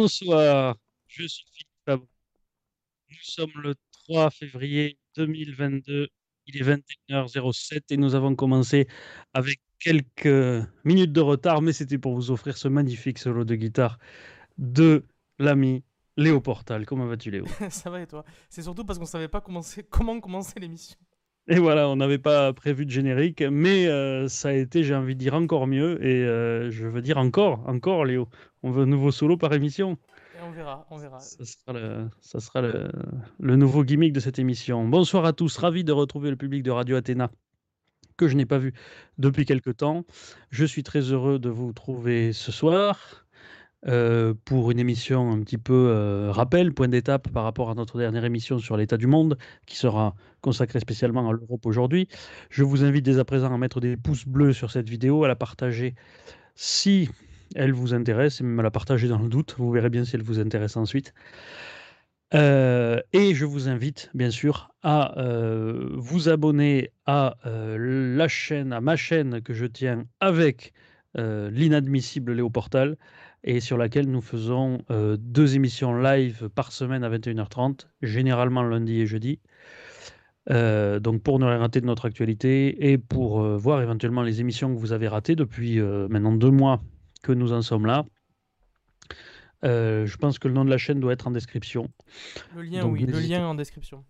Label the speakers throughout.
Speaker 1: Bonsoir, je suis Philippe Fabreau. Nous sommes le 3 février 2022. Il est 21h07 et nous avons commencé avec quelques minutes de retard, mais c'était pour vous offrir ce magnifique solo de guitare de l'ami Léo Portal. Comment vas-tu, Léo?
Speaker 2: Ça va et toi? C'est surtout parce qu'on savait pas comment commencer l'émission.
Speaker 1: Et voilà, on n'avait pas prévu de générique, mais euh, ça a été, j'ai envie de dire, encore mieux. Et euh, je veux dire encore, encore, Léo. On veut un nouveau solo par émission.
Speaker 2: Et on verra, on verra.
Speaker 1: Ça sera, le, ça sera le, le, nouveau gimmick de cette émission. Bonsoir à tous, ravi de retrouver le public de Radio Athéna que je n'ai pas vu depuis quelque temps. Je suis très heureux de vous trouver ce soir. Euh, pour une émission un petit peu euh, rappel, point d'étape par rapport à notre dernière émission sur l'état du monde, qui sera consacrée spécialement à l'Europe aujourd'hui. Je vous invite dès à présent à mettre des pouces bleus sur cette vidéo, à la partager si elle vous intéresse, et même à la partager dans le doute. Vous verrez bien si elle vous intéresse ensuite. Euh, et je vous invite bien sûr à vous abonner à la chaîne, à ma chaîne que je tiens avec l'inadmissible Léo Portal et sur laquelle nous faisons euh, deux émissions live par semaine à 21h30, généralement lundi et jeudi. Euh, donc pour ne rien rater de notre actualité et pour euh, voir éventuellement les émissions que vous avez ratées depuis maintenant deux mois que nous en sommes là. je pense que le nom de la chaîne doit être en description.
Speaker 2: Le lien, oui, le lien en description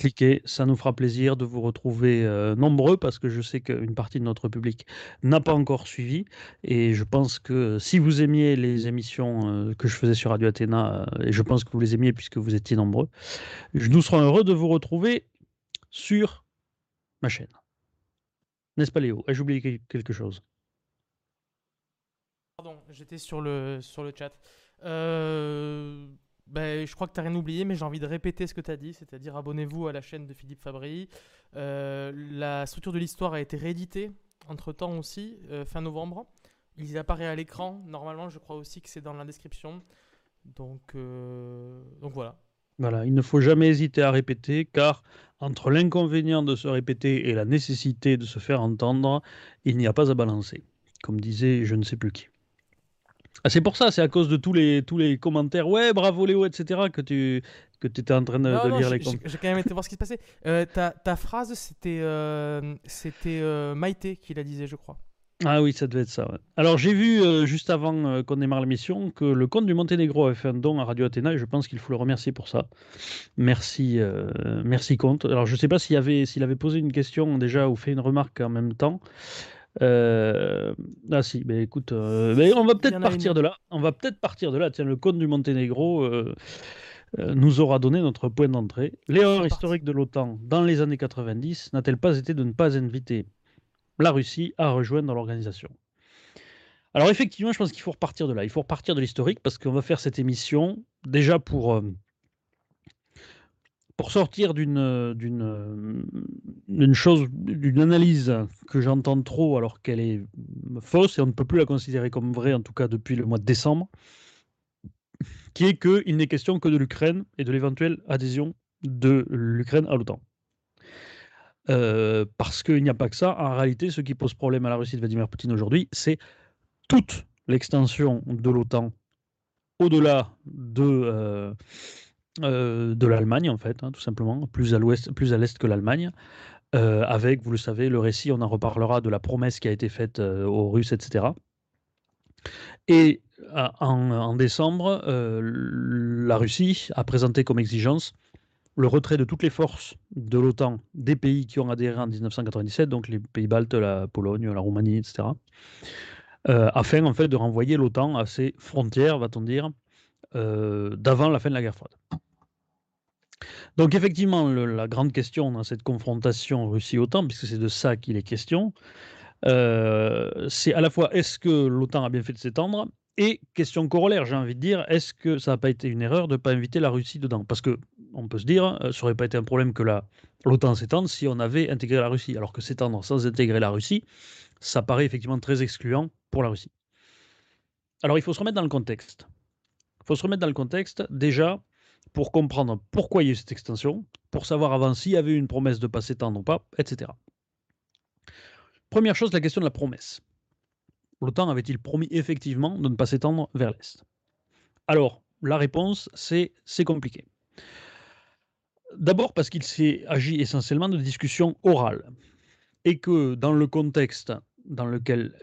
Speaker 1: cliquez, ça nous fera plaisir de vous retrouver euh, nombreux parce que je sais qu'une partie de notre public n'a pas encore suivi et je pense que si vous aimiez les émissions euh, que je faisais sur Radio Athéna euh, et je pense que vous les aimiez puisque vous étiez nombreux, nous serai heureux de vous retrouver sur ma chaîne. N'est-ce pas Léo? Ai-je oublié quelque chose
Speaker 2: Pardon, j'étais sur le, sur le chat. Euh... Ben, je crois que tu n'as rien oublié, mais j'ai envie de répéter ce que tu as dit, c'est-à-dire abonnez-vous à la chaîne de Philippe Fabry. Euh, la structure de l'histoire a été rééditée entre-temps aussi, euh, fin novembre. Il apparaît à l'écran, normalement je crois aussi que c'est dans la description. Donc, euh, donc voilà.
Speaker 1: Voilà, il ne faut jamais hésiter à répéter, car entre l'inconvénient de se répéter et la nécessité de se faire entendre, il n'y a pas à balancer, comme disait je ne sais plus qui. Ah, c'est pour ça, c'est à cause de tous les, tous les commentaires. Ouais, bravo Léo, etc. que tu que étais en train de, lire les commentaires.
Speaker 2: J'ai quand même été voir ce qui se passait. Euh, ta, ta, phrase, c'était euh, c'était euh, Maïté qui la disait, je crois.
Speaker 1: Ah oui, ça devait être ça. Alors j'ai vu juste avant qu'on démarre l'émission que le comte du Monténégro avait fait un don à Radio Athéna et je pense qu'il faut le remercier pour ça. Merci, merci comte. Alors je ne sais pas s'il avait, s'il avait posé une question déjà ou fait une remarque en même temps. Euh, ah si, mais écoute, euh, mais on va peut-être partir de là. On va peut-être partir de là. Tiens, le cône du Monténégro euh, nous aura donné notre point d'entrée. L'erreur historique de l'OTAN dans les années 90 n'a-t-elle pas été de ne pas inviter la Russie à rejoindre l'organisation? Alors effectivement, je pense qu'il faut repartir de là. Il faut repartir de l'historique parce qu'on va faire cette émission déjà pour pour sortir d'une d'une chose, d'une analyse que j'entends trop alors qu'elle est fausse et on ne peut plus la considérer comme vraie, en tout cas depuis le mois de décembre, qui est qu'il n'est question que de l'Ukraine et de l'éventuelle adhésion de l'Ukraine à l'OTAN. Euh, parce qu'il n'y a pas que ça. En réalité, ce qui pose problème à la Russie de Vladimir Poutine aujourd'hui, c'est toute l'extension de l'OTAN au-delà de, euh, euh, de l'Allemagne, en fait, hein, tout simplement, plus à l'ouest, plus à l'est que l'Allemagne, euh, avec, vous le savez, le récit, on en reparlera, de la promesse qui a été faite euh, aux Russes, etc. Et en, décembre, la Russie a présenté comme exigence le retrait de toutes les forces de l'OTAN des pays qui ont adhéré en 1997, donc les pays baltes, la Pologne, la Roumanie, etc., afin en fait de renvoyer l'OTAN à ses frontières, va-t-on dire, d'avant la fin de la guerre froide. Donc effectivement, la grande question dans cette confrontation Russie-OTAN, puisque c'est de ça qu'il est question, euh, c'est à la fois est-ce que l'OTAN a bien fait de s'étendre? Et question corollaire, j'ai envie de dire, est-ce que ça n'a pas été une erreur de ne pas inviter la Russie dedans? Parce que on peut se dire, euh, ça n'aurait pas été un problème que l'OTAN s'étende si on avait intégré la Russie. Alors que s'étendre sans intégrer la Russie, ça paraît effectivement très excluant pour la Russie. Alors il faut se remettre dans le contexte. Faut se remettre dans le contexte. Déjà, pour comprendre pourquoi il y a eu cette extension, pour savoir avant s'il y avait une promesse de pas s'étendre ou pas, etc. Première chose, la question de la promesse. L'OTAN avait-il promis effectivement de ne pas s'étendre vers l'Est? Alors, la réponse, c'est c'est compliqué. D'abord parce qu'il s'est agi essentiellement de discussions orales et que dans le contexte dans lequel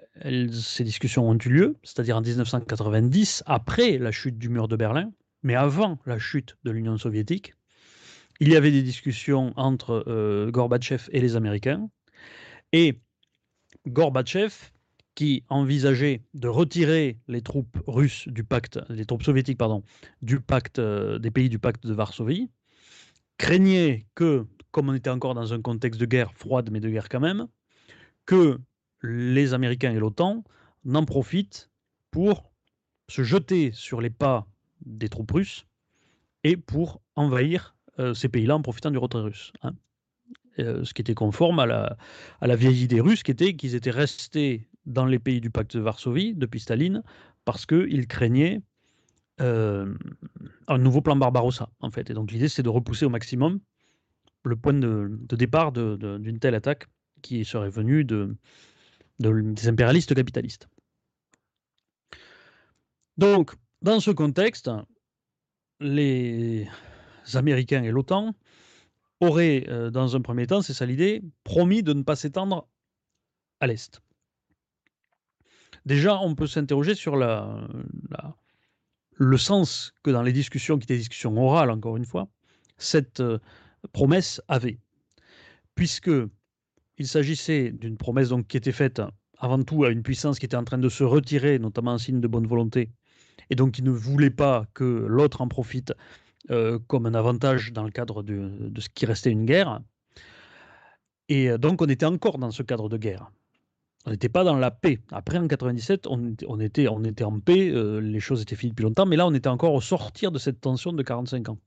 Speaker 1: ces discussions ont eu lieu, c'est-à-dire en 1990, après la chute du mur de Berlin, mais avant la chute de l'Union soviétique, il y avait des discussions entre euh, Gorbatchev et les Américains. Et Gorbatchev, qui envisageait de retirer les troupes russes du pacte, les troupes soviétiques, pardon, du pacte euh, des pays du pacte de Varsovie, craignait que, comme on était encore dans un contexte de guerre froide, mais de guerre quand même, que les Américains et l'OTAN n'en profitent pour se jeter sur les pas des troupes russes et pour envahir euh, ces pays-là en profitant du retrait russe. Hein. Euh, ce qui était conforme à la, vieille idée russe, qui était qu'ils étaient restés dans les pays du pacte de Varsovie depuis Staline parce qu'ils craignaient euh, un nouveau plan Barbarossa, en fait. Et donc l'idée, c'est de repousser au maximum le point de, départ d'une telle attaque qui serait venue de, des impérialistes capitalistes. Donc, dans ce contexte, les Américains et l'OTAN auraient, euh, dans un premier temps, c'est ça l'idée, promis de ne pas s'étendre à l'Est. Déjà, on peut s'interroger sur le sens que dans les discussions, qui étaient des discussions orales, encore une fois, cette euh, promesse avait. Puisque il s'agissait d'une promesse donc, qui était faite avant tout à une puissance qui était en train de se retirer, notamment en signe de bonne volonté, et donc qui ne voulait pas que l'autre en profite euh, comme un avantage dans le cadre de, ce qui restait une guerre. Et euh, donc on était encore dans ce cadre de guerre. On n'était pas dans la paix. Après, en 97, on, était, en paix, euh, les choses étaient finies depuis longtemps, mais là, on était encore au sortir de cette tension de 45 ans.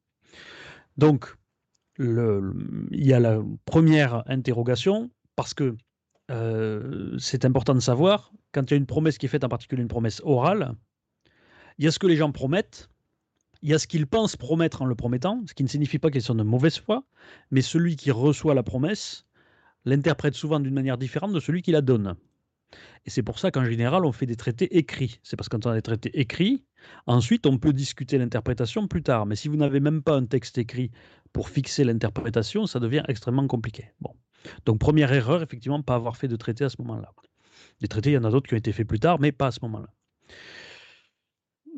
Speaker 1: Donc, il y a la première interrogation, parce que euh, c'est important de savoir, quand il y a une promesse qui est faite, en particulier une promesse orale, il y a ce que les gens promettent, il y a ce qu'ils pensent promettre en le promettant, ce qui ne signifie pas qu'ils sont de mauvaise foi, mais celui qui reçoit la promesse l'interprète souvent d'une manière différente de celui qui la donne. Et c'est pour ça qu'en général, on fait des traités écrits. C'est parce qu'on a des traités écrits, ensuite on peut discuter l'interprétation plus tard. Mais si vous n'avez même pas un texte écrit pour fixer l'interprétation, ça devient extrêmement compliqué. Bon. Donc première erreur, effectivement, pas avoir fait de traité à ce moment-là. Des traités, il y en a d'autres qui ont été faits plus tard, mais pas à ce moment-là.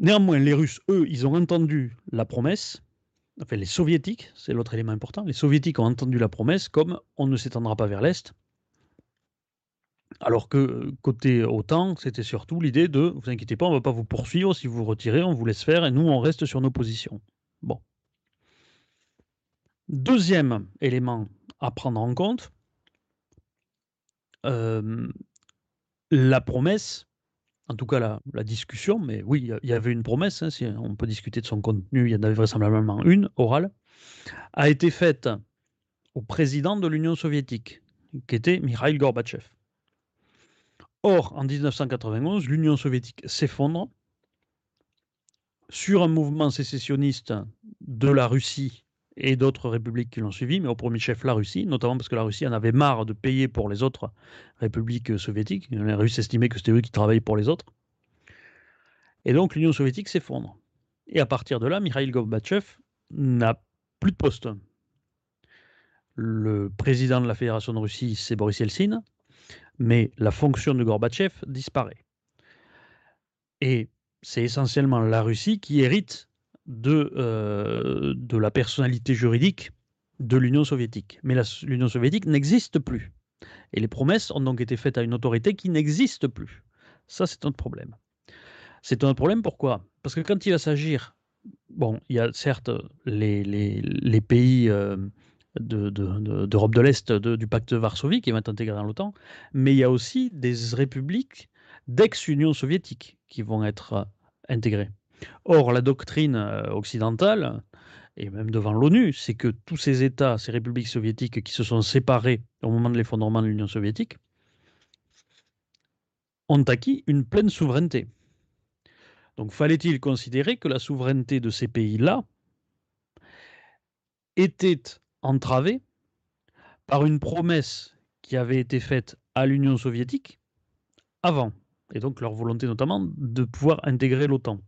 Speaker 1: Néanmoins, les Russes, eux, ils ont entendu la promesse. Enfin, les Soviétiques, c'est l'autre élément important. Les Soviétiques ont entendu la promesse comme on ne s'étendra pas vers l'Est. Alors que côté OTAN, c'était surtout l'idée de vous inquiétez pas, on ne va pas vous poursuivre si vous vous retirez, on vous laisse faire et nous on reste sur nos positions. Bon. Deuxième élément à prendre en compte, euh, la promesse, en tout cas la, discussion, mais oui, il y avait une promesse, hein, si on peut discuter de son contenu, il y en avait vraisemblablement une, orale, a été faite au président de l'Union soviétique, qui était Mikhail Gorbatchev. Or, en 1991, l'Union soviétique s'effondre sur un mouvement sécessionniste de la Russie et d'autres républiques qui l'ont suivi, mais au premier chef la Russie, notamment parce que la Russie en avait marre de payer pour les autres républiques soviétiques. Les Russes estimaient que c'était eux qui travaillaient pour les autres. Et donc l'Union soviétique s'effondre. Et à partir de là, Mikhail Gorbatchev n'a plus de poste. Le président de la Fédération de Russie, c'est Boris Yeltsin, mais la fonction de Gorbatchev disparaît. Et c'est essentiellement la Russie qui hérite de, euh, de la personnalité juridique de l'Union soviétique. Mais l'Union soviétique n'existe plus. Et les promesses ont donc été faites à une autorité qui n'existe plus. Ça, c'est un problème. C'est un problème pourquoi? Parce que quand il va s'agir, bon, il y a certes les, pays euh, d'Europe de, l'Est du pacte de Varsovie qui vont être intégrés dans l'OTAN, mais il y a aussi des républiques d'ex-Union soviétique qui vont être intégrées. Or, la doctrine euh, occidentale, et même devant l'ONU, c'est que tous ces États, ces républiques soviétiques qui se sont séparés au moment de l'effondrement de l'Union soviétique, ont acquis une pleine souveraineté. Donc fallait-il considérer que la souveraineté de ces pays-là était entravée par une promesse qui avait été faite à l'Union soviétique avant, et donc leur volonté notamment de pouvoir intégrer l'OTAN?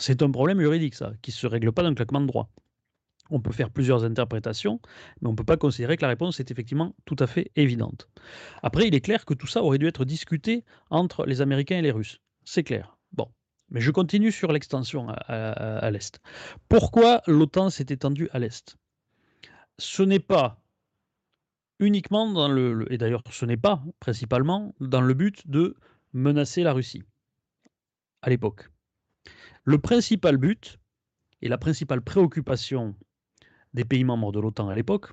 Speaker 1: C'est un problème juridique, ça, qui ne se règle pas d'un claquement de droit. On peut faire plusieurs interprétations, mais on ne peut pas considérer que la réponse est effectivement tout à fait évidente. Après, il est clair que tout ça aurait dû être discuté entre les Américains et les Russes. C'est clair. Bon. Mais je continue sur l'extension à, l'Est. Pourquoi l'OTAN s'est étendue à l'Est? Ce n'est pas uniquement dans le, et d'ailleurs ce n'est pas principalement dans le but de menacer la Russie à l'époque. Le principal but et la principale préoccupation des pays membres de l'OTAN à l'époque,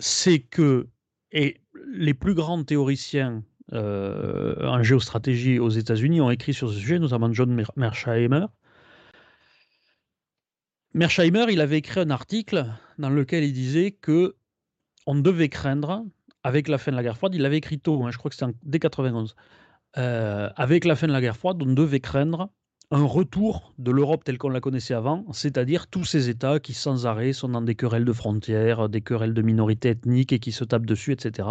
Speaker 1: c'est que, et les plus grands théoriciens euh, en géostratégie aux États-Unis ont écrit sur ce sujet, notamment John Mersheimer. Mersheimer, il avait écrit un article dans lequel il disait que on devait craindre, avec la fin de la guerre froide, il l'avait écrit tôt, hein, je crois que c'était dès 91, euh, avec la fin de la guerre froide, on devait craindre un retour de l'Europe telle qu'on la connaissait avant, c'est-à-dire tous ces États qui sans arrêt sont dans des querelles de frontières, des querelles de minorités ethniques et qui se tapent dessus, etc.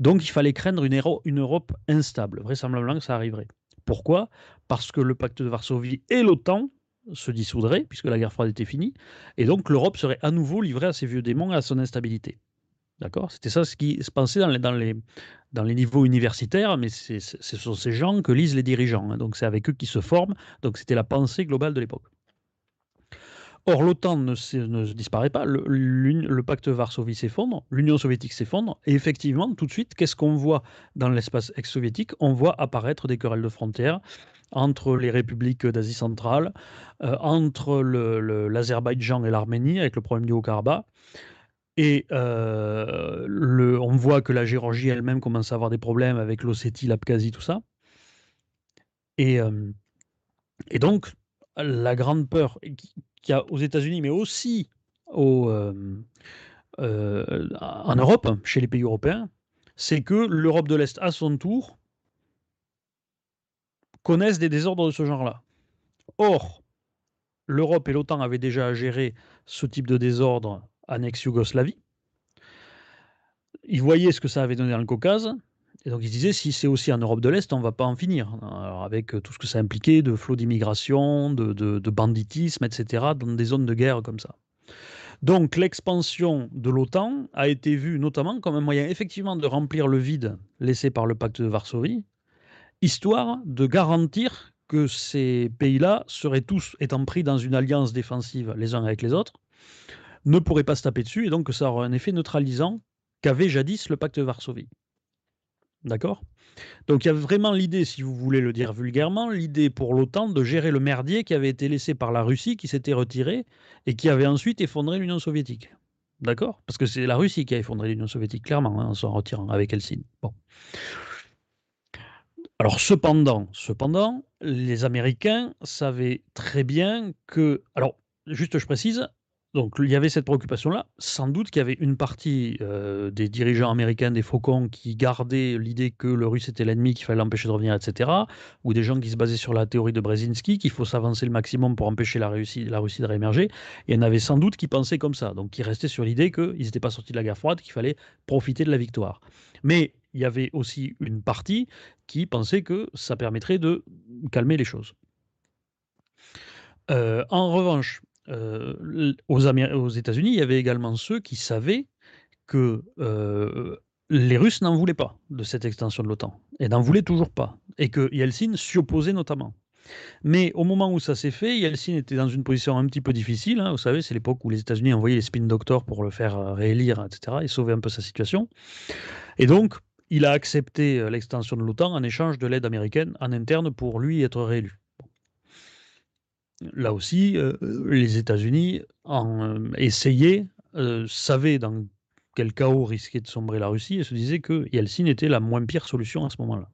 Speaker 1: Donc il fallait craindre une, Europe instable. Vraisemblablement que ça arriverait. Pourquoi? Parce que le pacte de Varsovie et l'OTAN se dissoudraient, puisque la guerre froide était finie, et donc l'Europe serait à nouveau livrée à ses vieux démons et à son instabilité. D'accord? C'était ça ce qui se pensait dans les, dans les niveaux universitaires, mais ce sont ces gens que lisent les dirigeants. Hein. donc c'est avec eux qu'ils se forment. Donc c'était la pensée globale de l'époque. Or, l'OTAN ne, disparaît pas, le, le pacte Varsovie s'effondre, l'Union soviétique s'effondre, et effectivement, tout de suite, qu'est-ce qu'on voit dans l'espace ex-soviétique? On voit apparaître des querelles de frontières entre les républiques d'Asie centrale, euh, entre l'Azerbaïdjan et l'Arménie, avec le problème du Haut-Karabakh, et le, on voit que la Géorgie elle-même commence à avoir des problèmes avec l'Ossétie, l'Abkhazie, tout ça. Et, et donc, la grande peur qu'il y a aux États-Unis, mais aussi au, en Europe, chez les pays européens, c'est que l'Europe de l'Est, à son tour, connaissent des désordres de ce genre-là. Or, l'Europe et l'OTAN avaient déjà géré ce type de désordre ex-Yougoslavie. Ils voyaient ce que ça avait donné dans le Caucase, et donc ils disaient si c'est aussi en Europe de l'Est, on ne va pas en finir. avec tout ce que ça impliquait de flots d'immigration, de, banditisme, etc., dans des zones de guerre comme ça. Donc l'expansion de l'OTAN a été vue notamment comme un moyen effectivement de remplir le vide laissé par le pacte de Varsovie, histoire de garantir que ces pays-là seraient tous étant pris dans une alliance défensive les uns avec les autres, ne pourrait pas se taper dessus et donc ça aurait un effet neutralisant qu'avait jadis le pacte de Varsovie. D'accord? Donc il y a vraiment l'idée, si vous voulez le dire vulgairement, l'idée pour l'OTAN de gérer le merdier qui avait été laissé par la Russie, qui s'était retirée et qui avait ensuite effondré l'Union soviétique. D'accord? Parce que c'est la Russie qui a effondré l'Union soviétique, clairement, hein, en s'en retirant avec Helsinki. Bon. Alors cependant, cependant, les Américains savaient très bien que... Alors, juste je précise, donc il y avait cette préoccupation-là. Sans doute qu'il y avait une partie euh, des dirigeants américains, des faucons, qui gardaient l'idée que le russe était l'ennemi, qu'il fallait l'empêcher de revenir, etc. Ou des gens qui se basaient sur la théorie de Brzezinski, qu'il faut s'avancer le maximum pour empêcher la Russie, de réémerger. Il y en avait sans doute qui pensaient comme ça, donc qui restaient sur l'idée qu'ils n'étaient pas sortis de la guerre froide, qu'il fallait profiter de la victoire. Mais il y avait aussi une partie qui pensait que ça permettrait de calmer les choses. Euh, en revanche, euh, aux, États-Unis, il y avait également ceux qui savaient que euh, les Russes n'en voulaient pas de cette extension de l'OTAN, et n'en voulaient toujours pas, et que Yeltsin s'y opposait notamment. Mais au moment où ça s'est fait, Yeltsin était dans une position un petit peu difficile. Hein, vous savez, c'est l'époque où les États-Unis envoyaient les spin doctors pour le faire euh, réélire, etc., et sauver un peu sa situation. Et donc, il a accepté l'extension de l'OTAN en échange de l'aide américaine en interne pour lui être réélu là aussi, euh, les États-Unis ont euh, essayé, euh, savaient dans quel chaos risquait de sombrer la Russie et se disaient que Yeltsin était la moins pire solution à ce moment-là.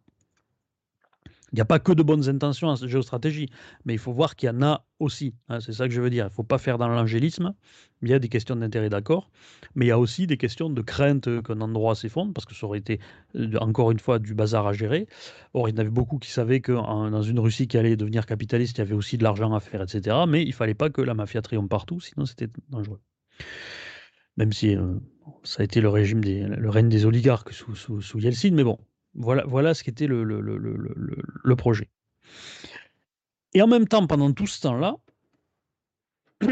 Speaker 1: Il n'y a pas que de bonnes intentions en géostratégie, mais il faut voir qu'il y en a aussi. Hein, c'est ça que je veux dire. Il ne faut pas faire dans l'angélisme. Il y a des questions d'intérêt, d'accord, mais il y a aussi des questions de crainte qu'un endroit s'effondre, parce que ça aurait été, euh, encore une fois, du bazar à gérer. Or, il y en avait beaucoup qui savaient que dans une Russie qui allait devenir capitaliste, il y avait aussi de l'argent à faire, etc. Mais il ne fallait pas que la mafia triomphe partout, sinon c'était dangereux. Même si euh, ça a été le règne des oligarques sous, sous Yeltsin, mais bon, voilà, ce qu'était le, le, projet. Et en même temps, pendant tout ce temps-là,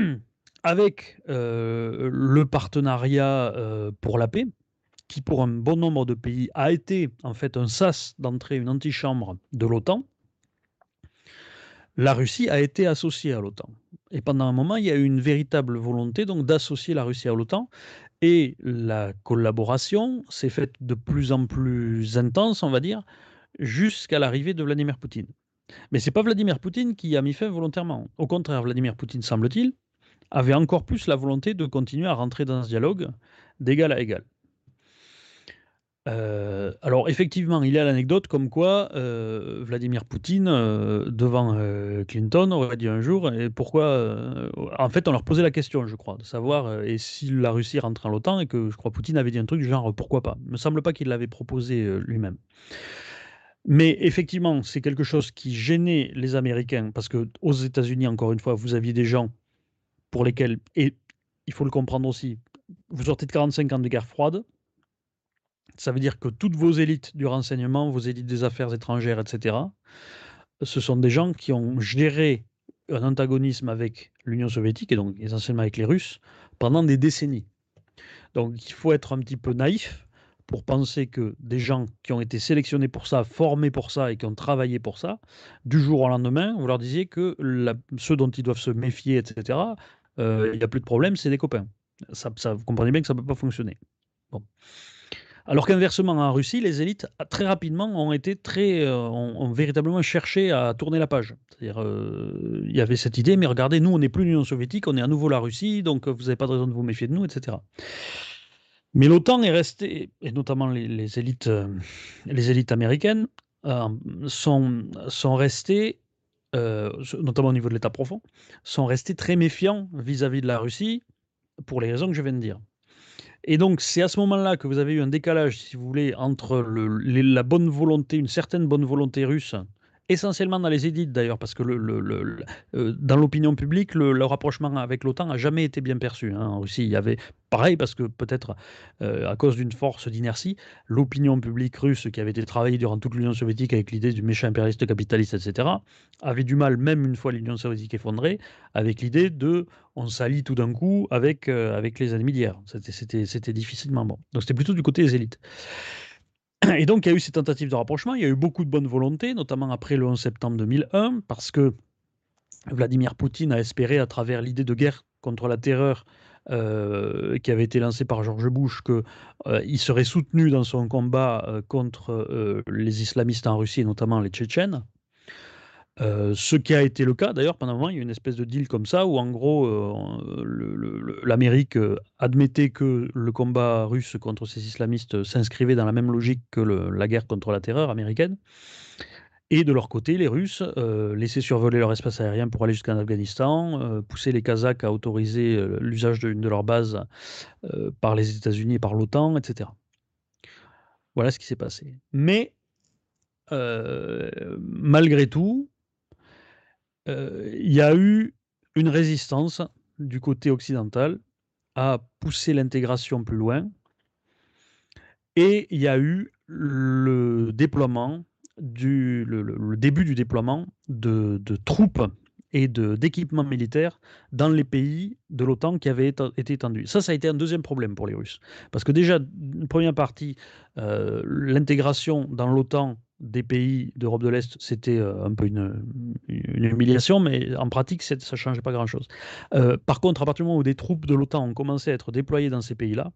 Speaker 1: avec euh, le partenariat euh, pour la paix, qui pour un bon nombre de pays a été en fait un sas d'entrée, une antichambre de l'OTAN, la Russie a été associée à l'OTAN. Et pendant un moment, il y a eu une véritable volonté donc d'associer la Russie à l'OTAN. Et la collaboration s'est faite de plus en plus intense, on va dire, jusqu'à l'arrivée de Vladimir Poutine. Mais ce n'est pas Vladimir Poutine qui a mis fin volontairement. Au contraire, Vladimir Poutine, semble-t-il, avait encore plus la volonté de continuer à rentrer dans ce dialogue d'égal à égal. Euh, alors effectivement, il y a l'anecdote comme quoi euh, Vladimir Poutine, euh, devant Clinton, aurait dit un jour, et pourquoi... en fait, on leur posait la question, je crois, de savoir et si la Russie rentre en l'OTAN, et que je crois Poutine avait dit un truc du genre, pourquoi pas Il me semble pas qu'il l'avait proposé lui-même. Mais effectivement, c'est quelque chose qui gênait les Américains, parce que aux États-Unis, encore une fois, vous aviez des gens pour lesquels, et il faut le comprendre aussi, vous sortez de 45 ans de guerre froide, ça veut dire que toutes vos élites du renseignement, vos élites des affaires étrangères, etc., ce sont des gens qui ont géré un antagonisme avec l'Union soviétique, et donc essentiellement avec les Russes, pendant des décennies. Donc il faut être un petit peu naïf pour penser que des gens qui ont été sélectionnés pour ça, formés pour ça et qui ont travaillé pour ça, du jour au lendemain, vous leur disiez que ceux dont ils doivent se méfier, etc., euh, il n'y a plus de problème, c'est des copains. Ça, vous comprenez bien que ça ne peut pas fonctionner. Bon. Alors qu'inversement, en Russie, les élites, très rapidement, ont été euh, véritablement cherché à tourner la page. C'est-à-dire, euh, il y avait cette idée, mais regardez, nous, on n'est plus l'Union soviétique, on est à nouveau la Russie, donc vous n'avez pas de raison de vous méfier de nous, etc. Mais l'OTAN est resté, et notamment les, élites, américaines, sont, sont restées euh, notamment au niveau de l'État profond, sont restés très méfiants vis-à-vis de la Russie pour les raisons que je viens de dire. Et donc, c'est à ce moment-là que vous avez eu un décalage, si vous voulez, entre la bonne volonté, une certaine bonne volonté russe essentiellement dans les élites d'ailleurs, parce que euh, dans l'opinion publique, le, rapprochement avec l'OTAN n'a jamais été bien perçu. Hein. En Russie, il y avait pareil, parce que peut-être euh, à cause d'une force d'inertie, l'opinion publique russe qui avait été travaillée durant toute l'Union soviétique avec l'idée du méchant impérialiste capitaliste, etc., avait du mal, même une fois l'Union soviétique effondrée, avec l'idée de on s'allie tout d'un coup avec, euh, avec les ennemis d'hier. C'était difficilement bon. Donc c'était plutôt du côté des élites. Et donc, il y a eu ces tentatives de rapprochement. Il y a eu beaucoup de bonne volonté, notamment après le 11 septembre 2001, parce que Vladimir Poutine a espéré, à travers l'idée de guerre contre la terreur euh, qui avait été lancée par George Bush, qu'il euh, serait soutenu dans son combat euh, contre les islamistes en Russie, notamment les Tchétchènes. Euh, ce qui a été le cas d'ailleurs pendant un moment, il y a une espèce de deal comme ça où en gros euh, l'Amérique euh, admettait que le combat russe contre ces islamistes s'inscrivait dans la même logique que la guerre contre la terreur américaine. Et de leur côté, les Russes laissaient survoler leur espace aérien pour aller jusqu'en Afghanistan, poussaient les Kazakhs à autoriser l'usage d'une de leurs bases par les États-Unis et par l'OTAN, etc. Voilà ce qui s'est passé. Mais malgré tout, il y a eu une résistance du côté occidental à pousser l'intégration plus loin. Et il y a eu le déploiement, le, début du déploiement de, troupes et d'équipements militaires dans les pays de l'OTAN qui avaient été étendus. Ça, ça a été un deuxième problème pour les Russes. Parce que déjà, une première partie, euh, l'intégration dans l'OTAN des pays d'Europe de l'Est, c'était euh, un peu une, humiliation, mais en pratique, ça ne changeait pas grand-chose. Euh, par contre, à partir du moment où des troupes de l'OTAN ont commencé à être déployées dans ces pays-là,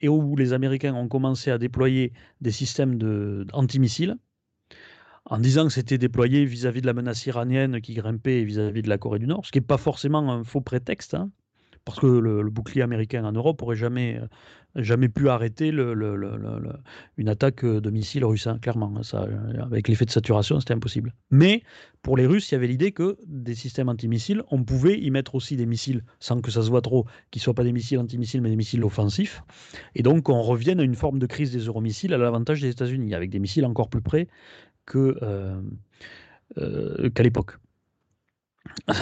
Speaker 1: et où les Américains ont commencé à déployer des systèmes antimissiles, en disant que c'était déployé vis-à-vis de la menace iranienne qui grimpait vis-à-vis de la Corée du Nord, ce qui n'est pas forcément un faux prétexte, hein, parce que le, bouclier américain en Europe aurait jamais, jamais pu arrêter une attaque de missiles russes, hein, clairement. Ça, avec l'effet de saturation, c'était impossible. Mais pour les Russes, il y avait l'idée que des systèmes antimissiles, on pouvait y mettre aussi des missiles, sans que ça se voit trop, qui ne soient pas des missiles antimissiles, mais des missiles offensifs. Et donc, on revienne à une forme de crise des euromissiles à l'avantage des États-Unis, avec des missiles encore plus près euh, euh, qu'à l'époque.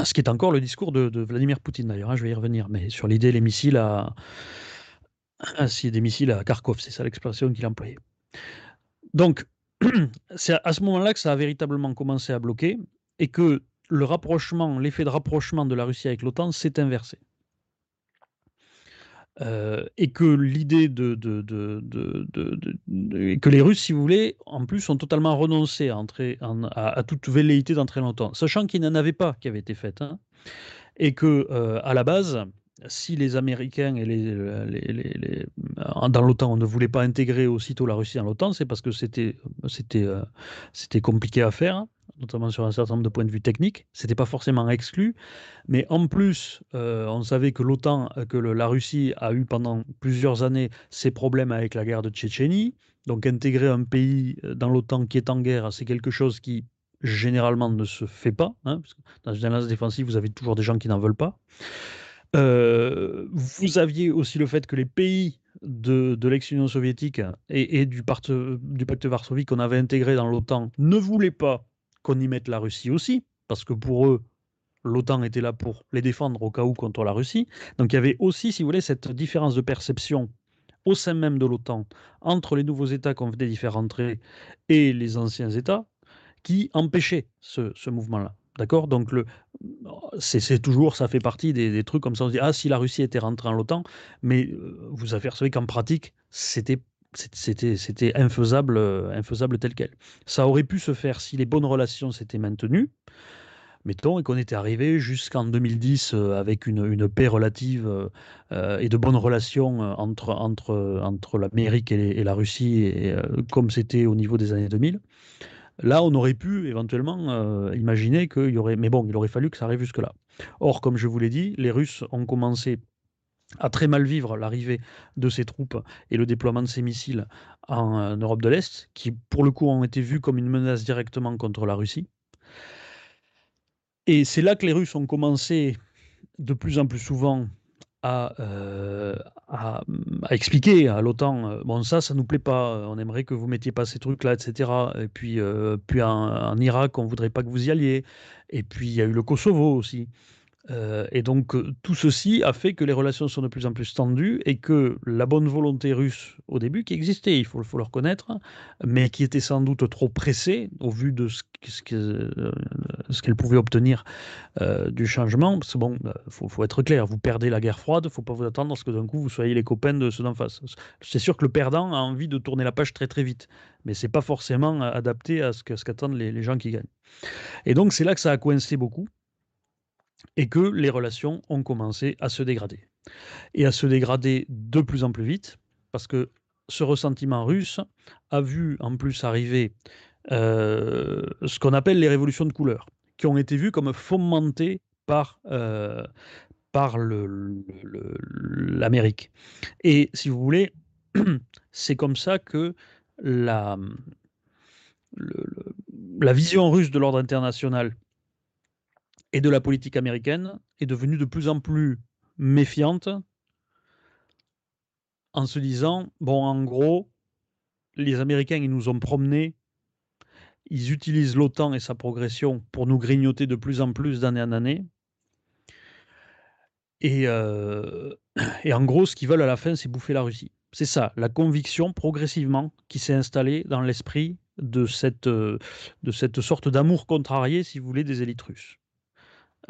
Speaker 1: Ce qui est encore le discours de, Vladimir Poutine d'ailleurs, hein, je vais y revenir, mais sur l'idée des missiles à. Ainsi, des missiles à Kharkov, c'est ça l'expression qu'il a employée. Donc, c'est à ce moment-là que ça a véritablement commencé à bloquer et que le rapprochement, l'effet de rapprochement de la Russie avec l'OTAN s'est inversé. Et que l'idée de, que les Russes, si vous voulez, en plus, ont totalement renoncé à, entrer à, toute velléité d'entrer l'OTAN, sachant qu'il n'en avait pas qui avait été faite, hein, et que à la base, si les Américains et les, dans l'OTAN ne voulait pas intégrer aussitôt la Russie dans l'OTAN, c'est parce que c'était c'était c'était compliqué à faire notamment sur un certain nombre de points de vue techniques. Ce n'était pas forcément exclu, mais en plus, euh, on savait que l'OTAN, euh, que la Russie a eu pendant plusieurs années ses problèmes avec la guerre de Tchétchénie. Donc intégrer un pays euh, dans l'OTAN qui est en guerre, c'est quelque chose qui généralement ne se fait pas. Hein, dans une alliance défensive, vous avez toujours des gens qui n'en veulent pas. vous aviez aussi le fait que les pays de, l'ex-Union soviétique et, du, du, pacte Varsovie qu'on avait intégré dans l'OTAN ne voulaient pas qu'on y mette la Russie aussi, parce que pour eux, l'OTAN était là pour les défendre au cas où contre la Russie. Donc il y avait aussi, si vous voulez, cette différence de perception au sein même de l'OTAN entre les nouveaux États qu'on venait d'y faire entrer et les anciens États qui empêchait ce, mouvement-là. D'accord? Donc, le, c'est, toujours, ça fait partie des, trucs comme ça. On se dit, ah, si la Russie était rentrée dans l'OTAN, mais euh, vous apercevez qu'en pratique, c'était c'était infaisable, euh, infaisable tel quel. Ça aurait pu se faire si les bonnes relations s'étaient maintenues, mettons, et qu'on était arrivé jusqu'en 2010 euh, avec une, une, paix relative euh, et de bonnes relations entre, entre, entre l'Amérique et, la Russie, comme c'était au niveau des années 2000. Là, on aurait pu éventuellement imaginer qu'il y aurait... Mais bon, il aurait fallu que ça arrive jusque-là. Or, comme je vous l'ai dit, les Russes ont commencé à très mal vivre l'arrivée de ces troupes et le déploiement de ces missiles en euh, Europe de l'Est, qui pour le coup ont été vus comme une menace directement contre la Russie. Et c'est là que les Russes ont commencé de plus en plus souvent à, euh, expliquer à l'OTAN euh, bon ça ça nous plaît pas on aimerait que vous mettiez pas ces trucs là etc et puis puis en, en, Irak on voudrait pas que vous y alliez et puis il y a eu le Kosovo aussi euh, et donc euh, tout ceci a fait que les relations sont de plus en plus tendues et que la bonne volonté russe au début, qui existait, il faut, faut le reconnaître, mais qui était sans doute trop pressée au vu de ce, euh, qu'elle pouvait obtenir du changement. Parce que bon, faut, faut, être clair, vous perdez la guerre froide, faut pas vous attendre à ce que d'un coup vous soyez les copains de ceux d'en face. C'est sûr que le perdant a envie de tourner la page très très vite, mais c'est pas forcément adapté à ce qu'attendent les, les gens qui gagnent. Et donc c'est là que ça a coincé beaucoup et que les relations ont commencé à se dégrader. Et à se dégrader de plus en plus vite, parce que ce ressentiment russe a vu en plus arriver euh, ce qu'on appelle les révolutions de couleur, qui ont été vues comme fomentées par, euh, par l'Amérique. Et si vous voulez, c'est comme ça que la, la vision russe de l'ordre international et de la politique américaine est devenue de plus en plus méfiante en se disant, bon, en gros, les Américains, ils nous ont promenés, ils utilisent l'OTAN et sa progression pour nous grignoter de plus en plus d'année en année. Et, euh, en gros, ce qu'ils veulent à la fin, c'est bouffer la Russie. C'est ça, la conviction progressivement qui s'est installée dans l'esprit de cette, de cette sorte d'amour contrarié, si vous voulez, des élites russes.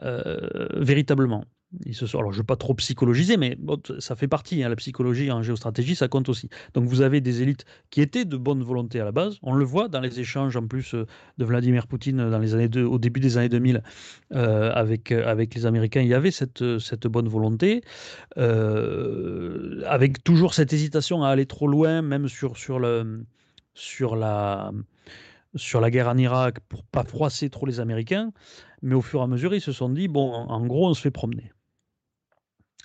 Speaker 1: Euh, véritablement. Ils se sont... Alors, je ne veux pas trop psychologiser, mais ça fait partie. Hein, la psychologie en géostratégie, ça compte aussi. Donc, vous avez des élites qui étaient de bonne volonté à la base. On le voit dans les échanges, en plus, euh, de Vladimir Poutine dans les années au début des années 2000 euh, avec, avec les Américains. Il y avait cette, cette bonne volonté, avec toujours cette hésitation à aller trop loin, même sur, sur, le, sur la sur la guerre en Irak pour pas froisser trop les Américains, mais au fur et à mesure, ils se sont dit, bon, en gros, on se fait promener.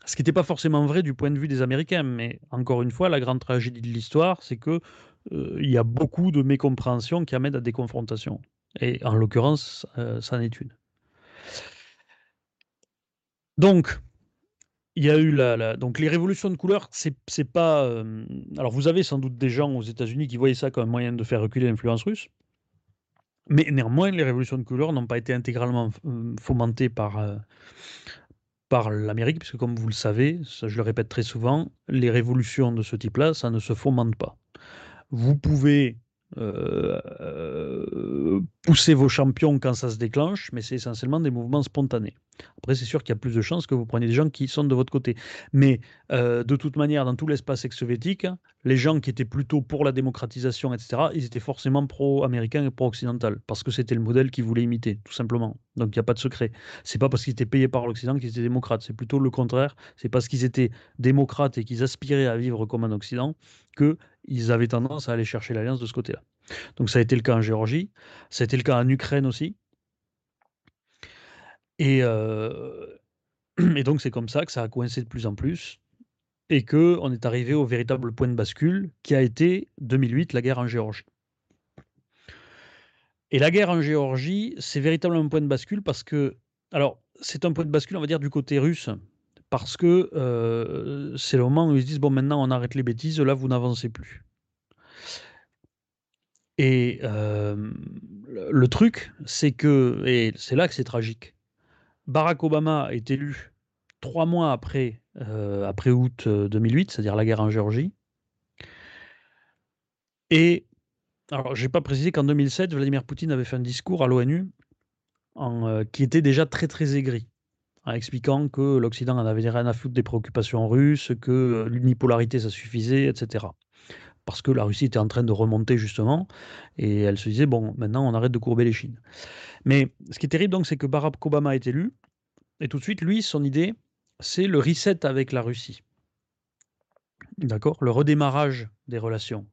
Speaker 1: Ce qui n'était pas forcément vrai du point de vue des Américains, mais encore une fois, la grande tragédie de l'histoire, c'est que euh, il y a beaucoup de mécompréhension qui amènent à des confrontations. Et en l'occurrence, euh, ça en est une. Donc, il y a eu la, donc les révolutions de couleur, c'est, pas. Euh, alors vous avez sans doute des gens aux États-Unis qui voyaient ça comme un moyen de faire reculer l'influence russe. Mais néanmoins, les révolutions de couleur n'ont pas été intégralement euh, fomentées par, euh, par l'Amérique, puisque comme vous le savez, je le répète très souvent, les révolutions de ce type-là, ça ne se fomente pas. Vous pouvez euh, poussez vos champions quand ça se déclenche, mais c'est essentiellement des mouvements spontanés. Après, c'est sûr qu'il y a plus de chances que vous preniez des gens qui sont de votre côté. Mais euh, de toute manière, dans tout l'espace ex-soviétique, les gens qui étaient plutôt pour la démocratisation, etc., ils étaient forcément pro-américains et pro-occidental, parce que c'était le modèle qu'ils voulaient imiter, tout simplement. Donc il n'y a pas de secret. C'est pas parce qu'ils étaient payés par l'Occident qu'ils étaient démocrates, c'est plutôt le contraire. C'est parce qu'ils étaient démocrates et qu'ils aspiraient à vivre comme un Occident qu'ils avaient tendance à aller chercher l'alliance de ce côté-là. Donc ça a été le cas en Géorgie, ça a été le cas en Ukraine aussi. Et, euh, donc c'est comme ça que ça a coincé de plus en plus et que on est arrivé au véritable point de bascule qui a été 2008, la guerre en Géorgie. Et la guerre en Géorgie, c'est véritablement un point de bascule parce que, alors, c'est un point de bascule, on va dire, du côté russe, parce que euh, c'est le moment où ils se disent bon, maintenant on arrête les bêtises, là vous n'avancez plus. Et le truc, c'est que, et c'est là que c'est tragique, Barack Obama est élu trois mois après, après août 2008, c'est-à-dire la guerre en Géorgie. Et, alors, je n'ai pas précisé qu'en 2007, Vladimir Poutine avait fait un discours à l'ONU qui était déjà très très aigri, en expliquant que l'Occident en avait rien à foutre des préoccupations russes, que l'unipolarité ça suffisait, etc parce que la Russie était en train de remonter justement, et elle se disait, bon, maintenant on arrête de courber les chines. Mais ce qui est terrible donc, c'est que Barack Obama est élu, et tout de suite, lui, son idée, c'est le reset avec la Russie. D'accord? Le redémarrage des relations.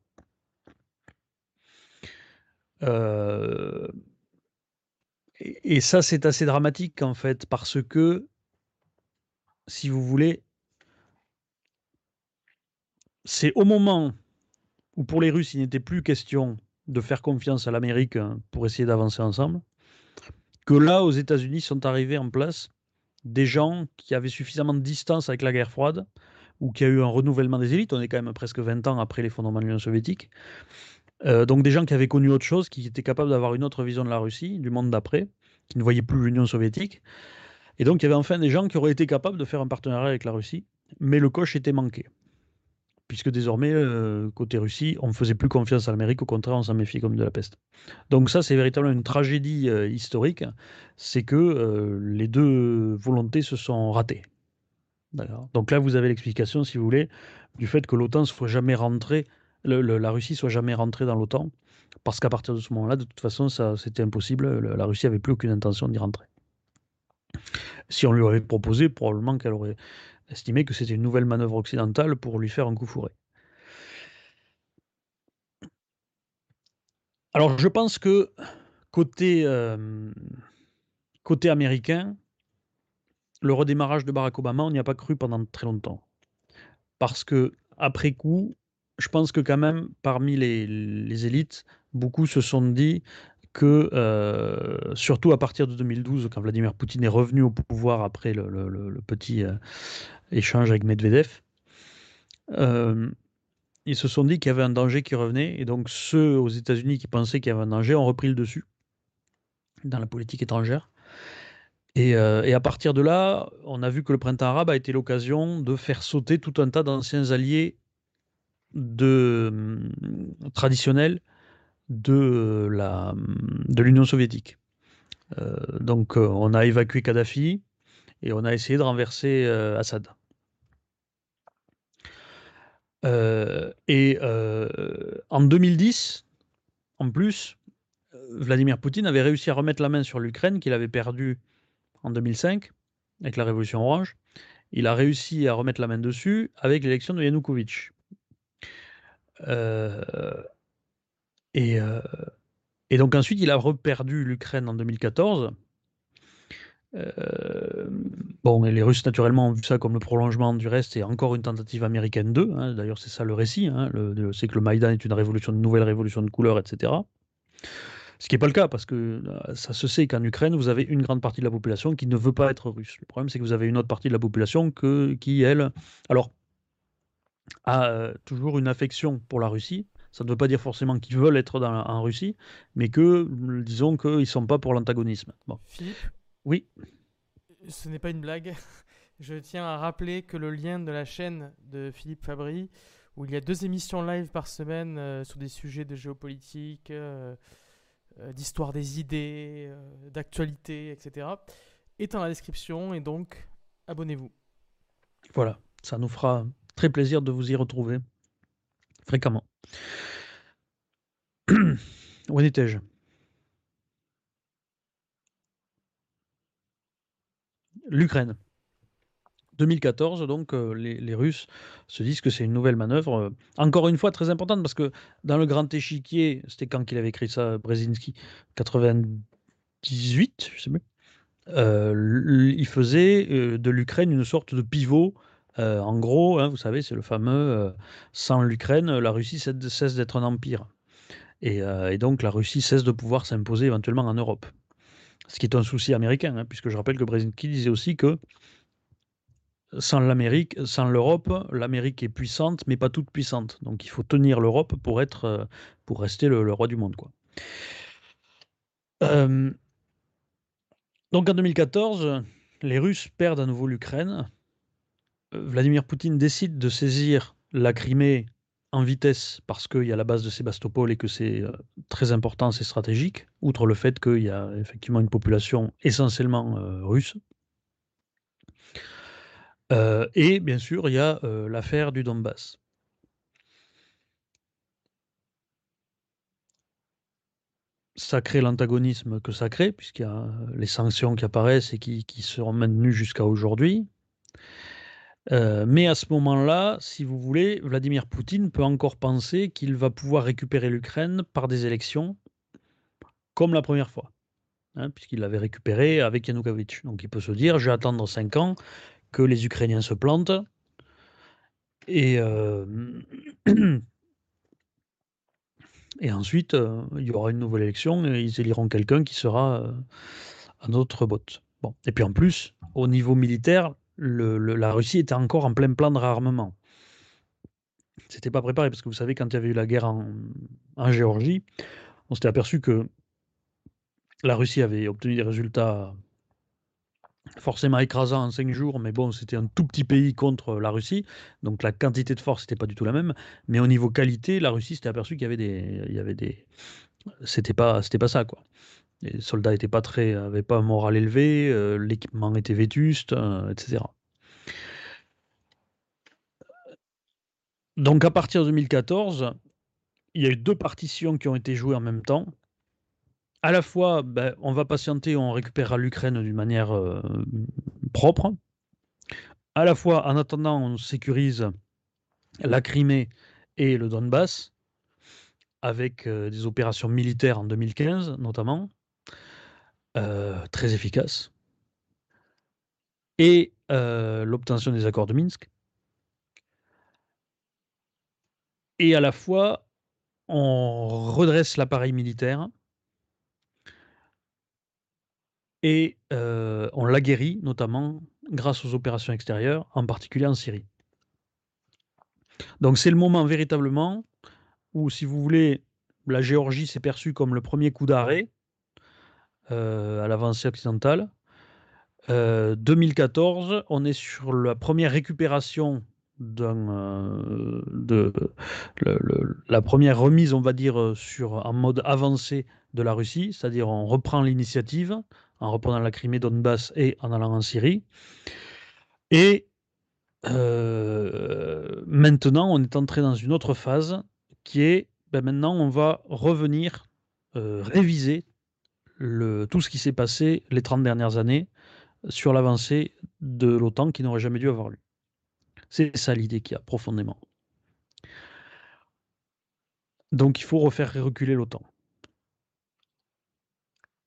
Speaker 1: Euh, et, ça, c'est assez dramatique en fait, parce que, si vous voulez, c'est au moment où pour les Russes, il n'était plus question de faire confiance à l'Amérique hein, pour essayer d'avancer ensemble, que là, aux États-Unis, sont arrivés en place des gens qui avaient suffisamment de distance avec la guerre froide, ou qui a eu un renouvellement des élites. On est quand même presque 20 ans après l'effondrement de l'Union soviétique. Euh, donc des gens qui avaient connu autre chose, qui étaient capables d'avoir une autre vision de la Russie, du monde d'après, qui ne voyaient plus l'Union soviétique. Et donc il y avait enfin des gens qui auraient été capables de faire un partenariat avec la Russie, mais le coche était manqué puisque désormais, euh, côté Russie, on ne faisait plus confiance à l'Amérique, au contraire, on s'en méfie comme de la peste. Donc ça, c'est véritablement une tragédie euh, historique, c'est que les deux volontés se sont ratées. Donc là, vous avez l'explication, si vous voulez, du fait que l'OTAN soit jamais rentrée, la Russie soit jamais rentrée dans l'OTAN, parce qu'à partir de ce moment-là, de toute façon, c'était impossible. la Russie avait plus aucune intention d'y rentrer. Si on lui avait proposé, probablement qu'elle aurait estimé que c'était une nouvelle manœuvre occidentale pour lui faire un coup fourré. Alors je pense que côté, euh, côté américain, le redémarrage de Barack Obama, on n'y a pas cru pendant très longtemps. Parce que après coup, je pense que quand même, parmi les, élites, beaucoup se sont dit que, euh, surtout à partir de 2012, quand Vladimir Poutine est revenu au pouvoir après le, petit euh, échange avec Medvedev, euh, ils se sont dit qu'il y avait un danger qui revenait, et donc ceux aux États-Unis qui pensaient qu'il y avait un danger ont repris le dessus dans la politique étrangère. Et, à partir de là, on a vu que le printemps arabe a été l'occasion de faire sauter tout un tas d'anciens alliés de, hum, traditionnels de la de l'Union soviétique. Euh, donc euh, on a évacué Kadhafi et on a essayé de renverser euh, Assad. et en 2010, en plus, Vladimir Poutine avait réussi à remettre la main sur l'Ukraine qu'il avait perdue en 2005 avec la révolution orange. Il a réussi à remettre la main dessus avec l'élection de Yanukovych. Et, euh, et donc ensuite, il a reperdu l'Ukraine en 2014. Euh, bon, les Russes, naturellement, ont vu ça comme le prolongement du reste et encore une tentative américaine d'eux. Hein. D'ailleurs, c'est ça le récit. Hein. c'est que le Maïdan est une révolution, une nouvelle révolution de couleur, etc. Ce qui n'est pas le cas, parce que euh, ça se sait qu'en Ukraine, vous avez une grande partie de la population qui ne veut pas être russe. Le problème, c'est que vous avez une autre partie de la population qui, elle, alors, a toujours une affection pour la Russie, ça ne veut pas dire forcément qu'ils veulent être dans, en Russie, mais que, disons qu'ils ne sont pas pour l'antagonisme. Bon.
Speaker 2: Philippe
Speaker 1: Oui.
Speaker 2: Ce n'est pas une blague. Je tiens à rappeler que le lien de la chaîne de Philippe Fabry, où il y a deux émissions live par semaine euh, sur des sujets de géopolitique, euh, d'histoire des idées, d'actualité, etc., est dans la description et donc abonnez-vous.
Speaker 1: Voilà, ça nous fera très plaisir de vous y retrouver fréquemment. Où étais-je? L'Ukraine. 2014, donc euh, les, Russes se disent que c'est une nouvelle manœuvre, euh, encore une fois très importante, parce que dans le grand échiquier, c'était quand qu'il avait écrit ça, Brzezinski, 98, je sais plus, euh, il faisait de l'Ukraine une sorte de pivot. En gros, hein, vous savez, c'est le fameux sans l'Ukraine, la Russie cesse d'être un empire. Et, et, donc la Russie cesse de pouvoir s'imposer éventuellement en Europe. Ce qui est un souci américain, hein, puisque je rappelle que Brzezinski disait aussi que sans l'Amérique, sans l'Europe, l'Amérique est puissante, mais pas toute puissante. Donc il faut tenir l'Europe pour euh, rester le, roi du monde. Euh, donc en 2014, les Russes perdent à nouveau l'Ukraine. Euh, Vladimir Poutine décide de saisir la Crimée en vitesse parce qu'il y a la base de Sébastopol et que c'est euh, très important, c'est stratégique, outre le fait qu'il y a effectivement une population essentiellement euh, russe. Et bien sûr, il y a l'affaire du Donbass. Ça crée l'antagonisme que ça crée, puisqu'il y a les sanctions qui apparaissent et qui seront maintenues jusqu'à aujourd'hui. Euh, mais à ce moment-là, si vous voulez, Vladimir Poutine peut encore penser qu'il va pouvoir récupérer l'Ukraine par des élections, comme la première fois, hein, puisqu'il l'avait récupéré avec Yanukovych. Donc il peut se dire, je vais attendre 5 ans que les Ukrainiens se plantent, et, euh, ensuite, euh, il y aura une nouvelle élection, et ils éliront quelqu'un qui sera à notre botte. Bon. Et puis en plus, au niveau militaire, la Russie était encore en plein plan de réarmement. C'était pas préparé parce que vous savez, quand il y avait eu la guerre en, Géorgie, on s'était aperçu que la Russie avait obtenu des résultats forcément écrasants en cinq jours, mais bon, c'était un tout petit pays contre la Russie, donc la quantité de force n'était pas du tout la même. Mais au niveau qualité, la Russie s'était aperçu qu'il y avait des, il y avait des, c'était pas, c'était pas ça quoi. Les soldats n'étaient pas très, avaient pas un moral élevé, euh, l'équipement était vétuste, euh, etc. Donc à partir de 2014, il y a eu deux partitions qui ont été jouées en même temps. À la fois, ben, on va patienter, on récupérera l'Ukraine d'une manière euh, propre. À la fois, en attendant, on sécurise la Crimée et le Donbass avec des opérations militaires en 2015 notamment. Euh, très efficace. Et euh, l'obtention des accords de Minsk. Et à la fois, on redresse l'appareil militaire et euh, on l'aguerrit, notamment grâce aux opérations extérieures, en particulier en Syrie. Donc c'est le moment véritablement où, si vous voulez, la Géorgie s'est perçue comme le premier coup d'arrêt à l'avancée occidentale. 2014, euh, on est sur la première récupération euh, de la première remise, on va dire, sur, en mode avancé de la Russie, c'est-à-dire on reprend l'initiative en reprenant la Crimée, Donbass et en allant en Syrie. Et maintenant, on est entré dans une autre phase qui est, ben maintenant, on va revenir réviser tout ce qui s'est passé les 30 dernières années sur l'avancée de l'OTAN qui n'aurait jamais dû avoir lieu. C'est ça l'idée qu'il y a profondément. Donc il faut refaire reculer l'OTAN.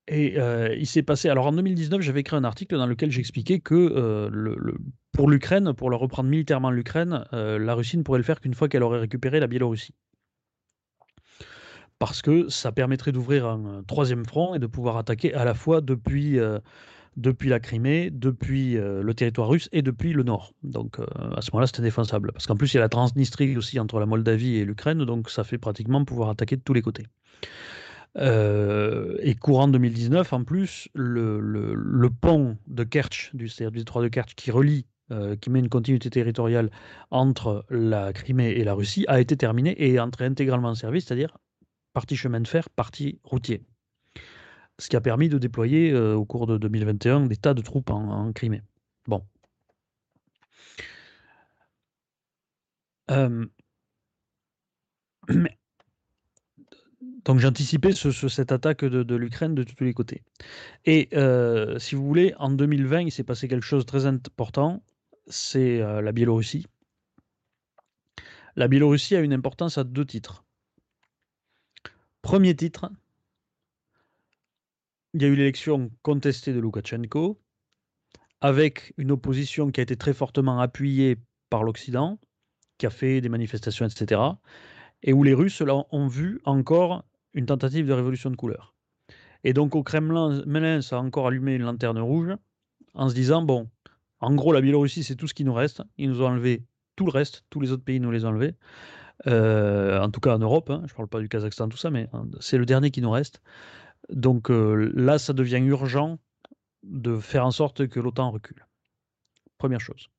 Speaker 1: Et euh, il s'est passé. Alors en 2019, j'avais écrit un article dans lequel j'expliquais que euh, pour l'Ukraine, pour le reprendre militairement l'Ukraine, euh, la Russie ne pourrait le faire qu'une fois qu'elle aurait récupéré la Biélorussie parce que ça permettrait d'ouvrir un troisième front et de pouvoir attaquer à la fois depuis, euh, depuis la Crimée, depuis euh, le territoire russe et depuis le nord. Donc euh, à ce moment-là, c'était défensable. Parce qu'en plus, il y a la Transnistrie aussi entre la Moldavie et l'Ukraine, donc ça fait pratiquement pouvoir attaquer de tous les côtés. et courant 2019, en plus, le, le, pont de Kerch, du, du détroit de Kerch, qui relie qui met une continuité territoriale entre la Crimée et la Russie, a été terminé et est entré intégralement en service, c'est-à-dire partie chemin de fer, partie routier. ce qui a permis de déployer au cours de 2021 des tas de troupes en, Crimée. Bon. donc j'anticipais cette attaque de, l'Ukraine de tous les côtés. Et si vous voulez, en 2020, il s'est passé quelque chose de très important, c'est la Biélorussie. La Biélorussie a une importance à deux titres. Premier titre, il y a eu l'élection contestée de Loukachenko, avec une opposition qui a été très fortement appuyée par l'Occident, qui a fait des manifestations, etc., et où les Russes ont vu encore une tentative de révolution de couleur. Et donc au Kremlin, Mélin a encore allumé une lanterne rouge en se disant, bon, en gros, la Biélorussie, c'est tout ce qui nous reste. Ils nous ont enlevé tout le reste, tous les autres pays nous les ont enlevés. Euh, en tout cas en Europe, hein. je ne parle pas du Kazakhstan, tout ça, mais hein, c'est le dernier qui nous reste. Donc euh, là, ça devient urgent de faire en sorte que l'OTAN recule. Première chose.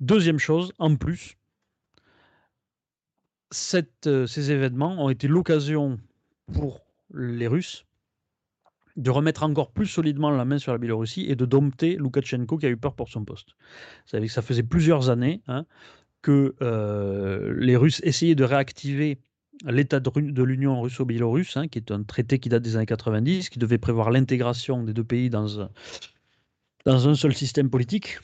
Speaker 1: Deuxième chose, en plus, euh, ces événements ont été l'occasion pour les Russes de remettre encore plus solidement la main sur la Biélorussie et de dompter Loukachenko qui a eu peur pour son poste. Vous savez que ça faisait plusieurs années hein, que euh, les Russes essayaient de réactiver l'état de, l'Union russo-biélorusse, hein, qui est un traité qui date des années 90, qui devait prévoir l'intégration des deux pays dans, dans un seul système politique.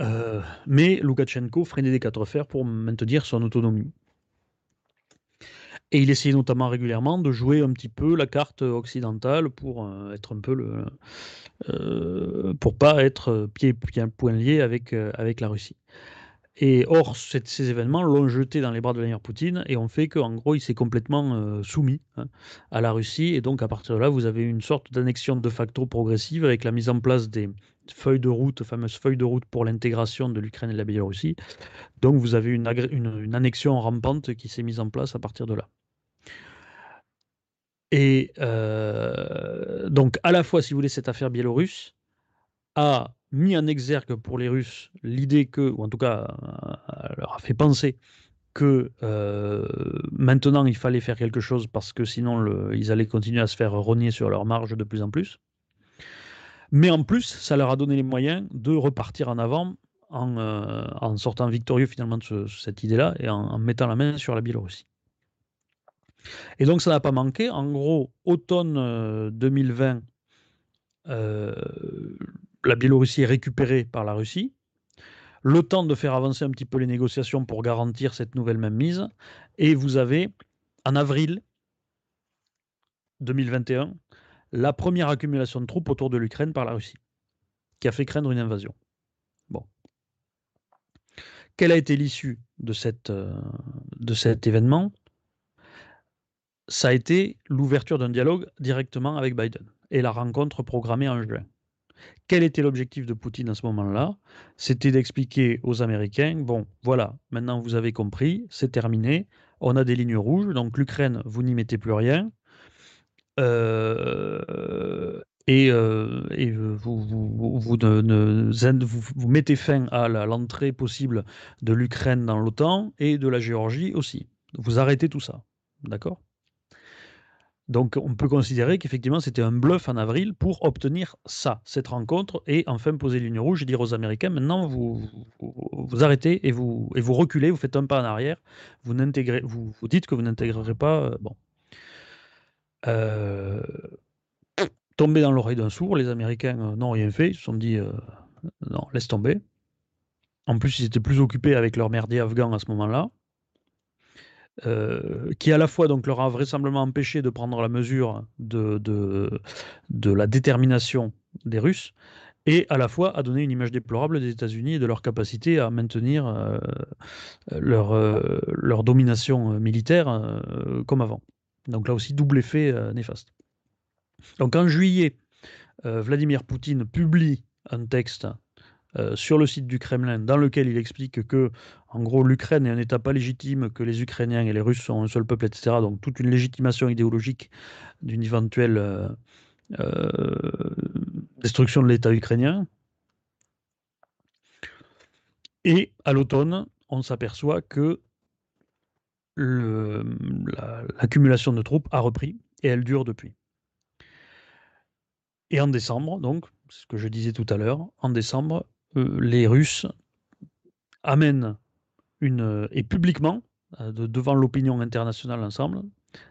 Speaker 1: Euh, mais Loukachenko freinait des quatre fers pour maintenir son autonomie. Et il essayait notamment régulièrement de jouer un petit peu la carte occidentale pour euh, être un peu le, pour pas être pied, pied point lié avec, avec la Russie. Et or, ces événements l'ont jeté dans les bras de Vladimir Poutine et ont fait qu'en gros, il s'est complètement euh, soumis hein, à la Russie. Et donc, à partir de là, vous avez une sorte d'annexion de facto progressive avec la mise en place des feuilles de route, fameuses feuilles de route pour l'intégration de l'Ukraine et de la Biélorussie. Donc, vous avez une, une, annexion rampante qui s'est mise en place à partir de là. Et euh, donc, à la fois, si vous voulez, cette affaire biélorusse a mis en exergue pour les Russes l'idée que, ou en tout cas euh, leur a fait penser que euh, maintenant il fallait faire quelque chose parce que sinon ils allaient continuer à se faire rogner sur leur marge de plus en plus. Mais en plus, ça leur a donné les moyens de repartir en avant en, euh, en sortant victorieux finalement de cette idée-là et en, mettant la main sur la Biélorussie. Et donc ça n'a pas manqué. En gros, automne 2020, la Biélorussie est récupérée par la Russie. Le temps de faire avancer un petit peu les négociations pour garantir cette nouvelle mainmise. Et vous avez, en avril 2021, la première accumulation de troupes autour de l'Ukraine par la Russie, qui a fait craindre une invasion. Bon. Quelle a été l'issue de, euh, de cet événement? Ça a été l'ouverture d'un dialogue directement avec Biden et la rencontre programmée en juin. Quel était l'objectif de Poutine à ce moment-là? C'était d'expliquer aux Américains, bon, voilà, maintenant vous avez compris, c'est terminé, on a des lignes rouges, donc l'Ukraine, vous n'y mettez plus rien. Et, vous, mettez fin à l'entrée possible de l'Ukraine dans l'OTAN et de la Géorgie aussi. Vous arrêtez tout ça. D'accord? Donc on peut considérer qu'effectivement c'était un bluff en avril pour obtenir ça, cette rencontre, et enfin poser l'Union rouge et dire aux Américains maintenant vous, vous, arrêtez et vous, reculez, vous faites un pas en arrière, vous, dites que vous n'intégrerez pas. Euh, bon. Euh, tomber dans l'oreille d'un sourd, les Américains euh, n'ont rien fait, ils se sont dit non, laisse tomber. En plus, ils étaient plus occupés avec leur merdier afghan à ce moment-là. Euh, qui à la fois donc leur a vraisemblablement empêché de prendre la mesure de, de, la détermination des Russes, et à la fois a donné une image déplorable des États-Unis et de leur capacité à maintenir euh, leur, euh, leur domination militaire comme avant. Donc là aussi, double effet néfaste. Donc en juillet, Vladimir Poutine publie un texte euh, sur le site du Kremlin dans lequel il explique que, en gros, l'Ukraine est un État pas légitime, que les Ukrainiens et les Russes sont un seul peuple, etc. Donc toute une légitimation idéologique d'une éventuelle euh, euh, destruction de l'État ukrainien. Et à l'automne, on s'aperçoit que l'accumulation de troupes a repris et elle dure depuis. Et en décembre, donc, ce que je disais tout à l'heure, en décembre, les Russes amènent une, et publiquement, euh, devant l'opinion internationale ensemble,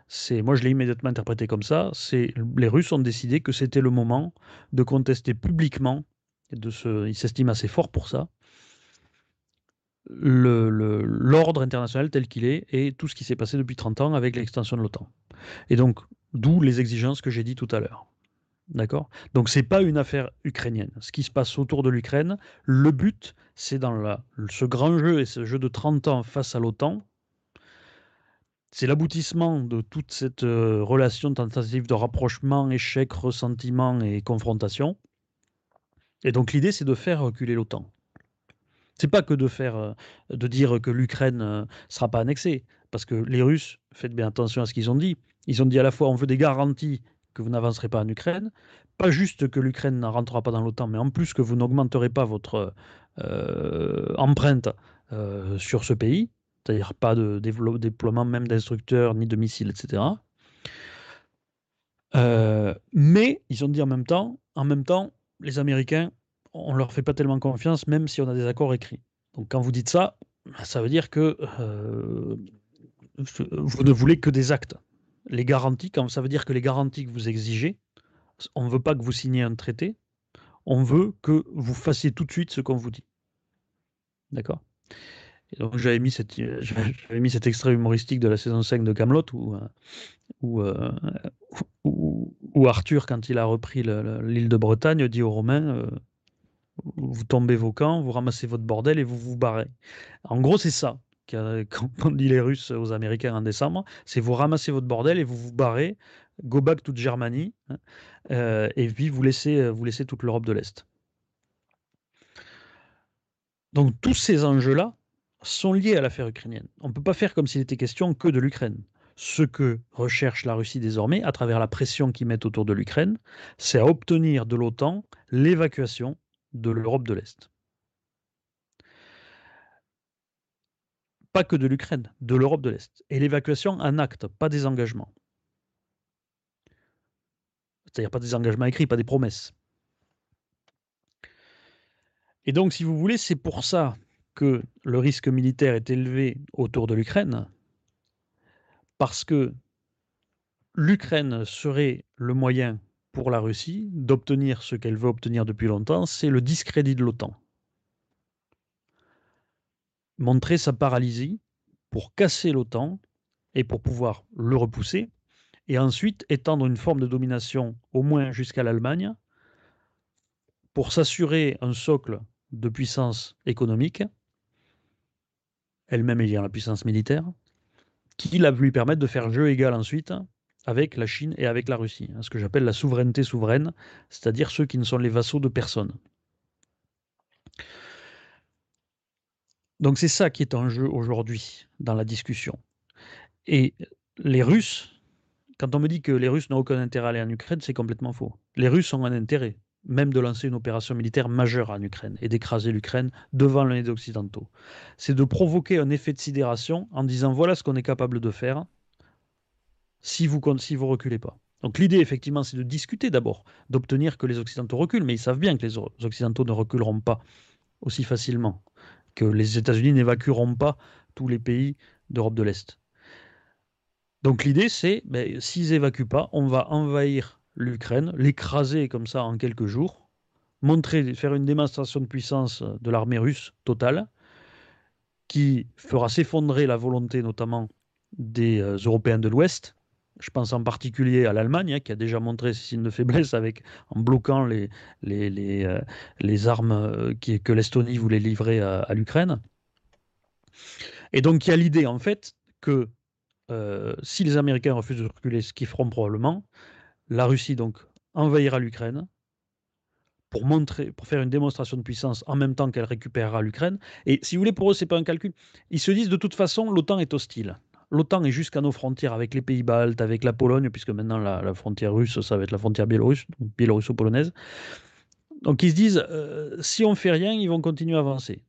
Speaker 1: c'est, moi je l'ai immédiatement interprété comme ça, c'est les Russes ont décidé que c'était le moment de contester publiquement, de se, ils s'estiment assez forts pour ça, le, l'ordre international tel qu'il est et tout ce qui s'est passé depuis 30 ans avec l'extension de l'OTAN. Et donc, d'où les exigences que j'ai dit tout à l'heure. D'accord? Donc, ce n'est pas une affaire ukrainienne. Ce qui se passe autour de l'Ukraine, le but, c'est dans ce grand jeu et ce jeu de 30 ans face à l'OTAN, c'est l'aboutissement de toute cette euh, relation tentative de rapprochement, échec, ressentiment et confrontation. Et donc l'idée, c'est de faire reculer l'OTAN. C'est pas que de faire, euh, de dire que l'Ukraine ne euh, sera pas annexée, parce que les Russes, faites bien attention à ce qu'ils ont dit. Ils ont dit à la fois on veut des garanties que vous n'avancerez pas en Ukraine, pas juste que l'Ukraine ne rentrera pas dans l'OTAN, mais en plus que vous n'augmenterez pas votre empreinte sur ce pays c'est-à-dire pas de déploiement même d'instructeurs ni de missiles, etc. Euh, mais ils ont dit en même temps, en même temps, les Américains, on leur fait pas tellement confiance, même si on a des accords écrits. Donc quand vous dites ça, ça veut dire que euh, vous ne voulez que des actes. Les garanties, quand ça veut dire que les garanties que vous exigez, on ne veut pas que vous signiez un traité, on veut que vous fassiez tout de suite ce qu'on vous dit. D'accord? Donc j'avais mis, cette, j'avais mis cet extrait humoristique de la saison 5 de Camelot où, euh, euh, où, Arthur, quand il a repris l'île de Bretagne, dit aux Romains euh, Vous tombez vos camps, vous ramassez votre bordel et vous vous barrez. En gros, c'est ça qu'ont dit les Russes aux Américains en décembre c'est vous ramassez votre bordel et vous vous barrez, go back to Germany, hein, et puis vous laissez, vous laissez toute l'Europe de l'Est. Donc tous ces enjeux-là, sont liés à l'affaire ukrainienne. On ne peut pas faire comme s'il était question que de l'Ukraine. Ce que recherche la Russie désormais, à travers la pression qu'ils mettent autour de l'Ukraine, c'est obtenir de l'OTAN l'évacuation de l'Europe de l'Est. Pas que de l'Ukraine, de l'Europe de l'Est. Et l'évacuation en acte, pas des engagements. C'est-à-dire pas des engagements écrits, pas des promesses. Et donc, si vous voulez, c'est pour ça que le risque militaire est élevé autour de l'Ukraine, parce que l'Ukraine serait le moyen pour la Russie d'obtenir ce qu'elle veut obtenir depuis longtemps, c'est le discrédit de l'OTAN. Montrer sa paralysie pour casser l'OTAN et pour pouvoir le repousser, et ensuite étendre une forme de domination au moins jusqu'à l'Allemagne, pour s'assurer un socle de puissance économique elle-même ayant la puissance militaire, qui lui permettre de faire jeu égal ensuite avec la Chine et avec la Russie, hein, ce que j'appelle la souveraineté souveraine, c'est-à-dire ceux qui ne sont les vassaux de personne. Donc c'est ça qui est en jeu aujourd'hui dans la discussion. Et les Russes, quand on me dit que les Russes n'ont aucun intérêt à aller en Ukraine, c'est complètement faux. Les Russes ont un intérêt même de lancer une opération militaire majeure en Ukraine et d'écraser l'Ukraine devant les Occidentaux. C'est de provoquer un effet de sidération en disant voilà ce qu'on est capable de faire si vous ne si vous reculez pas. Donc l'idée effectivement c'est de discuter d'abord, d'obtenir que les Occidentaux reculent, mais ils savent bien que les Occidentaux ne reculeront pas aussi facilement, que les États-Unis n'évacueront pas tous les pays d'Europe de l'Est. Donc l'idée c'est, ben, s'ils évacuent pas, on va envahir l'Ukraine, l'écraser comme ça en quelques jours, montrer, faire une démonstration de puissance de l'armée russe totale, qui fera s'effondrer la volonté notamment des euh, Européens de l'Ouest. Je pense en particulier à l'Allemagne, hein, qui a déjà montré ses signes de faiblesse avec, en bloquant les, euh, armes euh, que l'Estonie voulait livrer à, l'Ukraine. Et donc il y a l'idée en fait que si les Américains refusent de reculer, ce qu'ils feront probablement, la Russie donc envahira l'Ukraine pour faire une démonstration de puissance en même temps qu'elle récupérera l'Ukraine. Et si vous voulez, pour eux, c'est pas un calcul. Ils se disent de toute façon, l'OTAN est hostile. L'OTAN est jusqu'à nos frontières avec les pays baltes, avec la Pologne, puisque maintenant la, frontière russe, ça va être la frontière biélorusse, biélorusso-polonaise. Donc ils se disent, euh, si on fait rien, ils vont continuer à avancer.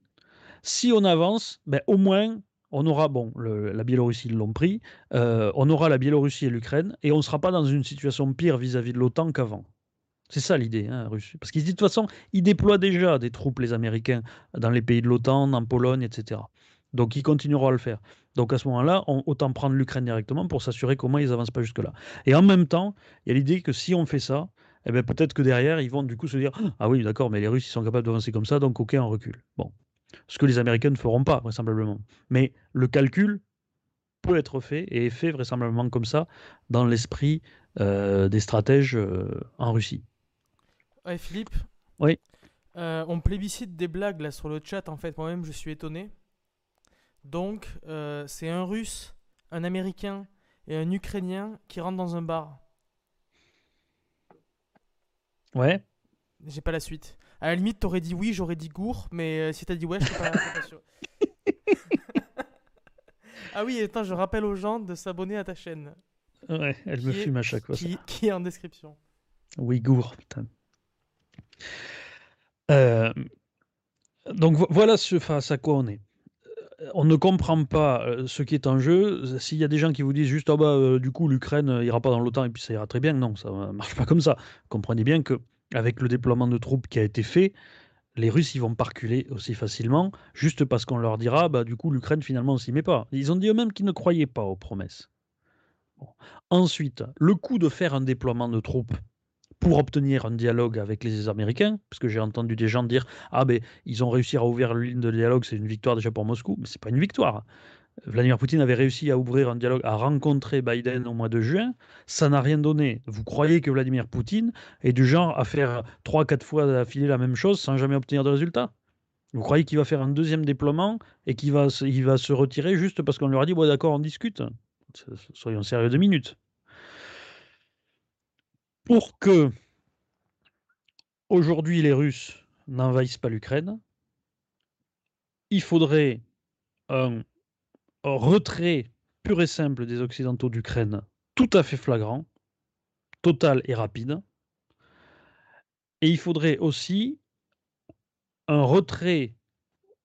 Speaker 1: Si on avance, ben, au moins on aura, bon, la Biélorussie, l'ont pris, euh, on aura la Biélorussie et l'Ukraine, et on ne sera pas dans une situation pire vis-à-vis de l'OTAN qu'avant. C'est ça l'idée, hein, russe. Parce qu'ils disent de toute façon, ils déploient déjà des troupes, les Américains, dans les pays de l'OTAN, en Pologne, etc. Donc ils continueront à le faire. Donc à ce moment-là, autant prendre l'Ukraine directement pour s'assurer moins ils n'avancent pas jusque-là. Et en même temps, il y a l'idée que si on fait ça, eh bien, peut-être que derrière, ils vont du coup se dire Ah oui, d'accord, mais les Russes, ils sont capables d'avancer comme ça, donc ok, on recule. Bon. Ce que les Américains ne feront pas, vraisemblablement. Mais le calcul peut être fait et est fait vraisemblablement comme ça dans l'esprit euh, des stratèges euh, en Russie.
Speaker 2: Ouais, Philippe
Speaker 1: Oui.
Speaker 2: Euh, on plébiscite des blagues là sur le chat, en fait. Moi-même, je suis étonné. Donc, c'est un Russe, un Américain et un Ukrainien qui rentrent dans un bar.
Speaker 1: Ouais.
Speaker 2: J'ai pas la suite. À la limite, t'aurais dit oui, j'aurais dit gour, mais si t'as dit ouais, je suis pas, pas sûr. Ah oui, attends, je rappelle aux gens de s'abonner à ta chaîne.
Speaker 1: Ouais, elle me fume à chaque fois.
Speaker 2: Qui, est en description.
Speaker 1: Ouïghour, putain. Euh, donc voilà ce, face à quoi on est. Euh, on ne comprend pas euh, ce qui est en jeu. S'il y a des gens qui vous disent juste, ah bah, du coup, l'Ukraine ira pas dans l'OTAN et puis ça ira très bien, non, ça marche pas comme ça. Comprenez bien que avec le déploiement de troupes qui a été fait, les Russes ils vont pas reculer aussi facilement, juste parce qu'on leur dira, bah du coup l'Ukraine finalement on s'y met pas. Ils ont dit eux-mêmes qu'ils ne croyaient pas aux promesses. Ensuite, le coup de faire un déploiement de troupes pour obtenir un dialogue avec les Américains, parce que j'ai entendu des gens dire ah ben ils ont réussi à ouvrir ligne de dialogue, c'est une victoire déjà pour Moscou, mais c'est pas une victoire. Vladimir Poutine avait réussi à ouvrir un dialogue, à rencontrer Biden au mois de juin. Ça n'a rien donné. Vous croyez que Vladimir Poutine est du genre à faire 3-4 fois d'affilée la même chose sans jamais obtenir de résultat? Vous croyez qu'il va faire un deuxième déploiement et qu'il va, il va se retirer juste parce qu'on lui a dit bon, d'accord, on discute? Soyons sérieux deux minutes. Pour que aujourd'hui les Russes n'envahissent pas l'Ukraine, il faudrait un retrait pur et simple des Occidentaux d'Ukraine, tout à fait flagrant, total et rapide. Et il faudrait aussi un retrait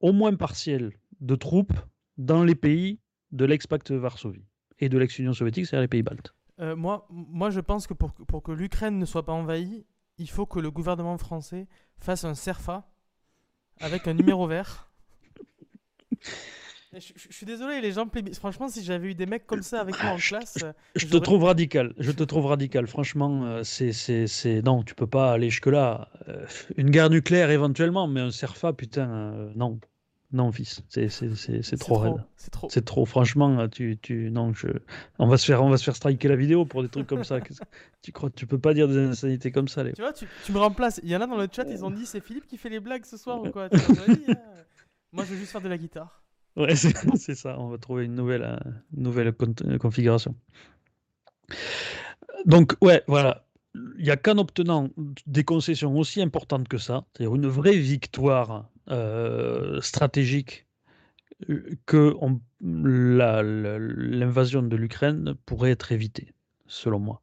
Speaker 1: au moins partiel de troupes dans les pays de l'ex-pacte Varsovie et de l'ex-Union soviétique, c'est-à-dire les pays baltes.
Speaker 2: Euh, moi, moi, je pense que pour, pour que l'Ukraine ne soit pas envahie, il faut que le gouvernement français fasse un CERFA avec un numéro vert. Je, suis désolé, les gens Franchement, si j'avais eu des mecs comme ça avec moi en classe.
Speaker 1: Je, te trouve radical. Je te trouve radical. Franchement, euh, c'est, non, tu peux pas aller jusque-là. Euh, une guerre nucléaire éventuellement, mais un CERFA, putain, euh, non. Non, fils, c'est, c'est, trop, raide. C'est trop. C'est trop. Franchement, tu, tu, non, je, on va se faire, on va se faire striker la vidéo pour des trucs comme ça. tu crois, tu peux pas dire des insanités comme ça, les...
Speaker 2: Tu vois, tu, tu, me remplaces. Il y en a dans le chat, ils ont dit, c'est Philippe qui fait les blagues ce soir ou quoi Moi, je vais juste faire de la guitare.
Speaker 1: Ouais, c'est ça. On va trouver une nouvelle, euh, nouvelle configuration. Donc, ouais, voilà. Il n'y a qu'en obtenant des concessions aussi importantes que ça, c'est-à-dire une vraie victoire euh, stratégique, que l'invasion de l'Ukraine pourrait être évitée, selon moi.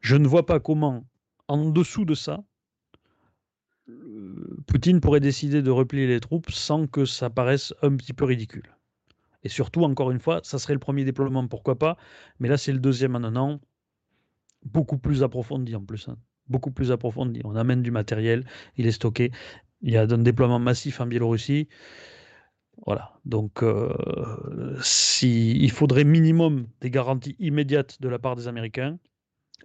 Speaker 1: Je ne vois pas comment, en dessous de ça, Poutine pourrait décider de replier les troupes sans que ça paraisse un petit peu ridicule. Et surtout, encore une fois, ça serait le premier déploiement, pourquoi pas, mais là c'est le deuxième en un an, beaucoup plus approfondi en plus. Hein. Beaucoup plus approfondi. On amène du matériel, il est stocké. Il y a un déploiement massif en Biélorussie. Voilà. Donc, euh, si, il faudrait minimum des garanties immédiates de la part des Américains.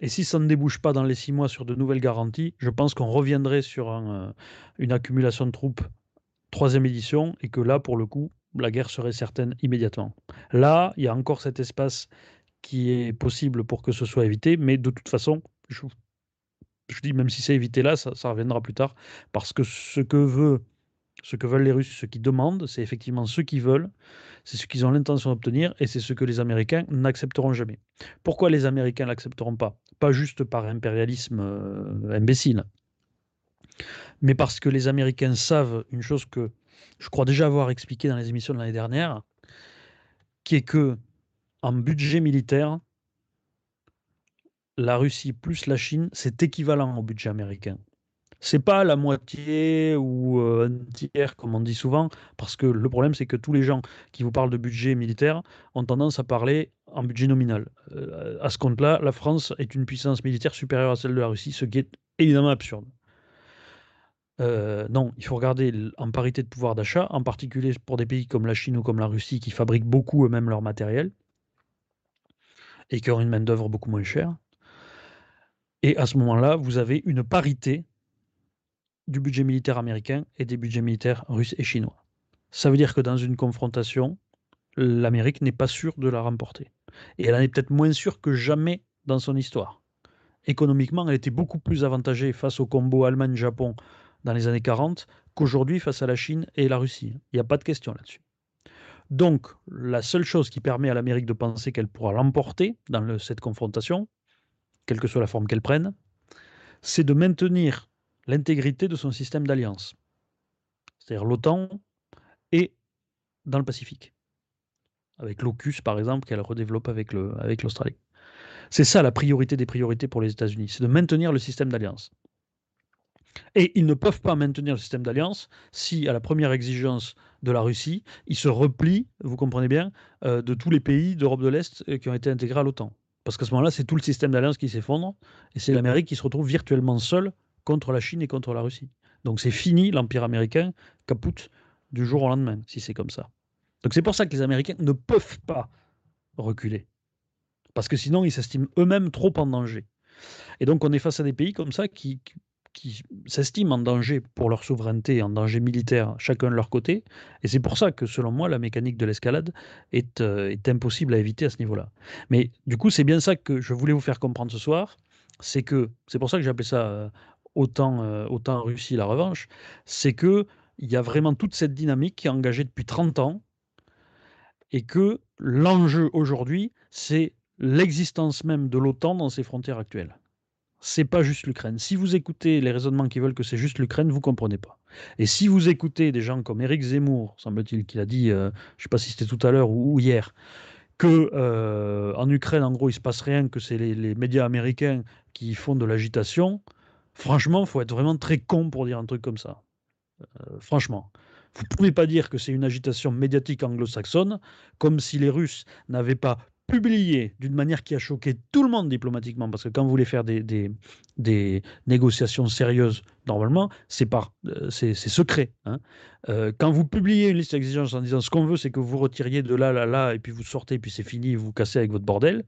Speaker 1: Et si ça ne débouche pas dans les six mois sur de nouvelles garanties, je pense qu'on reviendrait sur euh, une accumulation de troupes troisième édition et que là, pour le coup, la guerre serait certaine immédiatement. Là, il y a encore cet espace qui est possible pour que ce soit évité, mais de toute façon, je, dis même si c'est évité là, ça, ça, reviendra plus tard, parce que ce que veut, ce que veulent les Russes, ce qu'ils demandent, c'est effectivement ce qu'ils veulent, c'est ce qu'ils ont l'intention d'obtenir et c'est ce que les Américains n'accepteront jamais. Pourquoi les Américains l'accepteront pas? Pas juste par impérialisme euh, imbécile, mais parce que les Américains savent une chose que je crois déjà avoir expliqué dans les émissions de l'année dernière, qui est que en budget militaire, la Russie plus la Chine, c'est équivalent au budget américain c'est pas la moitié ou euh, un tiers comme on dit souvent, parce que le problème c'est que tous les gens qui vous parlent de budget militaire ont tendance à parler en budget nominal. Euh, à ce compte-là, la France est une puissance militaire supérieure à celle de la Russie, ce qui est évidemment absurde. Euh, non, il faut regarder en parité de pouvoir d'achat, en particulier pour des pays comme la Chine ou comme la Russie qui fabriquent beaucoup eux-mêmes leur matériel et qui ont une main-d'œuvre beaucoup moins chère. Et à ce moment-là, vous avez une parité du budget militaire américain et des budgets militaires russes et chinois. Ça veut dire que dans une confrontation, l'Amérique n'est pas sûre de la remporter. Et elle en est peut-être moins sûre que jamais dans son histoire. Économiquement, elle était beaucoup plus avantagée face au combo Allemagne-Japon dans les années 40 qu'aujourd'hui face à la Chine et la Russie. Il n'y a pas de question là-dessus. Donc, la seule chose qui permet à l'Amérique de penser qu'elle pourra l'emporter dans cette confrontation, quelle que soit la forme qu'elle prenne, c'est de maintenir l'intégrité de son système d'alliance, c'est-à-dire l'OTAN et dans le Pacifique, avec l'OCUS par exemple qu'elle redéveloppe avec l'Australie. C'est ça la priorité des priorités pour les États-Unis, c'est de maintenir le système d'alliance. Et ils ne peuvent pas maintenir le système d'alliance si, à la première exigence de la Russie, ils se replient, vous comprenez bien, euh, de tous les pays d'Europe de l'Est euh, qui ont été intégrés à l'OTAN. Parce qu'à ce moment-là, c'est tout le système d'alliance qui s'effondre, et c'est l'Amérique qui se retrouve virtuellement seule contre la Chine et contre la Russie. Donc c'est fini, l'Empire américain capoute du jour au lendemain, si c'est comme ça. Donc c'est pour ça que les Américains ne peuvent pas reculer. Parce que sinon, ils s'estiment eux-mêmes trop en danger. Et donc on est face à des pays comme ça qui, qui s'estiment en danger pour leur souveraineté, en danger militaire, chacun de leur côté. Et c'est pour ça que, selon moi, la mécanique de l'escalade est, euh, est, impossible à éviter à ce niveau-là. Mais du coup, c'est bien ça que je voulais vous faire comprendre ce soir. C'est que, c'est pour ça que j'ai ça euh, autant, euh, autant Russie la revanche. C'est que il y a vraiment toute cette dynamique qui est engagée depuis 30 ans et que l'enjeu aujourd'hui, c'est l'existence même de l'OTAN dans ses frontières actuelles c'est pas juste l'Ukraine. Si vous écoutez les raisonnements qui veulent que c'est juste l'Ukraine, vous comprenez pas. Et si vous écoutez des gens comme Éric Zemmour, semble-t-il, qu'il a dit, euh, je sais pas si c'était tout à l'heure ou, hier, que euh, en Ukraine, en gros, il se passe rien, que c'est les, médias américains qui font de l'agitation. Franchement, faut être vraiment très con pour dire un truc comme ça. Euh, franchement. Vous ne pouvez pas dire que c'est une agitation médiatique anglo-saxonne, comme si les Russes n'avaient pas publié d'une manière qui a choqué tout le monde diplomatiquement, parce que quand vous voulez faire des, des, négociations sérieuses, normalement, c'est par euh, c'est secret. Hein. Euh, quand vous publiez une liste d'exigences en disant ce qu'on veut, c'est que vous retiriez de là, là, là, et puis vous sortez, et puis c'est fini, vous cassez avec votre bordel.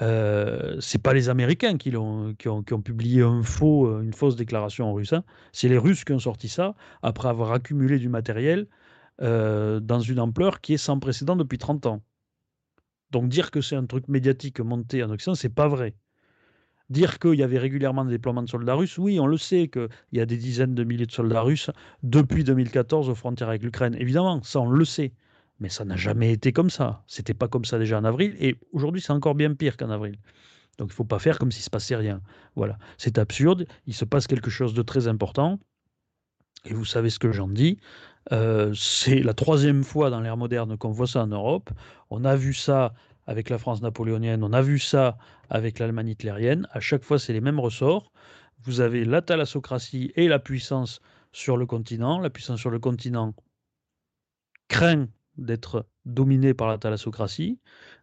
Speaker 1: Euh, c'est pas les Américains qui, ont, qui, ont, qui ont publié euh, une fausse déclaration en russe. Hein. C'est les Russes qui ont sorti ça après avoir accumulé du matériel dans une ampleur qui est sans précédent depuis 30 ans. Donc dire que c'est un truc médiatique monté en Occident, c'est pas vrai. Dire qu'il y avait régulièrement des déploiements de soldats russes, oui, on le sait qu'il y a des dizaines de milliers de soldats russes depuis 2014 aux frontières avec l'Ukraine. Évidemment, ça on le sait. Mais ça n'a jamais été comme ça. C'était pas comme ça déjà en avril. Et aujourd'hui, c'est encore bien pire qu'en avril. Donc il ne faut pas faire comme s'il se passait rien. Voilà. C'est absurde. Il se passe quelque chose de très important. Et vous savez ce que j'en dis. Euh, c'est la troisième fois dans l'ère moderne qu'on voit ça en Europe. On a vu ça avec la France napoléonienne, on a vu ça avec l'Allemagne hitlérienne. À chaque fois, c'est les mêmes ressorts. Vous avez la thalassocratie et la puissance sur le continent. La puissance sur le continent craint d'être dominée par la thalassocratie.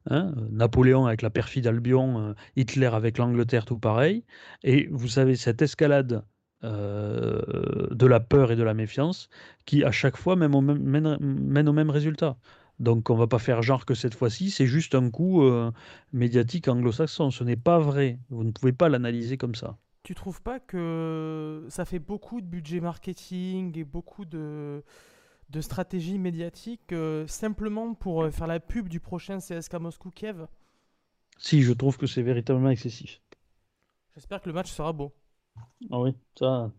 Speaker 1: Hein. Napoléon avec la perfide Albion, euh, Hitler avec l'Angleterre, tout pareil. Et vous savez, cette escalade euh, de la peur et de la méfiance qui, à chaque fois, même mène, au même résultat. Donc on va pas faire genre que cette fois-ci, c'est juste un coup euh, médiatique anglo-saxon. Ce n'est pas vrai. Vous ne pouvez pas l'analyser comme ça.
Speaker 2: Tu trouves pas que ça fait beaucoup de budget marketing et beaucoup de, de stratégie médiatique euh, simplement pour faire la pub du prochain CSK Moscou-Kiev
Speaker 1: Si, je trouve que c'est véritablement excessif.
Speaker 2: J'espère que le match sera beau.
Speaker 1: Ah oui, ça,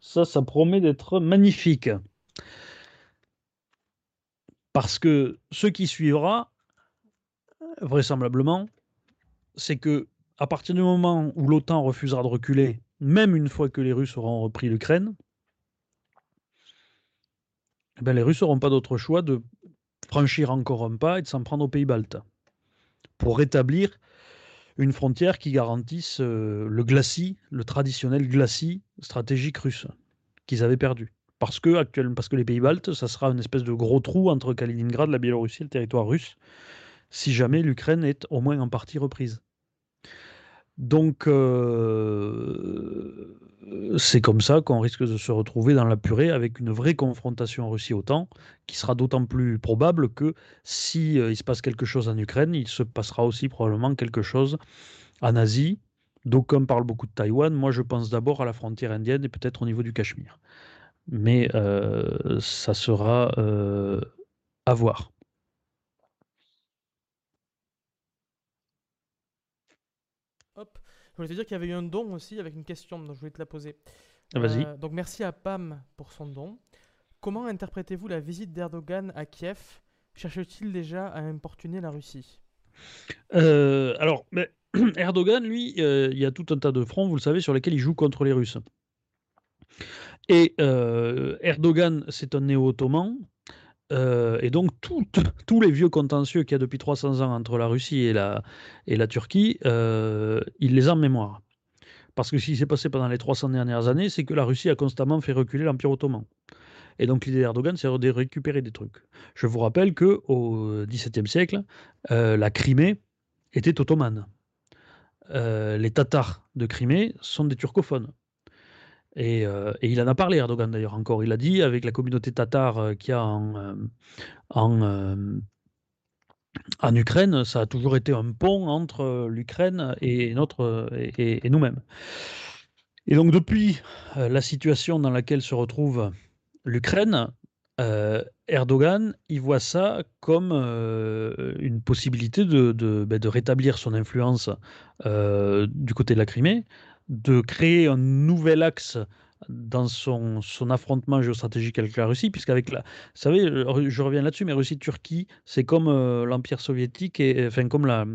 Speaker 1: ça, promet d'être magnifique. Parce que ce qui suivra, vraisemblablement, c'est que à partir du moment où l'OTAN refusera de reculer, même une fois que les Russes auront repris l'Ukraine, eh ben les Russes n'auront pas d'autre choix de franchir encore un pas et de s'en prendre aux pays baltes pour rétablir une frontière qui garantisse euh, le glacis, le traditionnel glacis stratégique russe qu'ils avaient perdu. Parce que, les pays baltes, ça sera une espèce de gros trou entre Kaliningrad, la Biélorussie et le territoire russe, si jamais l'Ukraine est au moins en partie reprise. Donc, euh, c'est comme ça qu'on risque de se retrouver dans la purée avec une vraie confrontation Russie-OTAN, qui sera d'autant plus probable que si il se passe quelque chose en Ukraine, il se passera aussi probablement quelque chose en Asie. D'aucuns parlent beaucoup de Taïwan. Moi, je pense d'abord à la frontière indienne et peut-être au niveau du Cachemire. Mais ça sera à voir.
Speaker 2: Hop. Je voulais te dire qu'il y avait eu un don aussi avec une question, donc je voulais te la poser.
Speaker 1: Vas-y.
Speaker 2: Euh, donc merci à Pam pour son don. Comment interprétez-vous la visite d'Erdogan à Kiev? Cherche-t-il déjà à importuner la Russie?
Speaker 1: Euh, alors, mais Erdogan, lui, euh, il y a tout un tas de fronts, vous le savez, sur lesquels il joue contre les Russes. Et Erdogan, c'est un néo-ottoman. Euh, et donc, tous les vieux contentieux qu'il y a depuis 300 ans entre la Russie et la, Turquie, euh, il les a en mémoire. Parce que ce qui s'est passé pendant les 300 dernières années, c'est que la Russie a constamment fait reculer l'Empire ottoman. Et donc l'idée d'Erdogan, c'est de récupérer des trucs. Je vous rappelle qu'au XVIIe siècle, euh, la Crimée était ottomane. Les Tatars de Crimée sont des turcophones. Et, euh, et il en a parlé, Erdogan d'ailleurs, encore. Il a dit, avec la communauté tatare euh, qu'il y a en, euh, euh, Ukraine, ça a toujours été un pont entre l'Ukraine et, et, nous-mêmes. Et donc depuis la situation dans laquelle se retrouve l'Ukraine, Erdogan, il voit ça comme une possibilité ben, de rétablir son influence du côté de la Crimée, de créer un nouvel axe dans son, son affrontement géostratégique avec la Russie, puisqu'avec la... Vous savez, je je reviens là-dessus, mais Russie-Turquie, c'est comme euh, l'Empire soviétique, et, enfin comme la,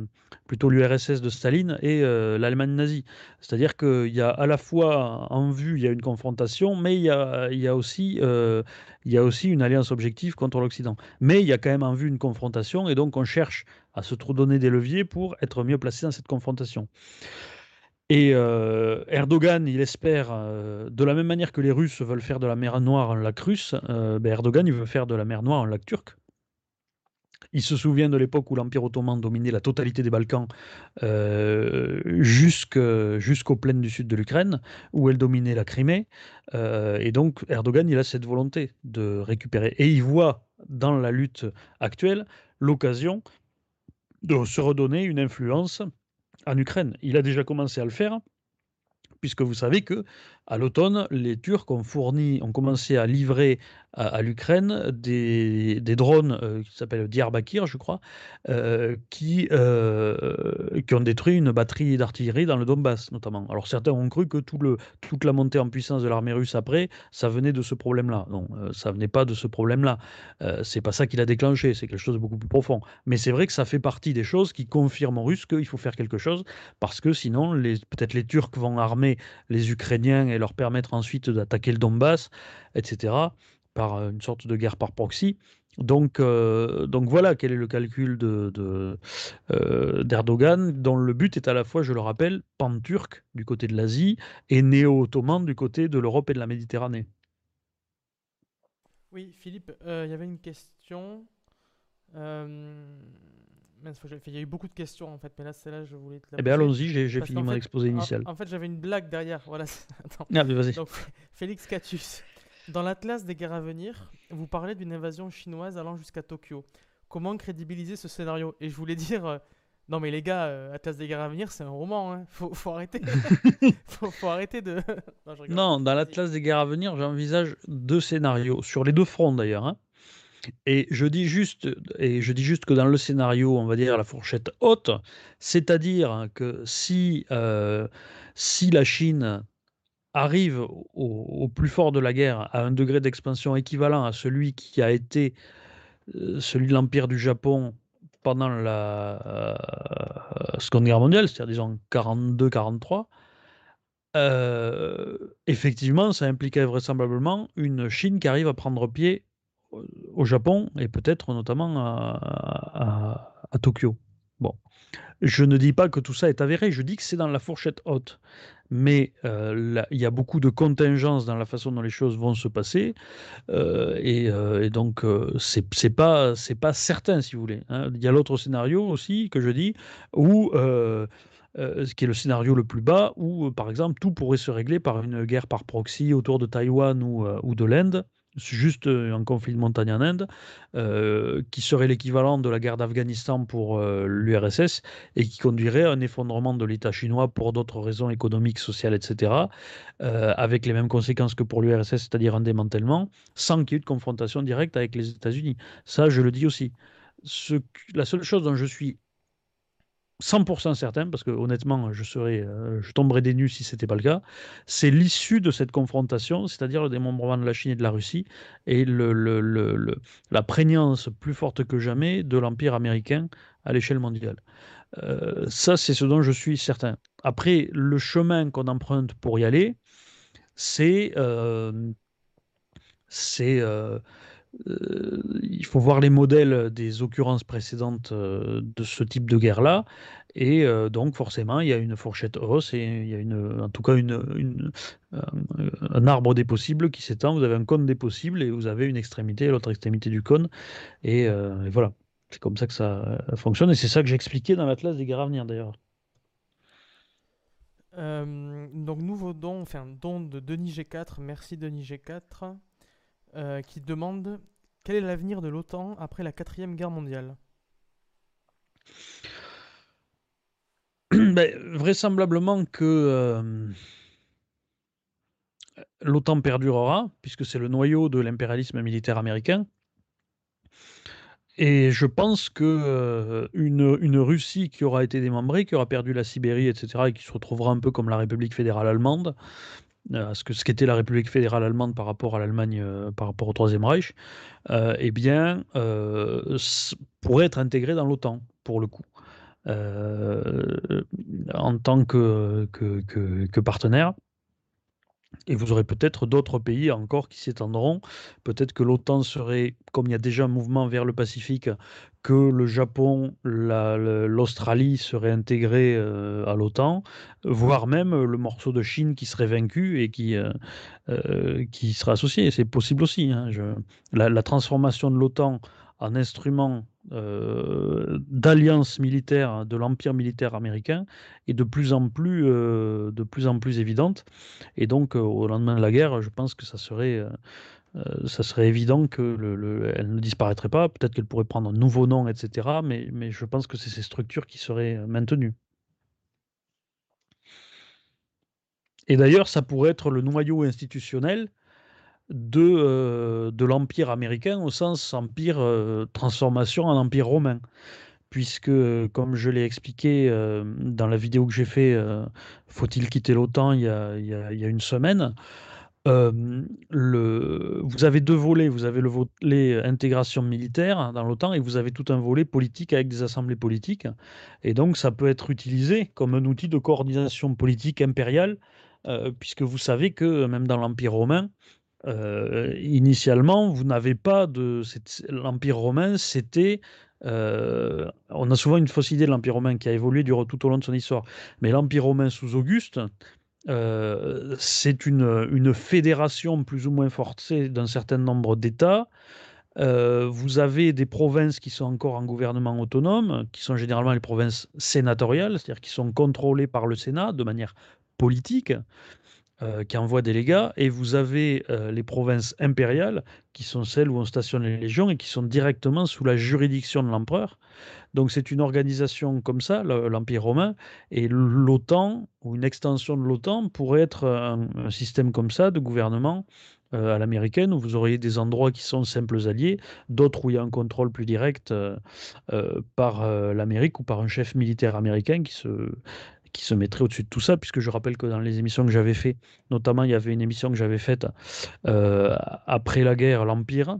Speaker 1: plutôt l'URSS de Staline et euh, l'Allemagne nazie. C'est-à-dire qu'il y a à la fois en vue, il y a une confrontation, mais il y a, y a aussi... euh, il y a aussi une alliance objective contre l'Occident. Mais il y a quand même en vue une confrontation, et donc on cherche à se donner des leviers pour être mieux placé dans cette confrontation. Et euh, Erdogan, il espère, euh, de la même manière que les Russes veulent faire de la mer Noire un lac russe, euh, ben Erdogan, il veut faire de la mer Noire un lac turc. Il se souvient de l'époque où l'Empire ottoman dominait la totalité des Balkans jusqu'aux plaines du sud de l'Ukraine, où elle dominait la Crimée. Et donc Erdogan, il a cette volonté de récupérer. Et il voit dans la lutte actuelle l'occasion de se redonner une influence en Ukraine. Il a déjà commencé à le faire puisque vous savez que à l'automne, les Turcs ont commencé à livrer à, l'Ukraine des, drones euh, qui s'appellent Diyarbakir, je crois, euh, qui, euh, qui ont détruit une batterie d'artillerie dans le Donbass, notamment. Alors certains ont cru que toute la montée en puissance de l'armée russe après, ça venait de ce problème-là. Non, ça venait pas de ce problème-là. C'est pas ça qui l'a déclenché, c'est quelque chose de beaucoup plus profond. Mais c'est vrai que ça fait partie des choses qui confirment aux Russes qu'il faut faire quelque chose, parce que sinon, peut-être les Turcs vont armer les Ukrainiens et leur permettre ensuite d'attaquer le Donbass, etc., par euh, une sorte de guerre par proxy. Donc, euh, donc voilà quel est le calcul euh, d'Erdogan, dont le but est à la fois, je le rappelle, pan-turc du côté de l'Asie et néo-ottoman du côté de l'Europe et de la Méditerranée.
Speaker 2: Oui, Philippe, il y avait une question. Mince, faut que je- il y a eu beaucoup de questions en fait, mais là, celle-là, je voulais te la
Speaker 1: Eh bien, allons-y, j'ai, fini mon exposé initial.
Speaker 2: en fait, j'avais une blague derrière. Voilà. Attends.
Speaker 1: Ah, vas-y.
Speaker 2: Donc, Félix Catus, dans l'Atlas des guerres à venir, vous parlez d'une invasion chinoise allant jusqu'à Tokyo. Comment crédibiliser ce scénario? Et je voulais dire, euh, non mais les gars, euh, Atlas des guerres à venir, c'est un roman. Hein. Faut, faut arrêter. faut, faut arrêter de. non,
Speaker 1: dans l'Atlas des guerres à venir, j'envisage deux scénarios, sur les deux fronts d'ailleurs. hein. Et je dis juste, et je dis juste que dans le scénario, on va dire la fourchette haute, c'est-à-dire que si, euh, si la Chine arrive au, plus fort de la guerre à un degré d'expansion équivalent à celui qui a été euh, celui de l'Empire du Japon pendant la euh, Seconde Guerre mondiale, c'est-à-dire disons 42-43, euh, effectivement, ça impliquait vraisemblablement une Chine qui arrive à prendre pied au Japon et peut-être notamment à, Tokyo. Bon, je ne dis pas que tout ça est avéré, je dis que c'est dans la fourchette haute. Mais euh, il y a beaucoup de contingences dans la façon dont les choses vont se passer. euh, et, euh, et donc, c'est pas, c'est pas certain, si vous voulez. hein. Il y a l'autre scénario aussi que je dis où ce qui est le scénario le plus bas, où, par exemple, tout pourrait se régler par une guerre par proxy autour de Taïwan ou, ou de l'Inde juste un conflit de montagne en Inde, qui serait l'équivalent de la guerre d'Afghanistan pour l'URSS et qui conduirait à un effondrement de l'État chinois pour d'autres raisons économiques, sociales, etc., avec les mêmes conséquences que pour l'URSS, c'est-à-dire un démantèlement, sans qu'il y ait de confrontation directe avec les États-Unis. Ça, je le dis aussi. La seule chose dont je suis 100% certain, parce que honnêtement, je, euh, tomberais des nues si ce n'était pas le cas, c'est l'issue de cette confrontation, c'est-à-dire le démembrement de la Chine et de la Russie, et le, la prégnance plus forte que jamais de l'Empire américain à l'échelle mondiale. Euh, ça, c'est ce dont je suis certain. Après, le chemin qu'on emprunte pour y aller, c'est... Euh, c'est euh, il faut voir les modèles des occurrences précédentes euh, de ce type de guerre-là. Et euh, donc, forcément, il y a une fourchette hausse et il y a une, en tout cas un arbre des possibles qui s'étend. Vous avez un cône des possibles et vous avez une extrémité et l'autre extrémité du cône. Et, voilà, c'est comme ça que ça fonctionne. Et c'est ça que j'ai expliqué dans l'Atlas des guerres à venir, d'ailleurs.
Speaker 2: donc, nouveau don, enfin, don de Denis G4. Merci Denis G4. Euh, qui demande quel est l'avenir de l'OTAN après la quatrième guerre mondiale?
Speaker 1: Ben, Vraisemblablement que euh, l'OTAN perdurera, puisque c'est le noyau de l'impérialisme militaire américain. Et je pense que euh, une, une, Russie qui aura été démembrée, qui aura perdu la Sibérie, etc., et qui se retrouvera un peu comme la République fédérale allemande, euh, ce que ce qu'était la République fédérale allemande par rapport à l'Allemagne, euh, par rapport au Troisième Reich, euh, eh bien, pourrait être intégré dans l'OTAN, pour le coup. en tant que, que, que partenaire. Et vous aurez peut-être d'autres pays encore qui s'étendront. Peut-être que l'OTAN serait, comme il y a déjà un mouvement vers le Pacifique, que le Japon, l'Australie seraient intégrés euh, à l'OTAN, voire même le morceau de Chine qui serait vaincu et qui, euh, euh, qui associé. C'est possible aussi. Hein. la, transformation de l'OTAN en instrument d'alliance militaire de l'empire militaire américain est de plus en plus, de plus, en plus évidente. Et donc, au lendemain de la guerre, je pense que ça serait, ça serait évident que le, ne disparaîtrait pas. Peut-être qu'elle pourrait prendre un nouveau nom, etc. Mais, mais je pense que c'est ces structures qui seraient maintenues. Et d'ailleurs, ça pourrait être le noyau institutionnel de, euh, de l'Empire américain au sens empire euh, transformation en empire romain. Puisque, comme je l'ai expliqué euh, dans la vidéo que j'ai fait, Faut-il quitter l'OTAN il, y a, il, y a, une semaine, le, vous avez deux volets. Vous avez le volet intégration militaire dans l'OTAN et vous avez tout un volet politique avec des assemblées politiques. Et donc, ça peut être utilisé comme un outil de coordination politique impériale, puisque vous savez que même dans l'Empire romain, euh, initialement, vous n'avez pas de. L'Empire romain, c'était. Euh, on a souvent une fausse idée de l'Empire romain qui a évolué tout au long de son histoire. Mais l'Empire romain sous Auguste, euh, c'est une, une, fédération plus ou moins forcée d'un certain nombre d'États. vous avez des provinces qui sont encore en gouvernement autonome, qui sont généralement les provinces sénatoriales, c'est-à-dire qui sont contrôlées par le Sénat de manière politique. Euh, qui envoie des légats, et vous avez euh, les provinces impériales, qui sont celles où on stationne les légions et qui sont directement sous la juridiction de l'empereur. Donc c'est une organisation comme ça, l'Empire romain, et l'OTAN, ou une extension de l'OTAN, pourrait être un, système comme ça de gouvernement euh, à l'américaine, où vous auriez des endroits qui sont simples alliés, d'autres où il y a un contrôle plus direct par l'Amérique ou par un chef militaire américain qui se, qui se mettrait au-dessus de tout ça, puisque je rappelle que dans les émissions que j'avais fait, notamment il y avait une émission que j'avais faite euh, après la guerre, l'Empire,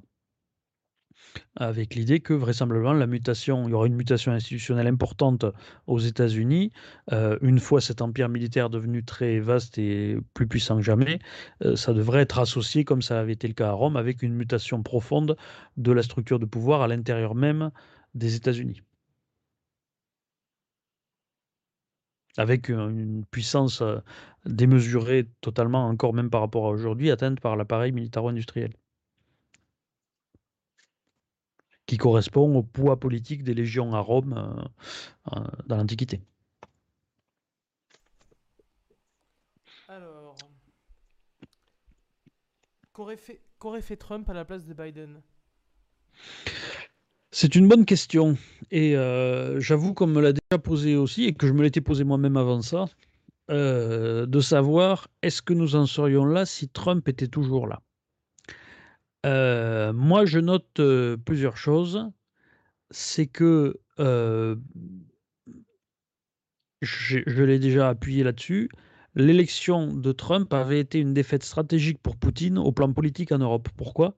Speaker 1: avec l'idée que vraisemblablement la mutation, il y aura une mutation institutionnelle importante aux États-Unis. Euh, une fois cet empire militaire devenu très vaste et plus puissant que jamais, euh, ça devrait être associé, comme ça avait été le cas à Rome, avec une mutation profonde de la structure de pouvoir à l'intérieur même des États-Unis. avec une puissance euh, démesurée totalement, encore même par rapport à aujourd'hui, atteinte par l'appareil militaro-industriel, qui correspond au poids politique des légions à Rome euh, euh, dans l'Antiquité.
Speaker 2: Alors, qu'aurait fait Trump à la place de Biden?
Speaker 1: C'est une bonne question. Et euh, j'avoue qu'on me l'a déjà posé aussi, et que je me l'étais posé moi-même avant ça, euh, de savoir est-ce que nous en serions là si Trump était toujours là? Euh, moi, je note plusieurs choses. C'est que je, je l'ai déjà appuyé là-dessus. L'élection de Trump avait été une défaite stratégique pour Poutine au plan politique en Europe. Pourquoi?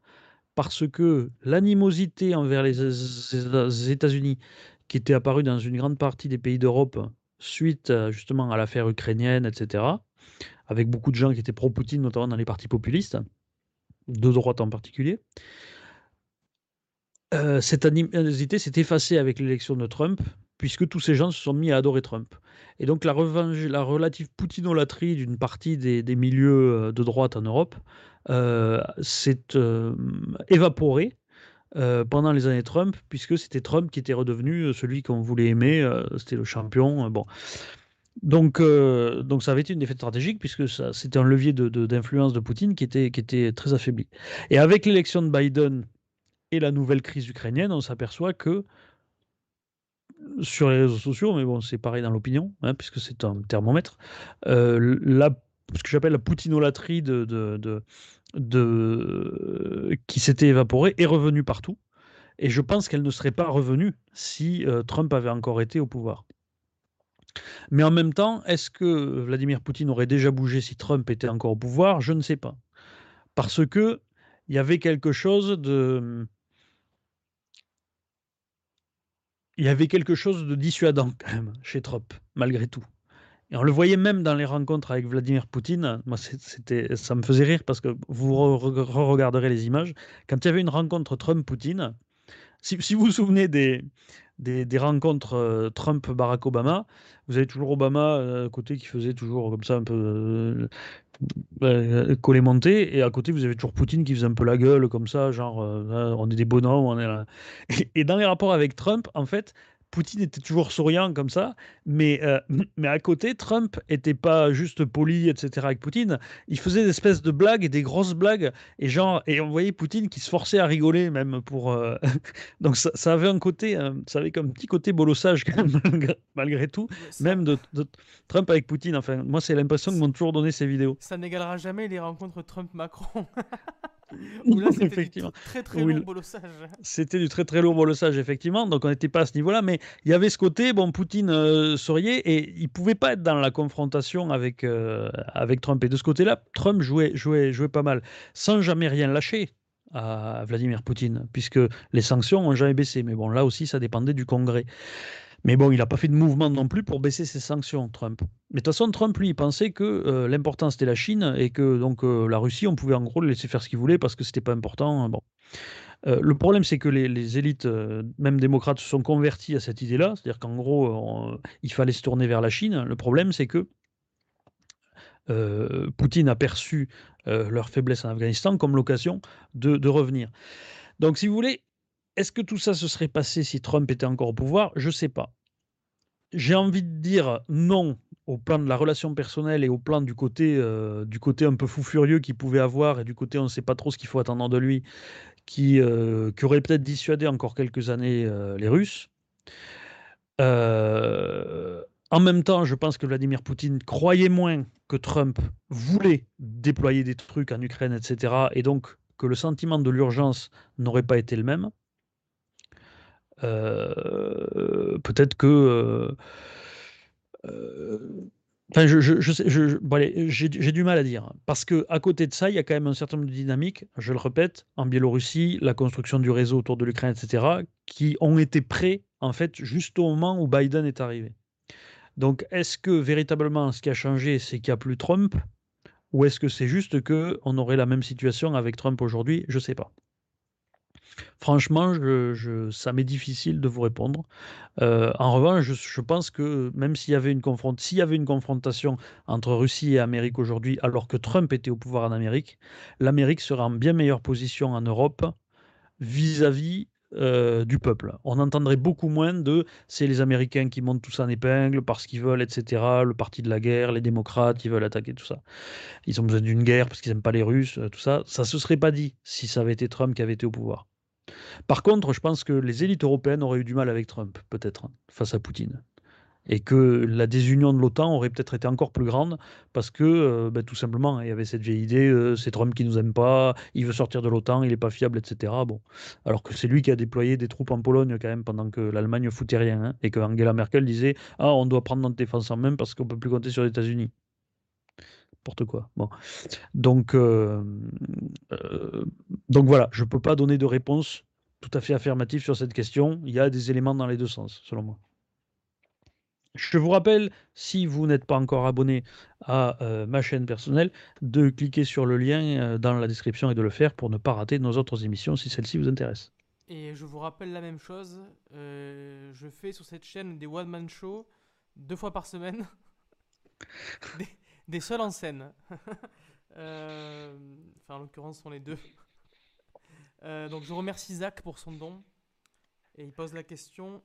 Speaker 1: Parce que l'animosité envers les États-Unis, qui était apparue dans une grande partie des pays d'Europe suite justement à l'affaire ukrainienne, etc., avec beaucoup de gens qui étaient pro-Poutine, notamment dans les partis populistes, de droite en particulier, euh, cette animosité s'est effacée avec l'élection de Trump, puisque tous ces gens se sont mis à adorer Trump. Et donc la, la relative poutinolatrie d'une partie des, milieux euh, de droite en Europe euh, s'est évaporée pendant les années Trump, puisque c'était Trump qui était redevenu celui qu'on voulait aimer, c'était le champion. bon. Donc, donc ça avait été une défaite stratégique, puisque c'était un levier d'influence de, de Poutine qui était, qui était très affaibli. Et avec l'élection de Biden et la nouvelle crise ukrainienne, on s'aperçoit que sur les réseaux sociaux, mais bon, c'est pareil dans l'opinion, hein, puisque c'est un thermomètre, euh, la, ce que j'appelle la poutinolatrie de, de, de, qui s'était évaporée est revenue partout. Et je pense qu'elle ne serait pas revenue si euh, Trump avait encore été au pouvoir. Mais en même temps, est-ce que Vladimir Poutine aurait déjà bougé si Trump était encore au pouvoir? Je ne sais pas. Parce que il y avait quelque chose de il y avait quelque chose de dissuadant quand même chez Trump, malgré tout. Et on le voyait même dans les rencontres avec Vladimir Poutine. Moi, c'était, ça me faisait rire parce que vous re-regarderez les images. Quand il y avait une rencontre Trump-Poutine, si, si, vous vous souvenez des, des, rencontres euh, Trump-Barack Obama, vous avez toujours Obama euh, à côté qui faisait toujours comme ça un peu euh, euh collé monté, et à côté vous avez toujours Poutine qui faisait un peu la gueule comme ça, genre on est des bonhommes, on est et, dans les rapports avec Trump, en fait, Poutine était toujours souriant comme ça, mais, euh, mais à côté, Trump était pas juste poli, etc. avec Poutine. Il faisait des espèces de blagues, des grosses blagues, et genre, et on voyait Poutine qui se forçait à rigoler même pour. Euh, donc ça, avait un côté, euh, ça avait comme un petit côté bolossage quand même, malgré, tout, même de, Trump avec Poutine. Enfin, moi c'est l'impression qu'ils m'ont toujours donné ces vidéos.
Speaker 2: Ça n'égalera jamais les rencontres Trump-Macron. c'était du très très lourd bolossage.
Speaker 1: C'était du très bolossage, effectivement. Donc on n'était pas à ce niveau-là. Mais il y avait ce côté, bon, Poutine euh, souriait et il pouvait pas être dans la confrontation avec, euh, avec Trump. Et de ce côté-là, Trump jouait, jouait, jouait pas mal, sans jamais rien lâcher à Vladimir Poutine, puisque les sanctions n'ont jamais baissé. Mais bon, là aussi, ça dépendait du Congrès. Mais bon, il n'a pas fait de mouvement non plus pour baisser ses sanctions, Trump. Mais de toute façon, Trump, lui, il pensait que euh, l'important c'était la Chine et que donc euh, la Russie, on pouvait en gros laisser faire ce qu'il voulait parce que c'était pas important. Bon. Euh, le problème, c'est que les, élites, même démocrates, se sont convertis à cette idée-là. C'est-à-dire qu'en gros, il fallait se tourner vers la Chine. Le problème, c'est que Poutine a perçu leur faiblesse en Afghanistan comme l'occasion de, de revenir. Donc, si vous voulez, est-ce que tout ça se serait passé si Trump était encore au pouvoir? Je ne sais pas. J'ai envie de dire non au plan de la relation personnelle et au plan du côté, euh, du côté un peu fou furieux qu'il pouvait avoir et du côté on ne sait pas trop ce qu'il faut attendre de lui, qui, euh, aurait peut-être dissuadé encore quelques années euh, les Russes. en même temps, je pense que Vladimir Poutine croyait moins que Trump voulait déployer des trucs en Ukraine, etc. Et donc que le sentiment de l'urgence n'aurait pas été le même. Euh, peut-être que. Euh, euh, enfin, je, je, je, j'ai, du mal à dire. Parce que à côté de ça, il y a quand même un certain nombre de dynamiques, je le répète, en Biélorussie, la construction du réseau autour de l'Ukraine, etc., qui ont été prêts, en fait, juste au moment où Biden est arrivé. Donc, est-ce que véritablement ce qui a changé, c'est qu'il n'y a plus Trump Ou est-ce que c'est juste qu'on aurait la même situation avec Trump aujourd'hui? Je ne sais pas. Franchement, je, ça m'est difficile de vous répondre. Euh, en revanche, je, pense que même s'il y, avait une confrontation entre Russie et Amérique aujourd'hui, alors que Trump était au pouvoir en Amérique, l'Amérique serait en bien meilleure position en Europe vis-à-vis euh, du peuple. On entendrait beaucoup moins de c'est les Américains qui montent tout ça en épingle parce qu'ils veulent, etc. Le parti de la guerre, les démocrates, ils veulent attaquer tout ça. Ils ont besoin d'une guerre parce qu'ils n'aiment pas les Russes, euh, tout ça. Ça se serait pas dit si ça avait été Trump qui avait été au pouvoir. Par contre, je pense que les élites européennes auraient eu du mal avec Trump, peut-être, hein, face à Poutine et que la désunion de l'OTAN aurait peut-être été encore plus grande parce que euh, ben, tout simplement il y avait cette vieille idée euh, c'est Trump qui nous aime pas, il veut sortir de l'OTAN, il n'est pas fiable, etc. Alors que c'est lui qui a déployé des troupes en Pologne quand même pendant que l'Allemagne foutait rien hein, et que Angela Merkel disait ah on doit prendre notre défense en main parce qu'on peut plus compter sur les États-Unis. N'importe quoi. Bon, donc euh, donc voilà, je peux pas donner de réponse tout à fait affirmative sur cette question. Il y a des éléments dans les deux sens, selon moi. Je vous rappelle, si vous n'êtes pas encore abonné à euh, ma chaîne personnelle, de cliquer sur le lien euh, dans la description et de le faire pour ne pas rater nos autres émissions si celle-ci vous intéresse.
Speaker 2: Et je vous rappelle la même chose, euh, je fais sur cette chaîne des one-man shows deux fois par semaine, des, seuls en scène. enfin, en l'occurrence, sont les deux. donc je remercie Zach pour son don. Et il pose la question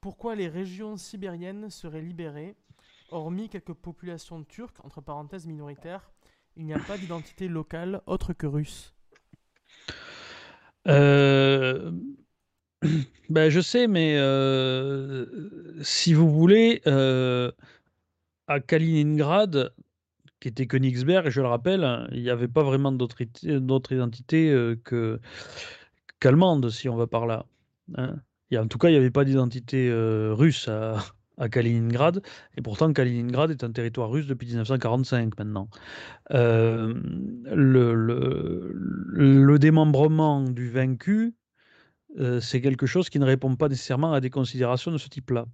Speaker 2: pourquoi les régions sibériennes seraient libérées Hormis quelques populations turques, entre parenthèses minoritaires, il n'y a pas d'identité locale autre que russe?
Speaker 1: Euh... Ben, je sais, mais euh, si vous voulez, euh, à Kaliningrad, qui était Königsberg, et je le rappelle, il n'y avait pas vraiment d'autre identité euh, que qu'allemande, si on va par là. Hein en tout cas, il n'y avait pas d'identité euh, russe à, Kaliningrad, et pourtant Kaliningrad est un territoire russe depuis 1945 maintenant. Euh, le, démembrement du vaincu, c'est quelque chose qui ne répond pas nécessairement à des considérations de ce type-là.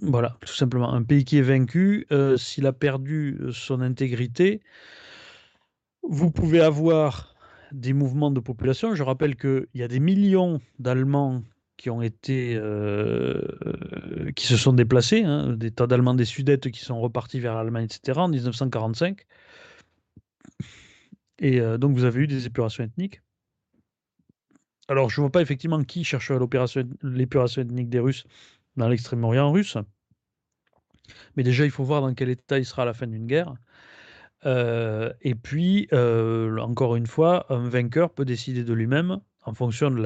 Speaker 1: Voilà, tout simplement. Un pays qui est vaincu, s'il a perdu son intégrité, vous pouvez avoir des mouvements de population. Je rappelle qu'il y a des millions d'Allemands qui ont été, euh, qui se sont déplacés, hein, des tas d'Allemands des Sudètes qui sont repartis vers l'Allemagne, etc. en 1945. Et euh, donc vous avez eu des épurations ethniques. Alors je ne vois pas effectivement qui cherche l'épuration ethnique des Russes dans l'extrême-orient russe. Mais déjà, il faut voir dans quel état il sera à la fin d'une guerre. Euh, et puis, euh, encore une fois, un vainqueur peut décider de lui-même, en fonction de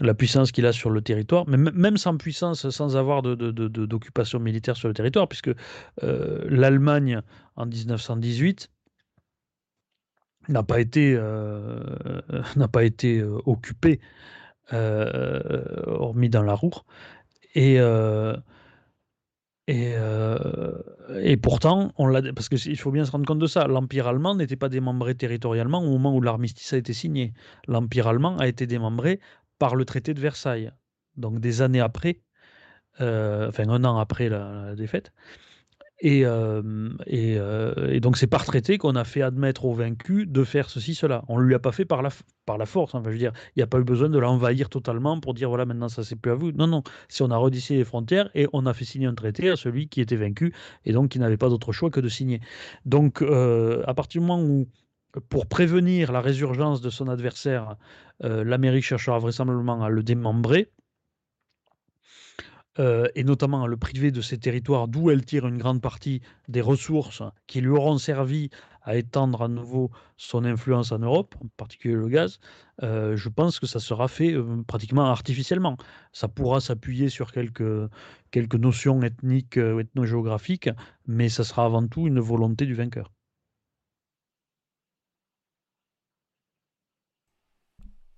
Speaker 1: la, puissance qu'il a sur le territoire, mais même sans puissance, sans avoir d'occupation militaire sur le territoire, puisque euh, l'Allemagne, en 1918, n'a pas été, n'a pas été occupée, hormis dans la Roure. Et, et, euh, et pourtant, on l'a, parce qu'il faut bien se rendre compte de ça, l'Empire allemand n'était pas démembré territorialement au moment où l'armistice a été signé. L'Empire allemand a été démembré par le traité de Versailles. Donc des années après, euh, enfin un an après la défaite, et, euh, euh, et, donc c'est par traité qu'on a fait admettre au vaincu de faire ceci, cela. On ne lui a pas fait par la, par la force. Enfin, je veux dire, il n'y a pas eu besoin de l'envahir totalement pour dire voilà maintenant ça c'est plus à vous. Non, non. Si on a redessiné les frontières et on a fait signer un traité à celui qui était vaincu et donc qui n'avait pas d'autre choix que de signer. Donc euh, à partir du moment où pour prévenir la résurgence de son adversaire, l'Amérique cherchera vraisemblablement à le démembrer euh, et notamment le privé de ces territoires d'où elle tire une grande partie des ressources qui lui auront servi à étendre à nouveau son influence en Europe, en particulier le gaz, euh, je pense que ça sera fait euh, pratiquement artificiellement. Ça pourra s'appuyer sur quelques, quelques notions ethniques ou ethnogéographiques, mais ça sera avant tout une volonté du vainqueur.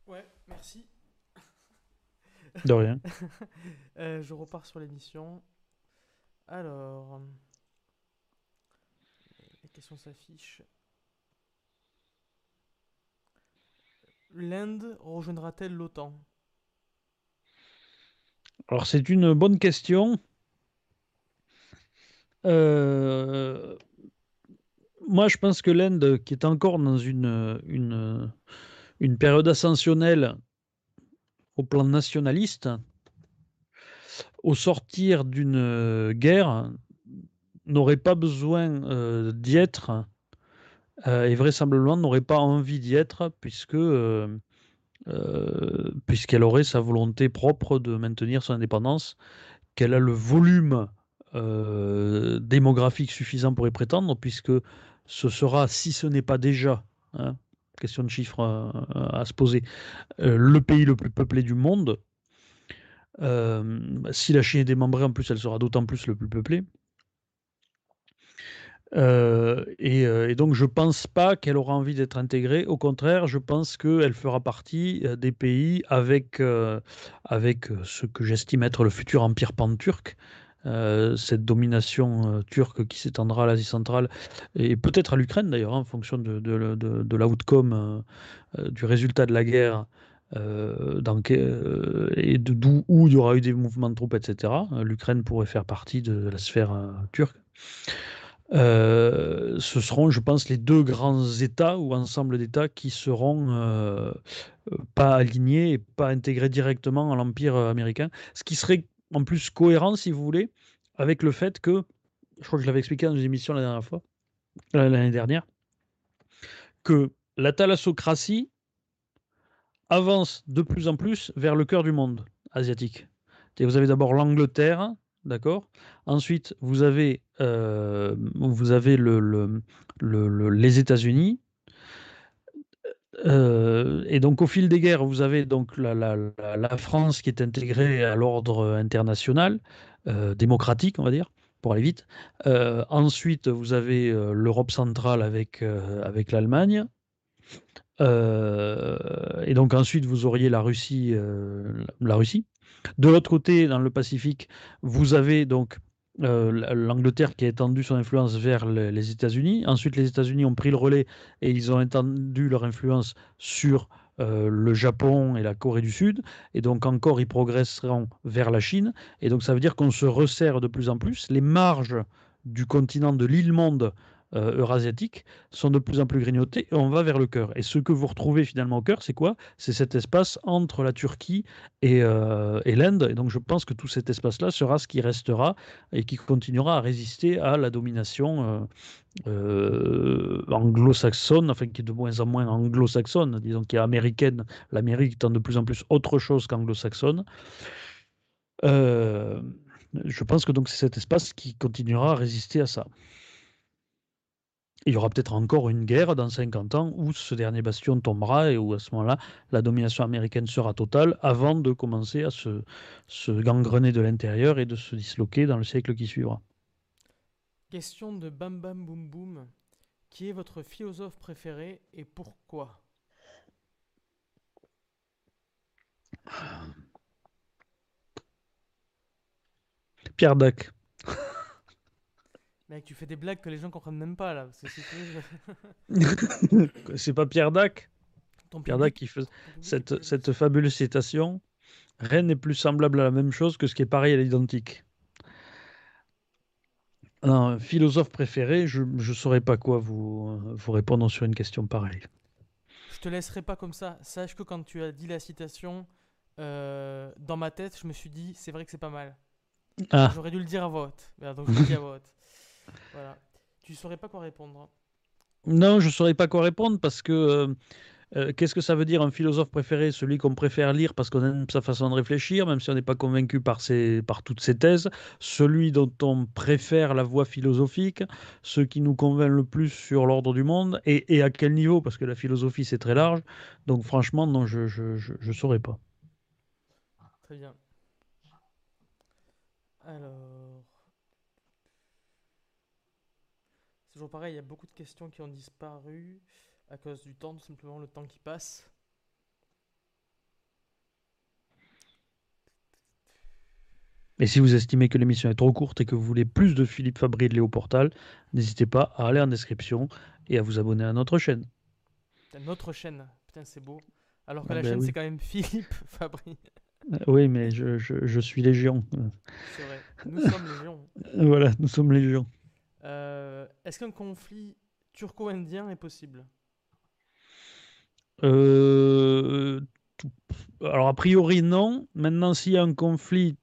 Speaker 2: Ouais, merci.
Speaker 1: De rien.
Speaker 2: Euh, je repars sur l'émission. Alors, les questions s'affichent. L'Inde rejoindra-t-elle l'OTAN?
Speaker 1: Alors c'est une bonne question. Euh, moi, je pense que l'Inde, qui est encore dans une, une, une période ascensionnelle au plan nationaliste, au sortir d'une euh, guerre, n'aurait pas besoin euh, d'y être et vraisemblablement n'aurait pas envie d'y être puisque puisqu'elle aurait sa volonté propre de maintenir son indépendance, qu'elle a le volume démographique suffisant pour y prétendre, puisque ce sera, si ce n'est pas déjà, hein, question de chiffres à, se poser, le pays le plus peuplé du monde. Si la Chine est démembrée, en plus, elle sera d'autant plus le plus peuplé. Euh, euh, et, donc, je pense pas qu'elle aura envie d'être intégrée. Au contraire, je pense qu'elle fera partie euh, des pays avec, avec ce que j'estime être le futur empire pan-turc. cette domination turque qui s'étendra à l'Asie centrale et peut-être à l'Ukraine d'ailleurs, hein, en fonction de, de, de, de l'outcome du résultat de la guerre dans, et d'où où il y aura eu des mouvements de troupes, etc. L'Ukraine pourrait faire partie de la sphère turque. Euh, ce seront, je pense, les deux grands États ou ensemble d'États qui seront euh, pas alignés et pas intégrés directement à l'Empire américain. Ce qui serait en plus cohérent, si vous voulez, avec le fait que, je crois que je l'avais expliqué dans une émission la dernière fois, euh, l'année dernière, que la thalassocratie avance de plus en plus vers le cœur du monde asiatique. Et vous avez d'abord l'Angleterre, d'accord? Ensuite, vous avez, euh, vous avez le, le, les États-Unis. Euh, et donc, au fil des guerres, vous avez donc la France qui est intégrée à l'ordre international, euh, démocratique, on va dire, pour aller vite. ensuite, vous avez l'Europe centrale avec, avec l'Allemagne. Et donc ensuite, vous auriez la Russie, la Russie. De l'autre côté, dans le Pacifique, vous avez donc euh, l'Angleterre qui a étendu son influence vers les États-Unis. Ensuite, les États-Unis ont pris le relais et ils ont étendu leur influence sur euh, le Japon et la Corée du Sud. Et donc encore, ils progresseront vers la Chine. Et donc ça veut dire qu'on se resserre de plus en plus. Les marges du continent de l'île monde euh, eurasiatiques sont de plus en plus grignotées et on va vers le cœur. Et ce que vous retrouvez finalement au cœur, c'est quoi? C'est cet espace entre la Turquie et, euh, et l'Inde. Et donc je pense que tout cet espace-là sera ce qui restera et qui continuera à résister à la domination euh, anglo-saxonne, enfin qui est de moins en moins anglo-saxonne, disons qui est américaine, l'Amérique étant de plus en plus autre chose qu'anglo-saxonne. je pense que donc c'est cet espace qui continuera à résister à ça il y aura peut-être encore une guerre dans 50 ans où ce dernier bastion tombera et où à ce moment-là, la domination américaine sera totale avant de commencer à se, se gangrener de l'intérieur et de se disloquer dans le siècle qui suivra.
Speaker 2: Question de Bam Bam Boum Boum. Qui est votre philosophe préféré et pourquoi?
Speaker 1: Pierre Dac.
Speaker 2: Mec, tu fais des blagues que les gens comprennent même pas là.
Speaker 1: C'est pas Pierre Dac Pierre Dac qui fait cette, cette fabuleuse citation. Rien n'est plus semblable à la même chose que ce qui est pareil à l'identique. Un philosophe préféré, je ne saurais pas quoi vous, vous répondre sur une question pareille.
Speaker 2: Je te laisserai pas comme ça. Sache que quand tu as dit la citation, euh, dans ma tête, je me suis dit, c'est vrai que c'est pas mal. Ah. J'aurais dû le dire à voix haute. Donc je le dis à voix haute. Voilà. Tu saurais pas quoi répondre. Hein.
Speaker 1: Non, je saurais pas quoi répondre parce que euh, euh, qu'est-ce que ça veut dire un philosophe préféré Celui qu'on préfère lire parce qu'on aime sa façon de réfléchir, même si on n'est pas convaincu par, ses, par toutes ses thèses. Celui dont on préfère la voie philosophique, ce qui nous convainc le plus sur l'ordre du monde et, et, à quel niveau? Parce que la philosophie, c'est très large. Donc franchement, non, je ne je, je, saurais pas.
Speaker 2: Très bien. Alors... toujours pareil, il y a beaucoup de questions qui ont disparu à cause du temps, tout simplement le temps qui passe.
Speaker 1: Et si vous estimez que l'émission est trop courte et que vous voulez plus de Philippe Fabry et de Léo Portal, n'hésitez pas à aller en description et à vous abonner à notre chaîne.
Speaker 2: Notre chaîne, putain c'est beau. Alors que ah la ben chaîne c'est quand même Philippe Fabry.
Speaker 1: Euh, oui, mais je, je, je suis Légion.
Speaker 2: C'est vrai, nous sommes Légion.
Speaker 1: Voilà, nous sommes Légion.
Speaker 2: Euh, est-ce qu'un conflit turco-indien est possible
Speaker 1: euh, Alors, a priori, non. Maintenant, s'il y a un conflit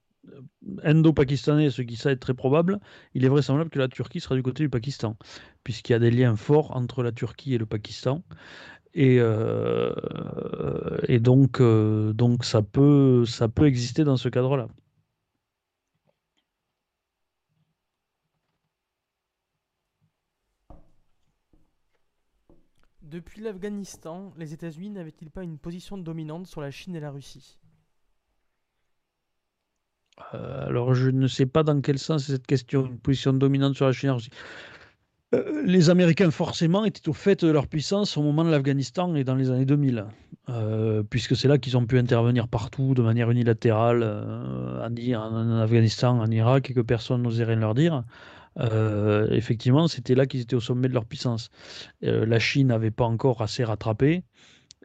Speaker 1: indo-pakistanais, ce qui ça est très probable, il est vraisemblable que la Turquie sera du côté du Pakistan. puisqu'il y a des liens forts entre la Turquie et le Pakistan. Et, euh, donc, euh, donc ça, peut, ça peut exister dans ce cadre-là.
Speaker 2: Depuis l'Afghanistan, les États-Unis n'avaient-ils pas une position dominante sur la Chine et la Russie?
Speaker 1: Euh, alors, je ne sais pas dans quel sens cette question, une position dominante sur la Chine. Euh, les Américains, forcément, étaient au fait de leur puissance au moment de l'Afghanistan et dans les années 2000, euh, puisque c'est là qu'ils ont pu intervenir partout de manière unilatérale, en, Afghanistan, en Irak, et que personne n'osait rien leur dire. Effectivement, c'était là qu'ils étaient au sommet de leur puissance. la Chine n'avait pas encore assez rattrapé.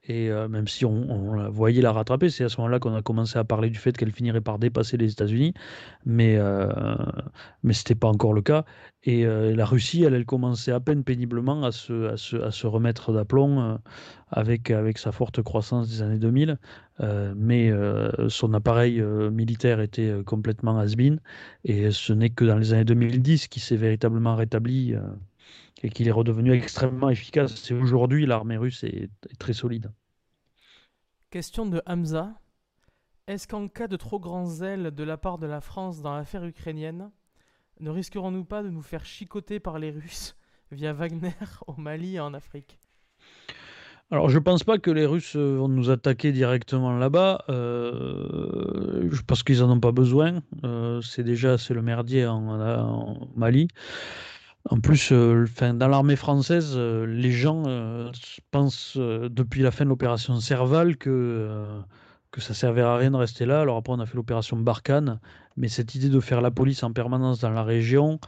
Speaker 1: Et euh, même si on, voyait la rattraper, c'est à ce moment-là qu'on a commencé à parler du fait qu'elle finirait par dépasser les États-Unis, mais, euh, mais ce n'était pas encore le cas. Et euh, la Russie, elle, elle commençait à peine péniblement à se, à se, à se remettre d'aplomb avec, avec sa forte croissance des années 2000, mais son appareil militaire était complètement has-been, et ce n'est que dans les années 2010 qu'il s'est véritablement rétabli et qu'il est redevenu extrêmement efficace. Et aujourd'hui, l'armée russe est, très solide.
Speaker 2: Question de Hamza. Est-ce qu'en cas de trop grand zèle de la part de la France dans l'affaire ukrainienne, ne risquerons-nous pas de nous faire chicoter par les Russes via Wagner au Mali et en Afrique?
Speaker 1: Alors, je pense pas que les Russes vont nous attaquer directement là-bas, euh, parce qu'ils en ont pas besoin. Euh, c'est déjà c'est le merdier en Mali. En plus, euh, dans l'armée française, euh, les gens euh, pensent depuis la fin de l'opération Serval que, que ça servait à rien de rester là. Alors après, on a fait l'opération Barkhane, mais cette idée de faire la police en permanence dans la région,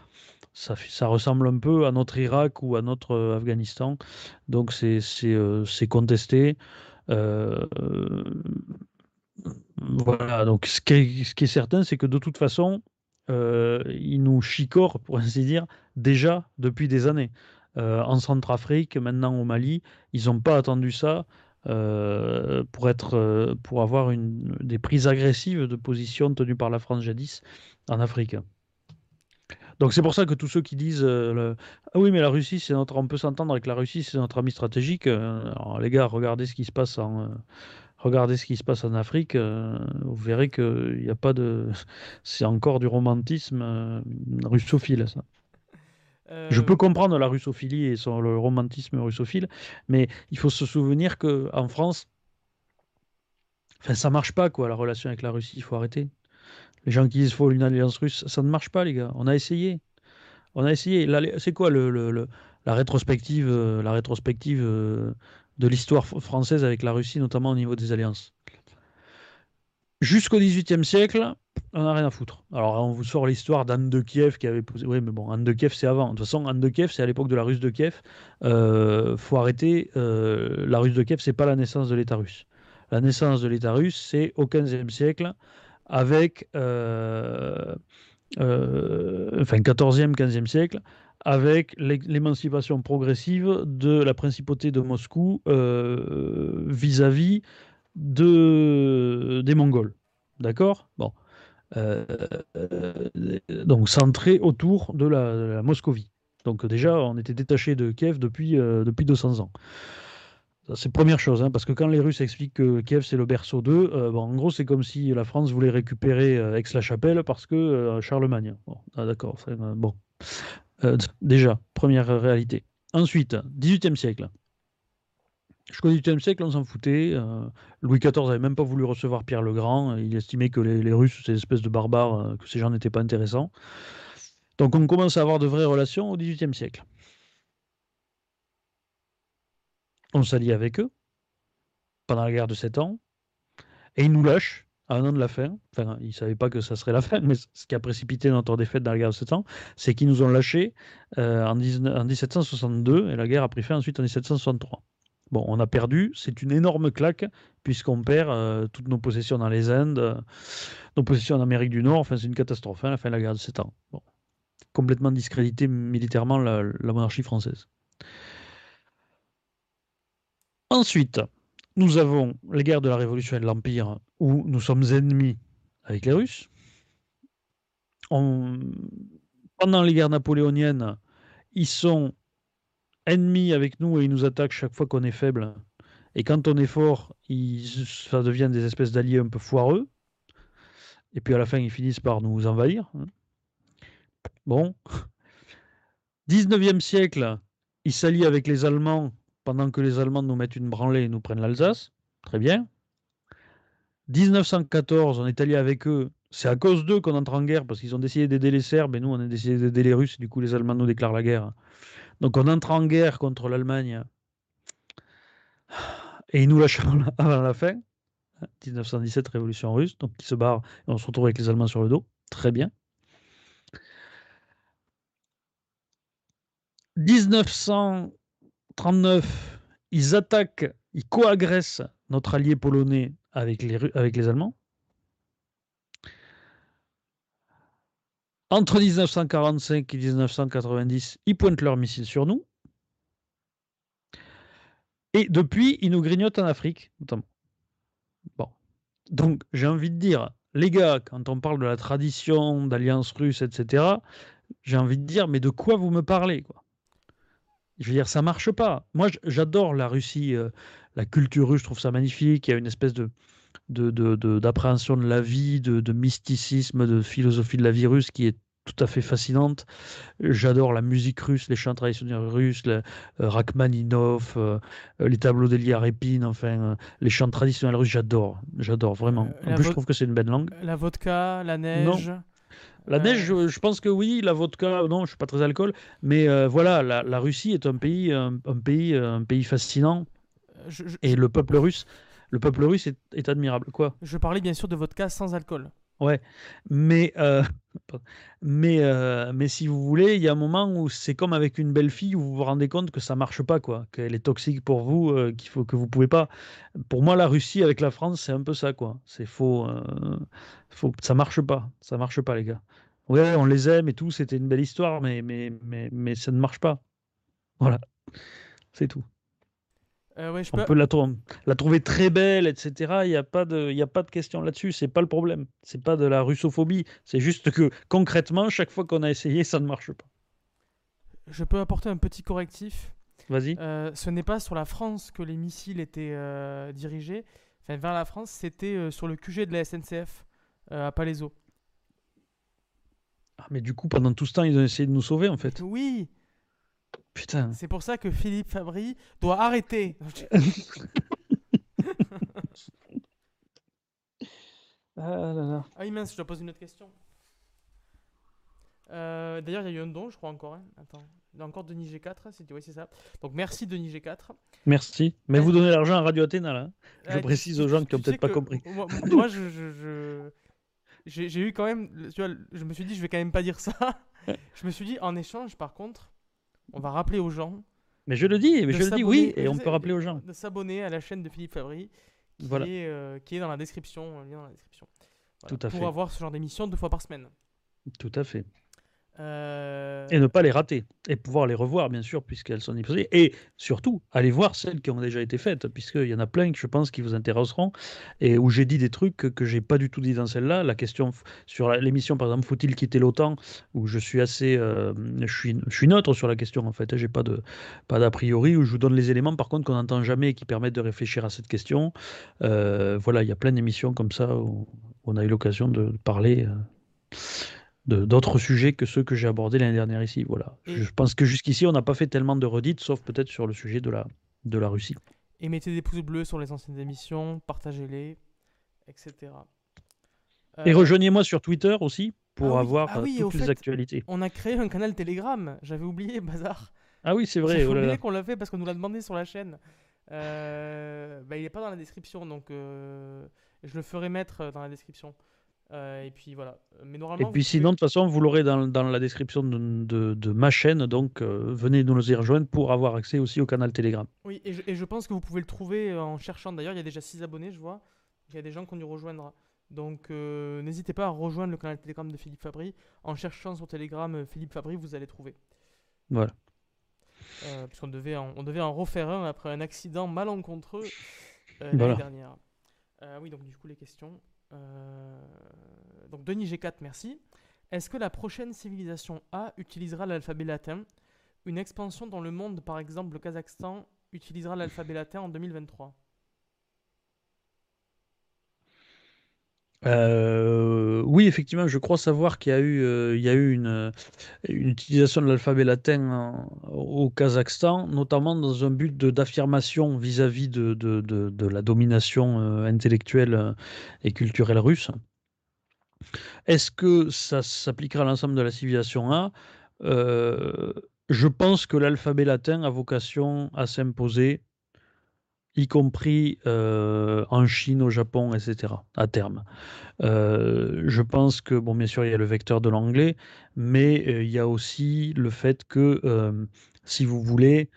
Speaker 1: ça, ressemble un peu à notre Irak ou à notre Afghanistan. Donc c'est contesté. voilà, donc ce qui est certain, c'est que de toute façon, euh, ils nous chicorent, pour ainsi dire, déjà depuis des années. Euh, en Centrafrique, maintenant au Mali, ils n'ont pas attendu ça euh, pour, être, pour avoir une, des prises agressives de position tenues par la France jadis en Afrique. Donc c'est pour ça que tous ceux qui disent ah oui mais la Russie c'est notre on peut s'entendre avec la Russie c'est notre ami stratégique les gars regardez ce qui se passe en, regardez ce qui se passe en Afrique, euh, vous verrez qu'il n'y a pas de. C'est encore du romantisme euh, russophile, ça. Je peux euh, comprendre la russophilie et son, le romantisme russophile, mais il faut se souvenir qu'en France, enfin, ça marche pas, quoi, la relation avec la Russie, il faut arrêter. Les gens qui disent qu'il faut une alliance russe, ça ne marche pas, les gars. On a essayé. On a essayé. C'est quoi le, le, la rétrospective, la rétrospective de l'histoire française avec la Russie, notamment au niveau des alliances. Jusqu'au XVIIIe siècle, on n'a rien à foutre. Alors, on vous sort l'histoire d'Anne de Kiev qui avait posé. Oui, mais bon, Anne de Kiev, c'est avant. De toute façon, Anne de Kiev, c'est à l'époque de la Russe de Kiev. Euh, faut arrêter. Euh, la Russe de Kiev, c'est pas la naissance de l'État russe. La naissance de l'État russe, c'est au XVe siècle, avec. Euh, enfin, 14e, 15e siècle, avec l'émancipation progressive de la principauté de Moscou euh, vis-à-vis de, des Mongols. D'accord? Bon. Euh, donc centré autour de la, Moscovie. Donc déjà, on était détaché de Kiev depuis, euh, depuis 200 ans. C'est première chose, hein, parce que quand les Russes expliquent que Kiev c'est le berceau d'eux, bon, en gros c'est comme si la France voulait récupérer Aix-la-Chapelle parce que Charlemagne. Bon, ah, d'accord. Bon, euh, déjà, première réalité. Ensuite, 18e siècle. Jusqu'au 18e siècle, on s'en foutait. Euh, Louis XIV n'avait même pas voulu recevoir Pierre le Grand. Il estimait que les, Russes, c'est une espèce de barbares, euh, que ces gens n'étaient pas intéressants. Donc on commence à avoir de vraies relations au 18e siècle. On s'allie avec eux pendant la guerre de 7 ans. Et ils nous lâchent un an de la fin, enfin, ils ne savaient pas que ça serait la fin, mais ce qui a précipité notre défaite dans la guerre de 7 ans, c'est qu'ils nous ont lâchés euh, en, 1762 et la guerre a pris fin ensuite en 1763. Bon, on a perdu, c'est une énorme claque puisqu'on perd euh, toutes nos possessions dans les Indes, nos possessions en Amérique du Nord, enfin c'est une catastrophe, hein, la fin de la guerre de 7 ans. Bon. Complètement discrédité militairement la monarchie française. Ensuite, nous avons les guerres de la Révolution et de l'Empire où nous sommes ennemis avec les Russes. Pendant les guerres napoléoniennes, ils sont ennemis avec nous et ils nous attaquent chaque fois qu'on est faible. Et quand on est fort, ça devient des espèces d'alliés un peu foireux. Et puis à la fin, ils finissent par nous envahir. Bon. 19e siècle, ils s'allient avec les Allemands pendant que les Allemands nous mettent une branlée et nous prennent l'Alsace. Très bien. 1914, on est allié avec eux. C'est à cause d'eux qu'on entre en guerre parce qu'ils ont décidé d'aider les Serbes et nous, on a décidé d'aider les Russes. Du coup, les Allemands nous déclarent la guerre. Donc, on entre en guerre contre l'Allemagne et ils nous lâchent avant la fin. 1917, révolution russe. Donc, ils se barrent et on se retrouve avec les Allemands sur le dos. Très bien. 1939, ils attaquent, ils coagressent notre allié polonais avec les, avec les Allemands. Entre 1945 et 1990, ils pointent leurs missiles sur nous. Et depuis, ils nous grignotent en Afrique, notamment. Bon. Donc, j'ai envie de dire, les gars, quand on parle de la tradition, d'alliance russe, etc., j'ai envie de dire, mais de quoi vous me parlez quoi? Je veux dire, ça marche pas. Moi, j'adore la Russie, euh, la culture russe, je trouve ça magnifique. Il y a une espèce de de- de- de- d'appréhension de, la vie, de, mysticisme, de philosophie de la vie russe qui est tout à fait fascinante. J'adore la musique russe, les chants traditionnels russes, le, euh, Rachmaninov, euh, les tableaux d'Elia Repin, enfin, les chants traditionnels russes, j'adore, j'adore vraiment. En
Speaker 2: la
Speaker 1: plus, je trouve que c'est une belle langue.
Speaker 2: La vodka, la neige.
Speaker 1: La neige, je, je pense que oui, la vodka, non, je suis pas très alcool, mais euh, voilà, la, la Russie est un pays, un, un pays, un pays fascinant
Speaker 2: je, je-
Speaker 1: et le peuple russe, le peuple russe est, est admirable, quoi?
Speaker 2: je parlais bien sûr de vodka sans alcool.
Speaker 1: Mais, euh, mais, euh, mais si vous voulez, il y a un moment où c'est comme avec une belle fille où vous vous rendez compte que ça marche pas, quoi, qu'elle est toxique pour vous, euh, qu'il faut que vous pouvez pas. Pour moi, la Russie avec la France, c'est un peu ça, quoi. C'est faux, faux, ça marche pas, ça marche pas, les gars. Ouais, on les aime et tout, c'était une belle histoire, mais, mais, mais, mais ça ne marche pas. Voilà, c'est tout.
Speaker 2: Euh, ouais, je
Speaker 1: On
Speaker 2: peux...
Speaker 1: peut la, trou- la trouver très belle, etc. Il n'y a, pas de- il y a pas de question là-dessus. C'est pas le problème. C'est pas de la russophobie. C'est juste que concrètement, chaque fois qu'on a essayé, ça ne marche pas.
Speaker 2: je peux apporter un petit correctif.
Speaker 1: Vas-y.
Speaker 2: Euh, ce n'est pas sur la France que les missiles étaient euh, dirigés, enfin vers la France, c'était sur le QG de la SNCF à Palaiseau.
Speaker 1: Ah, mais du coup, pendant tout ce temps, ils ont essayé de nous sauver, en fait.
Speaker 2: Oui,
Speaker 1: Putain.
Speaker 2: c'est pour ça que Philippe Fabry doit arrêter.
Speaker 1: Ah là là.
Speaker 2: Ah oui, mince, je dois poser une autre question. Euh, D'ailleurs, il y a eu un don, je crois encore. hein. Attends, il y a encore Denis G4, c'est oui, ça. Donc merci Denis G4.
Speaker 1: Merci. Mais vous donnez l'argent à Radio Athéna, là. Je
Speaker 2: Euh,
Speaker 1: précise aux gens qui ont
Speaker 2: tu sais
Speaker 1: peut-être pas compris.
Speaker 2: Moi, moi, je, je- je- j'ai j'ai eu quand même, tu vois, je me suis dit, je vais quand même pas dire ça. je me suis dit, en échange, par contre, on va rappeler aux gens.
Speaker 1: Mais je le dis, mais je le dis, oui, et on peut rappeler aux gens.
Speaker 2: De s'abonner à la chaîne de Philippe Fabry, qui,
Speaker 1: Voilà.
Speaker 2: est, euh, qui est dans la description, lien dans la description. Voilà,
Speaker 1: Tout à
Speaker 2: pour
Speaker 1: fait.
Speaker 2: avoir ce genre d'émission deux fois par semaine.
Speaker 1: Tout à fait.
Speaker 2: Euh,
Speaker 1: Et ne pas les rater. Et pouvoir les revoir, bien sûr, puisqu'elles sont diffusées. Et surtout, allez voir celles qui ont déjà été faites, puisqu'il y en a plein que je pense qui vous intéresseront. Et où j'ai dit des trucs que, j'ai pas du tout dit dans celle-là. La question sur l'émission, par exemple, faut-il quitter l'OTAN Où je suis assez. euh, je, suis, je suis neutre sur la question, en fait. J'ai pas de pas d'a priori, où je vous donne les éléments, par contre, qu'on n'entend jamais et qui permettent de réfléchir à cette question. Euh, voilà, il y a plein d'émissions comme ça où on a eu l'occasion de parler. D'autres sujets que ceux que j'ai abordés l'année dernière ici. Voilà.
Speaker 2: Et-
Speaker 1: Je pense que jusqu'ici, on n'a pas fait tellement de redites, sauf peut-être sur le sujet de la, de la Russie.
Speaker 2: Et mettez des pouces bleus sur les anciennes émissions, partagez-les, etc.
Speaker 1: Et
Speaker 2: Euh,
Speaker 1: rejoignez-moi sur Twitter aussi pour
Speaker 2: ah oui,
Speaker 1: avoir
Speaker 2: ah
Speaker 1: euh,
Speaker 2: oui,
Speaker 1: toutes les
Speaker 2: fait,
Speaker 1: actualités.
Speaker 2: On a créé un canal Telegram, j'avais oublié, bazar.
Speaker 1: Ah oui, c'est vrai.
Speaker 2: J'avais
Speaker 1: oh
Speaker 2: oublié qu'on l'a fait parce qu'on nous l'a demandé sur la chaîne. Euh, bah, il n'est pas dans la description, donc euh, je le ferai mettre dans la description. Euh, et puis voilà. Mais
Speaker 1: Et
Speaker 2: normalement.
Speaker 1: puis
Speaker 2: vous
Speaker 1: sinon, de toute façon, vous l'aurez dans, dans la description de, de- de ma chaîne, donc euh, venez nous y rejoindre pour avoir accès aussi au canal Telegram.
Speaker 2: Oui, et je, et je pense que vous pouvez le trouver euh, en cherchant. D'ailleurs, il y a déjà 6 abonnés, je vois. Il y a des gens qui ont dû rejoindre. Donc euh, n'hésitez pas à rejoindre le canal Telegram de Philippe Fabry. En cherchant sur Telegram Philippe Fabry, vous allez trouver.
Speaker 1: Voilà.
Speaker 2: Puisqu'on devait, en, on devait en refaire un après un accident malencontreux l'année
Speaker 1: Voilà.
Speaker 2: dernière. Oui, donc du coup, les questions. Euh, donc, Denis G4, merci. Est-ce que la prochaine civilisation A utilisera l'alphabet latin? Une expansion dans le monde, par exemple le Kazakhstan, utilisera l'alphabet latin en 2023
Speaker 1: Euh, oui, effectivement, je crois savoir qu'il y a eu, euh, il y a eu une, utilisation de l'alphabet latin au Kazakhstan, notamment dans un but d'affirmation vis-à-vis de, la domination euh, intellectuelle euh, et culturelle russe. Est-ce que ça s'appliquera à l'ensemble de la civilisation A? Euh, je pense que l'alphabet latin a vocation à s'imposer, y compris euh, en Chine, au Japon, etc., à terme. Euh, je pense que, bon, bien sûr, il y a le vecteur de l'anglais, mais euh, il y a aussi le fait que, si vous voulez,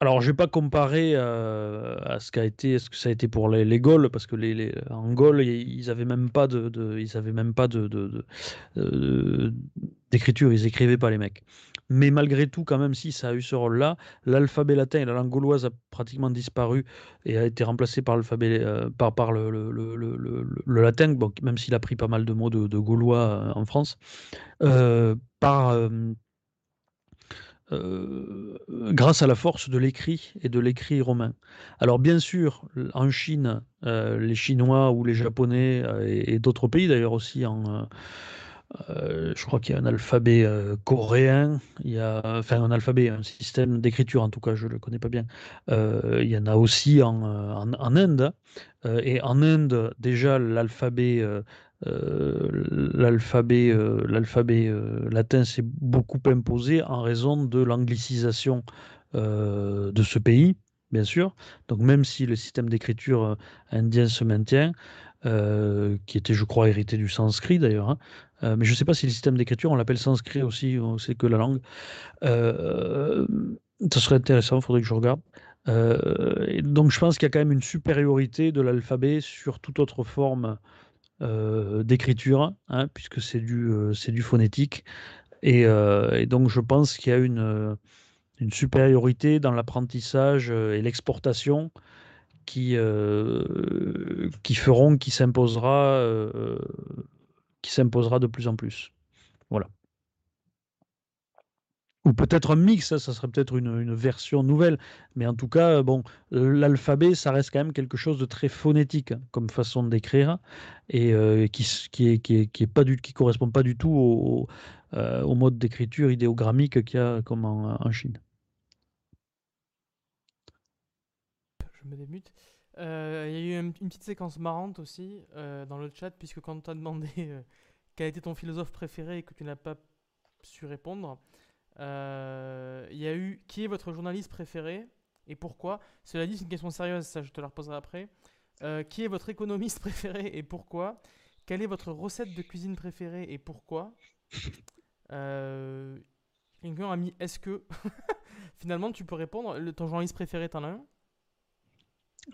Speaker 1: alors je vais pas comparer à ce qu'a été, ce que ça a été pour les, les Gaules, parce que les, les- ils ils avaient même pas de, ils avaient même pas de, d'écriture, ils écrivaient pas les mecs. Mais malgré tout, quand même, si ça a eu ce rôle-là, l'alphabet latin et la langue gauloise a pratiquement disparu et a été remplacé par l'alphabet, euh, par, le, latin, bon, même s'il a pris pas mal de mots de, gaulois euh, en France, euh, par, grâce à la force de l'écrit et de l'écrit romain. Alors bien sûr, en Chine, les Chinois ou les Japonais et, et d'autres pays d'ailleurs aussi en, euh, je crois qu'il y a un alphabet euh, coréen, il y a enfin un alphabet, un système d'écriture en tout cas, je ne le connais pas bien. Euh, il y en a aussi en, Inde. Et en Inde, déjà l'alphabet latin s'est beaucoup imposé en raison de l'anglicisation de ce pays, bien sûr. Donc même si le système d'écriture indien se maintient, qui était, je crois, hérité du sanskrit d'ailleurs, hein, mais je ne sais pas si le système d'écriture, on l'appelle sanskrit aussi, c'est que la langue. Euh, ça serait intéressant, il faudrait que je regarde. Euh, donc je pense qu'il y a quand même une supériorité de l'alphabet sur toute autre forme euh, d'écriture, hein, puisque c'est du, euh, du phonétique. Et, euh, et donc je pense qu'il y a une, euh, une supériorité dans l'apprentissage euh, et l'exportation qui, euh, qui feront qu'il s'imposera, euh, qui s'imposera de plus en plus. Voilà. Ou peut-être un mix, ça, ça serait peut-être une, une version nouvelle. Mais en tout cas, bon, l'alphabet, ça reste quand même quelque chose de très phonétique hein, comme façon d'écrire et euh, qui, s- qui est, qui est, qui est pas du, qui correspond pas du tout au, euh, au mode d'écriture idéogrammique qu'il y a comme en, en Chine.
Speaker 2: Je me démute. Euh, Il y a eu une, petite séquence marrante aussi euh, dans le chat, puisque quand on t'a demandé euh, quel était ton philosophe préféré et que tu n'as pas su répondre, il y a eu qui est votre journaliste préféré et pourquoi? Cela dit, c'est une question sérieuse, ça je te la reposerai après. Qui est votre économiste préféré et pourquoi? Quelle est votre recette de cuisine préférée et pourquoi? Euh, Quelqu'un a mis est-ce que? Finalement, tu peux répondre. Ton journaliste préféré, t'en as un?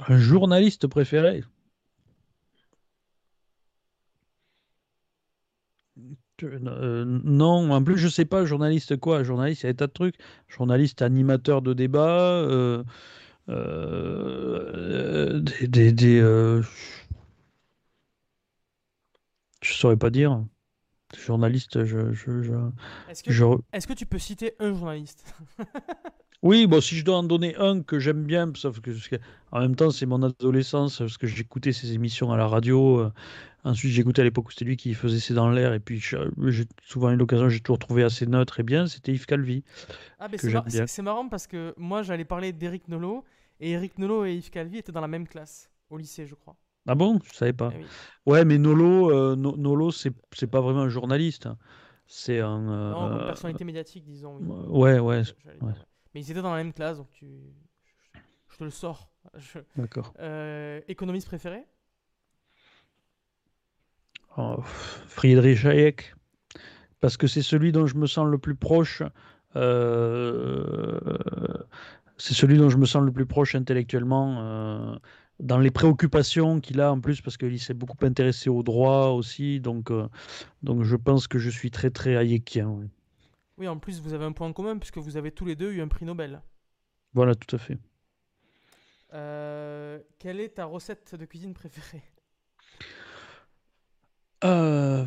Speaker 1: Un journaliste préféré? Euh, non, en plus, je sais pas, journaliste quoi? Journaliste, il y a des tas de trucs. Journaliste, animateur de débat, euh, euh, des, des, des, je saurais pas dire. Journaliste, je, je, je,
Speaker 2: Est-ce que,
Speaker 1: je-
Speaker 2: est-ce que tu peux citer un journaliste?
Speaker 1: Oui, bon, si je dois en donner un que j'aime bien, sauf que, en même temps, c'est mon adolescence, parce que j'écoutais ses émissions à la radio. euh, ensuite, j'écoutais à l'époque où c'était lui qui faisait C'est dans l'air, et puis j'ai souvent eu l'occasion, j'ai toujours trouvé assez neutre et bien, c'était Yves Calvi,
Speaker 2: Ah, mais c'est, marrant parce que moi, j'allais parler d'Éric Nolot et Éric Nolot et Yves Calvi étaient dans la même classe au lycée, je crois.
Speaker 1: Ah bon? Je savais pas.
Speaker 2: Eh oui.
Speaker 1: Ouais, mais Nolo, euh, No- Nolo, c'est pas vraiment un journaliste. hein. C'est un.
Speaker 2: Non,
Speaker 1: euh,
Speaker 2: personnalité médiatique, disons. Oui.
Speaker 1: ouais, ouais, ouais.
Speaker 2: Mais ils étaient dans la même classe, donc tu... je te le sors. Je-
Speaker 1: d'accord.
Speaker 2: Euh, économiste préféré?
Speaker 1: Oh, Friedrich Hayek, parce que c'est celui dont je me sens le plus proche. euh, c'est celui dont je me sens le plus proche intellectuellement, euh, dans les préoccupations qu'il a en plus, parce qu'il s'est beaucoup intéressé au droit aussi. Donc, euh, donc je pense que je suis très très hayekien. ouais.
Speaker 2: Oui, en plus, vous avez un point en commun puisque vous avez tous les deux eu un prix Nobel.
Speaker 1: Voilà, tout à fait.
Speaker 2: Euh, quelle est ta recette de cuisine préférée?
Speaker 1: Euh,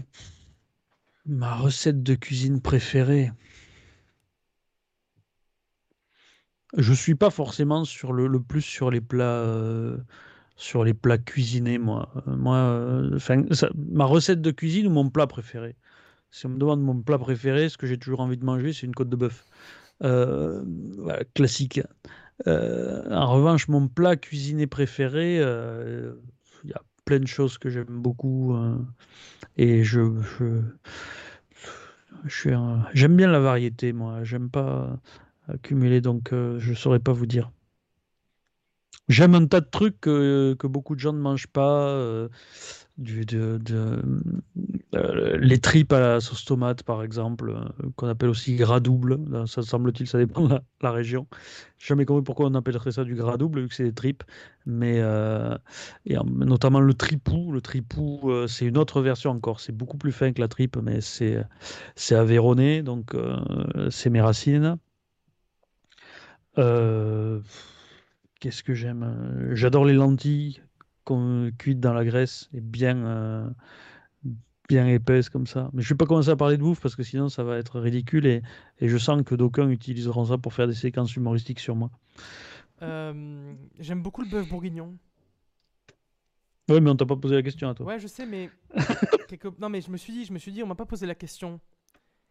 Speaker 1: ma recette de cuisine préférée. Je suis pas forcément sur le, le plus sur les plats euh, sur les plats cuisinés moi. Moi, enfin, ma recette de cuisine ou mon plat préféré? Si on me demande mon plat préféré, ce que j'ai toujours envie de manger, c'est une côte de bœuf. Euh, voilà, classique. Euh, en revanche, mon plat cuisiné préféré, euh, il y a plein de choses que j'aime beaucoup et je, je, j'aime bien la variété, moi. J'aime pas accumuler, donc euh, je saurais pas vous dire. J'aime un tas de trucs que, beaucoup de gens ne mangent pas. Du, de, de- euh, les tripes à la sauce tomate, par exemple, euh, qu'on appelle aussi gras double. Ça semble-t-il, ça dépend de la, la région. Jamais compris pourquoi on appellerait ça du gras double, vu que c'est des tripes. Mais euh, et en- notamment le tripou. Le tripou, c'est une autre version encore. C'est beaucoup plus fin que la tripe, mais c'est c'est donc c'est mes racines. Qu'est-ce que j'aime? J'adore les lentilles cuites dans la graisse et bien, euh, bien épaisses comme ça. Mais je vais pas commencer à parler de bouffe parce que sinon ça va être ridicule et, et je sens que d'aucuns utiliseront ça pour faire des séquences humoristiques sur moi.
Speaker 2: Euh, j'aime beaucoup le bœuf bourguignon.
Speaker 1: Oui, mais on t'a pas posé la question à toi.
Speaker 2: Ouais, je sais, mais quelque- non, mais je me suis dit, je me suis dit, on m'a pas posé la question.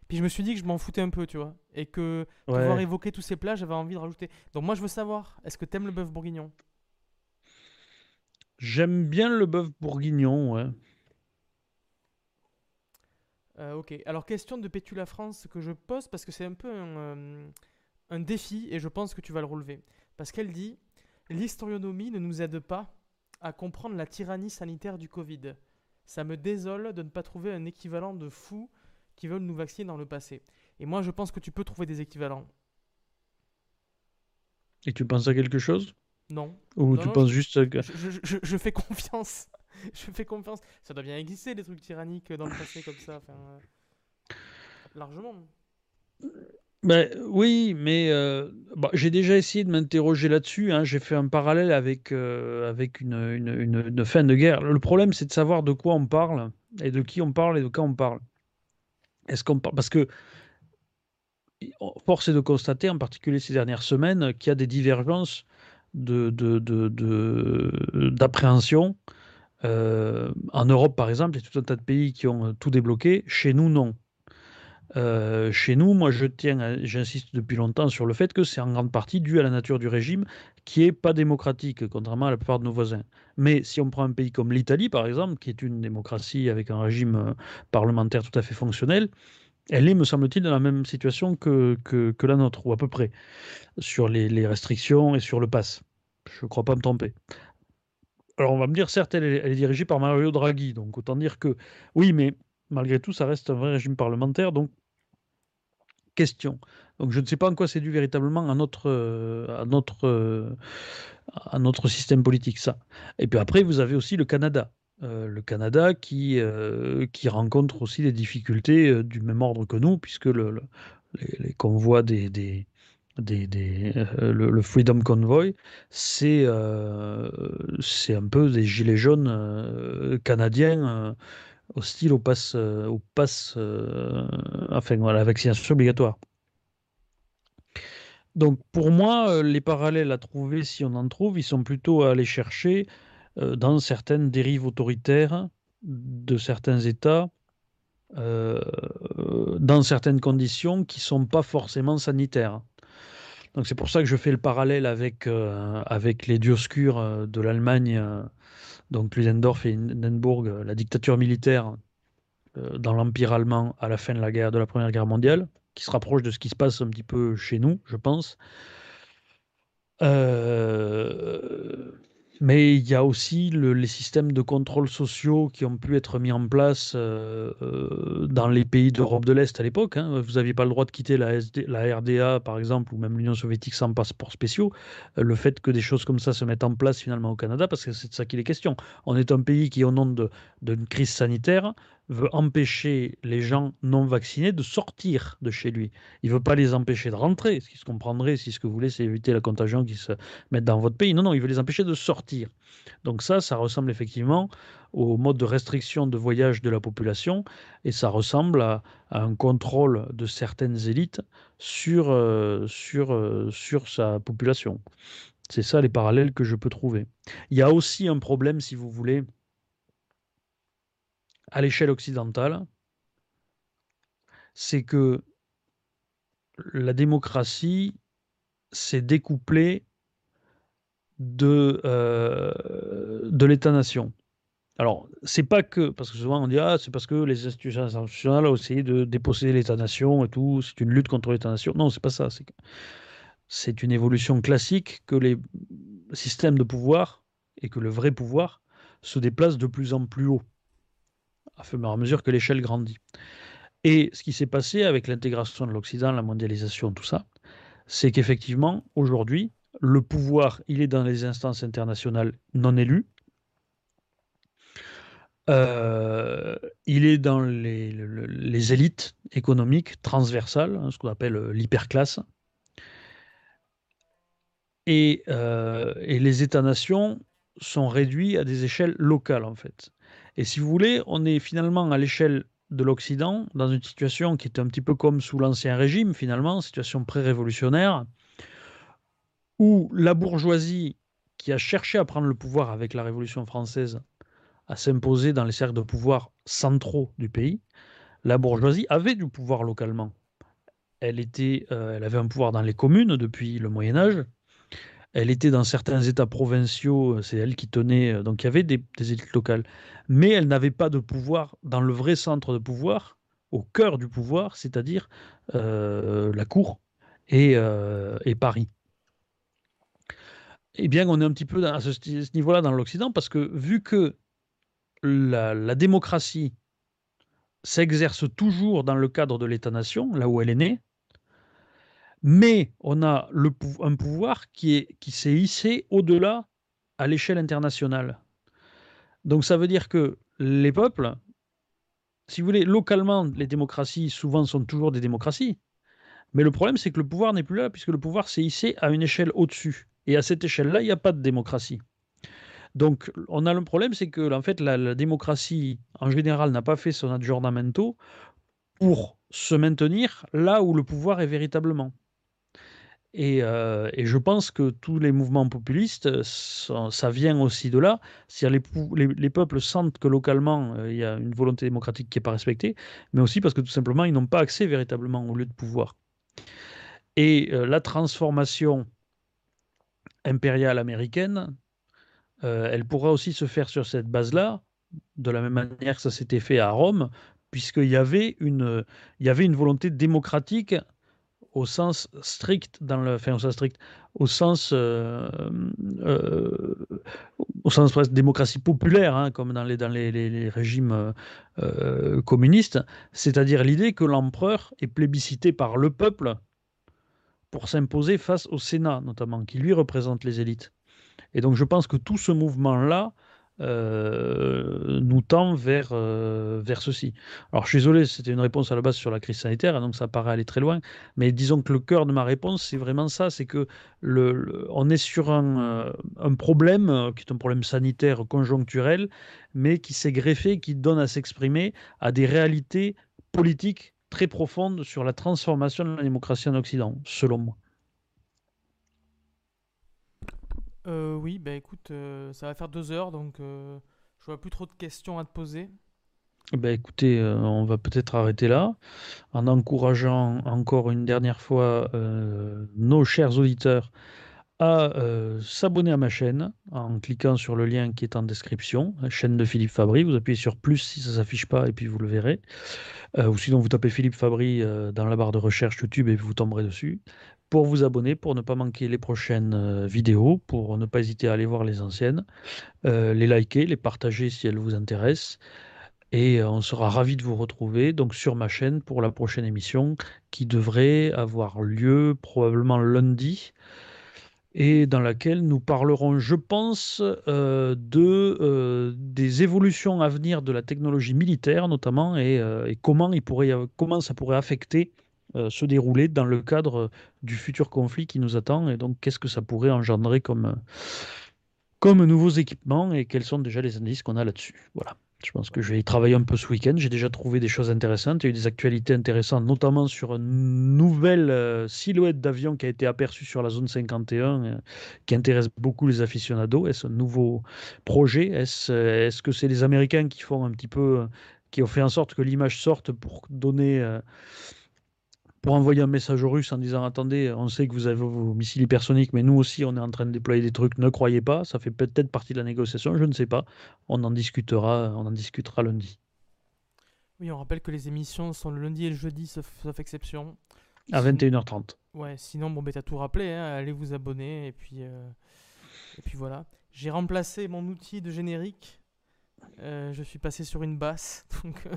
Speaker 2: Puis je me suis dit que je m'en foutais un peu, tu vois, et que pouvoir
Speaker 1: Ouais.
Speaker 2: évoquer tous ces plats, j'avais envie de rajouter. Donc moi, je veux savoir, est-ce que t'aimes le bœuf bourguignon?
Speaker 1: J'aime bien le bœuf bourguignon, ouais.
Speaker 2: Euh, ok. Alors question de Pétula France que je pose parce que c'est un peu un, euh, un défi et je pense que tu vas le relever. Parce qu'elle dit, l'historionomie ne nous aide pas à comprendre la tyrannie sanitaire du Covid. Ça me désole de ne pas trouver un équivalent de fous qui veulent nous vacciner dans le passé. Et moi, je pense que tu peux trouver des équivalents.
Speaker 1: Et tu penses à quelque chose?
Speaker 2: Non.
Speaker 1: Ou
Speaker 2: Non,
Speaker 1: tu
Speaker 2: non,
Speaker 1: penses juste que...
Speaker 2: Je, je- je- je fais confiance. Je fais confiance. Ça doit bien exister, des trucs tyranniques dans le passé comme ça. Enfin, euh, largement.
Speaker 1: Ben, oui, mais euh, bon, j'ai déjà essayé de m'interroger là-dessus. hein. J'ai fait un parallèle avec, euh, avec une, une, une- une fin de guerre. Le problème, c'est de savoir de quoi on parle et de qui on parle et de quand on parle. Est-ce qu'on parle... Parce que force est de constater, en particulier ces dernières semaines, qu'il y a des divergences de, de, de- d'appréhension. Euh, en Europe, par exemple, il y a tout un tas de pays qui ont tout débloqué. Chez nous, non. Euh, chez nous, moi, je tiens, j'insiste depuis longtemps sur le fait que c'est en grande partie dû à la nature du régime qui est pas démocratique, contrairement à la plupart de nos voisins. Mais si on prend un pays comme l'Italie, par exemple, qui est une démocratie avec un régime euh, parlementaire tout à fait fonctionnel, elle est, me semble-t-il, dans la même situation que, la nôtre, ou à peu près, sur les, restrictions et sur le pass. Je ne crois pas me tromper. Alors on va me dire, certes, elle est, dirigée par Mario Draghi, donc autant dire que oui, mais malgré tout, ça reste un vrai régime parlementaire, donc question. Donc je ne sais pas en quoi c'est dû véritablement à notre, euh, euh, à notre système politique, ça. Et puis après, vous avez aussi le Canada. Euh, le Canada qui, euh, qui rencontre aussi des difficultés euh, du même ordre que nous, puisque le, le- les, convois des, des, des, des, le, Freedom Convoy, c'est c'est un peu des gilets jaunes canadiens hostiles au pass, au pass enfin, voilà, la vaccination obligatoire. Donc pour moi, les parallèles à trouver, si on en trouve, ils sont plutôt à aller chercher dans certaines dérives autoritaires de certains États, euh, dans certaines conditions qui ne sont pas forcément sanitaires. Donc c'est pour ça que je fais le parallèle avec, euh, avec les Dioscures euh, de l'Allemagne, euh, donc Ludendorff et Hindenburg, euh, la dictature militaire euh, dans l'Empire allemand à la fin de la guerre, de la Première Guerre mondiale, qui se rapproche de ce qui se passe un petit peu chez nous, je pense. Euh, mais il y a aussi le- les systèmes de contrôle sociaux qui ont pu être mis en place euh, euh, dans les pays d'Europe de l'Est à l'époque. hein. Vous n'aviez pas le droit de quitter la, RDA, par exemple, ou même l'Union soviétique sans passeport spéciaux. Euh, Le fait que des choses comme ça se mettent en place finalement au Canada, parce que c'est de ça qu'il est question. On est un pays qui, au nom d'une crise sanitaire, veut empêcher les gens non vaccinés de sortir de chez lui. Il ne veut pas les empêcher de rentrer, ce qui se comprendrait si ce que vous voulez, c'est éviter la contagion qui se mette dans votre pays. Non, non, il veut les empêcher de sortir. Donc ça, ça ressemble effectivement au mode de restriction de voyage de la population et ça ressemble à, un contrôle de certaines élites sur, euh, sur, euh, sur sa population. C'est ça les parallèles que je peux trouver. Il y a aussi un problème, si vous voulez, à l'échelle occidentale, c'est que la démocratie s'est découplée de, euh, de l'État-nation. Alors, c'est pas que, parce que souvent on dit, ah, c'est parce que les institutions internationales ont essayé de déposséder l'État-nation et tout, c'est une lutte contre l'État-nation. Non, c'est pas ça. C'est une évolution classique que les systèmes de pouvoir et que le vrai pouvoir se déplacent de plus en plus haut, à fur et à mesure que l'échelle grandit. Et ce qui s'est passé avec l'intégration de l'Occident, la mondialisation, tout ça, c'est qu'effectivement, aujourd'hui, le pouvoir, il est dans les instances internationales non élues. Euh, il est dans les, élites économiques transversales, hein, ce qu'on appelle euh, l'hyperclasse. Euh, et, les États-nations sont réduits à des échelles locales, en fait. Et si vous voulez, on est finalement à l'échelle de l'Occident, dans une situation qui est un petit peu comme sous l'Ancien Régime, finalement, situation pré-révolutionnaire, où la bourgeoisie, qui a cherché à prendre le pouvoir avec la Révolution française, à s'imposer dans les cercles de pouvoir centraux du pays, la bourgeoisie avait du pouvoir localement. Elle, était, euh, elle avait un pouvoir dans les communes depuis le Moyen Âge. Elle était dans certains États provinciaux, c'est elle qui tenait, euh, donc il y avait des, élites locales. Mais elle n'avait pas de pouvoir dans le vrai centre de pouvoir, au cœur du pouvoir, c'est-à-dire euh, la cour et Paris eh bien, on est un petit peu à ce, niveau-là dans l'Occident, parce que vu que la, démocratie s'exerce toujours dans le cadre de l'État-nation, là où elle est née, mais on a un pouvoir qui, est, qui s'est hissé au-delà à l'échelle internationale. Donc ça veut dire que les peuples, si vous voulez, localement, les démocraties souvent sont toujours des démocraties, mais le problème c'est que le pouvoir n'est plus là, puisque le pouvoir s'est hissé à une échelle au-dessus. Et à cette échelle-là, il n'y a pas de démocratie. Donc, on a le problème, c'est que en fait, la, démocratie, en général, n'a pas fait son aggiornamento pour se maintenir là où le pouvoir est véritablement. Et, euh, je pense que tous les mouvements populistes, ça, vient aussi de là. cest les, les, peuples sentent que localement, euh, il y a une volonté démocratique qui n'est pas respectée, mais aussi parce que tout simplement, ils n'ont pas accès véritablement au lieu de pouvoir. Et euh, la transformation impériale américaine, euh, elle pourra aussi se faire sur cette base-là, de la même manière que ça s'était fait à Rome, puisqu'il y avait une volonté démocratique au sens strict, dans le, au sens strict, au sens, euh, euh, au sens démocratie populaire, hein, comme dans les, régimes communistes, c'est-à-dire l'idée que l'empereur est plébiscité par le peuple pour s'imposer face au Sénat, notamment, qui lui représente les élites. Et donc je pense que tout ce mouvement-là euh, nous tend vers, euh, vers ceci. Alors je suis désolé, c'était une réponse à la base sur la crise sanitaire, donc ça paraît aller très loin, mais disons que le cœur de ma réponse, c'est vraiment ça, c'est que le, on est sur un, euh, un, problème qui est un problème sanitaire conjoncturel, mais qui s'est greffé, qui donne à s'exprimer à des réalités politiques très profonde sur la transformation de la démocratie en Occident, selon moi.
Speaker 2: Euh, oui, bah écoute, euh, ça va faire deux heures, donc euh, je vois plus trop de questions à te poser.
Speaker 1: Bah écoutez, on va peut-être arrêter là, en encourageant encore une dernière fois nos chers auditeurs à s'abonner à ma chaîne en cliquant sur le lien qui est en description, chaîne de Philippe Fabry. Vous appuyez sur plus si ça s'affiche pas et puis vous le verrez. Euh, ou sinon, vous tapez Philippe Fabry euh, dans la barre de recherche YouTube et vous tomberez dessus. Pour vous abonner, pour ne pas manquer les prochaines euh, vidéos, pour ne pas hésiter à aller voir les anciennes, les liker, les partager si elles vous intéressent. Et on sera ravis de vous retrouver donc sur ma chaîne pour la prochaine émission qui devrait avoir lieu probablement lundi et dans laquelle nous parlerons, je pense, euh, de, euh, des évolutions à venir de la technologie militaire notamment et, euh, et comment, il pourrait, comment ça pourrait affecter se dérouler dans le cadre du futur conflit qui nous attend et donc qu'est-ce que ça pourrait engendrer comme, comme nouveaux équipements et quels sont déjà les indices qu'on a là-dessus. Voilà. Je pense que je vais y travailler un peu ce week-end. J'ai déjà trouvé des choses intéressantes. Il y a eu des actualités intéressantes, notamment sur une nouvelle euh, silhouette d'avion qui a été aperçue sur la zone 51, euh, qui intéresse beaucoup les aficionados. Est-ce un nouveau projet? Est-ce euh, est que c'est les Américains qui font un petit peu, qui ont fait en sorte que l'image sorte pour donner pour envoyer un message aux Russes en disant attendez, on sait que vous avez vos missiles hypersoniques, mais nous aussi on est en train de déployer des trucs, ne croyez pas, ça fait peut-être partie de la négociation, je ne sais pas. On en discutera, on en discutera lundi.
Speaker 2: Oui, on rappelle que les émissions sont le lundi et le jeudi, sauf, exception.
Speaker 1: À 21h30.
Speaker 2: Ouais, sinon, bon, ben, t'as tout rappelé, hein, allez vous abonner, et puis, euh, et puis voilà. J'ai remplacé mon outil de générique, euh, je suis passé sur une basse, donc euh,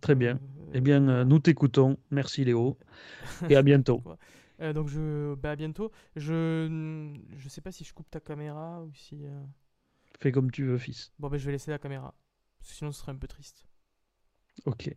Speaker 1: Très bien. Euh, eh bien, euh, nous t'écoutons. Merci Léo. Et à bientôt.
Speaker 2: Euh, donc, je, bah, à bientôt. Je ne sais pas si je coupe ta caméra ou si.
Speaker 1: Fais comme tu veux, fils.
Speaker 2: Bon, ben, je vais laisser la caméra. sinon, ce serait un peu triste.
Speaker 1: Ok.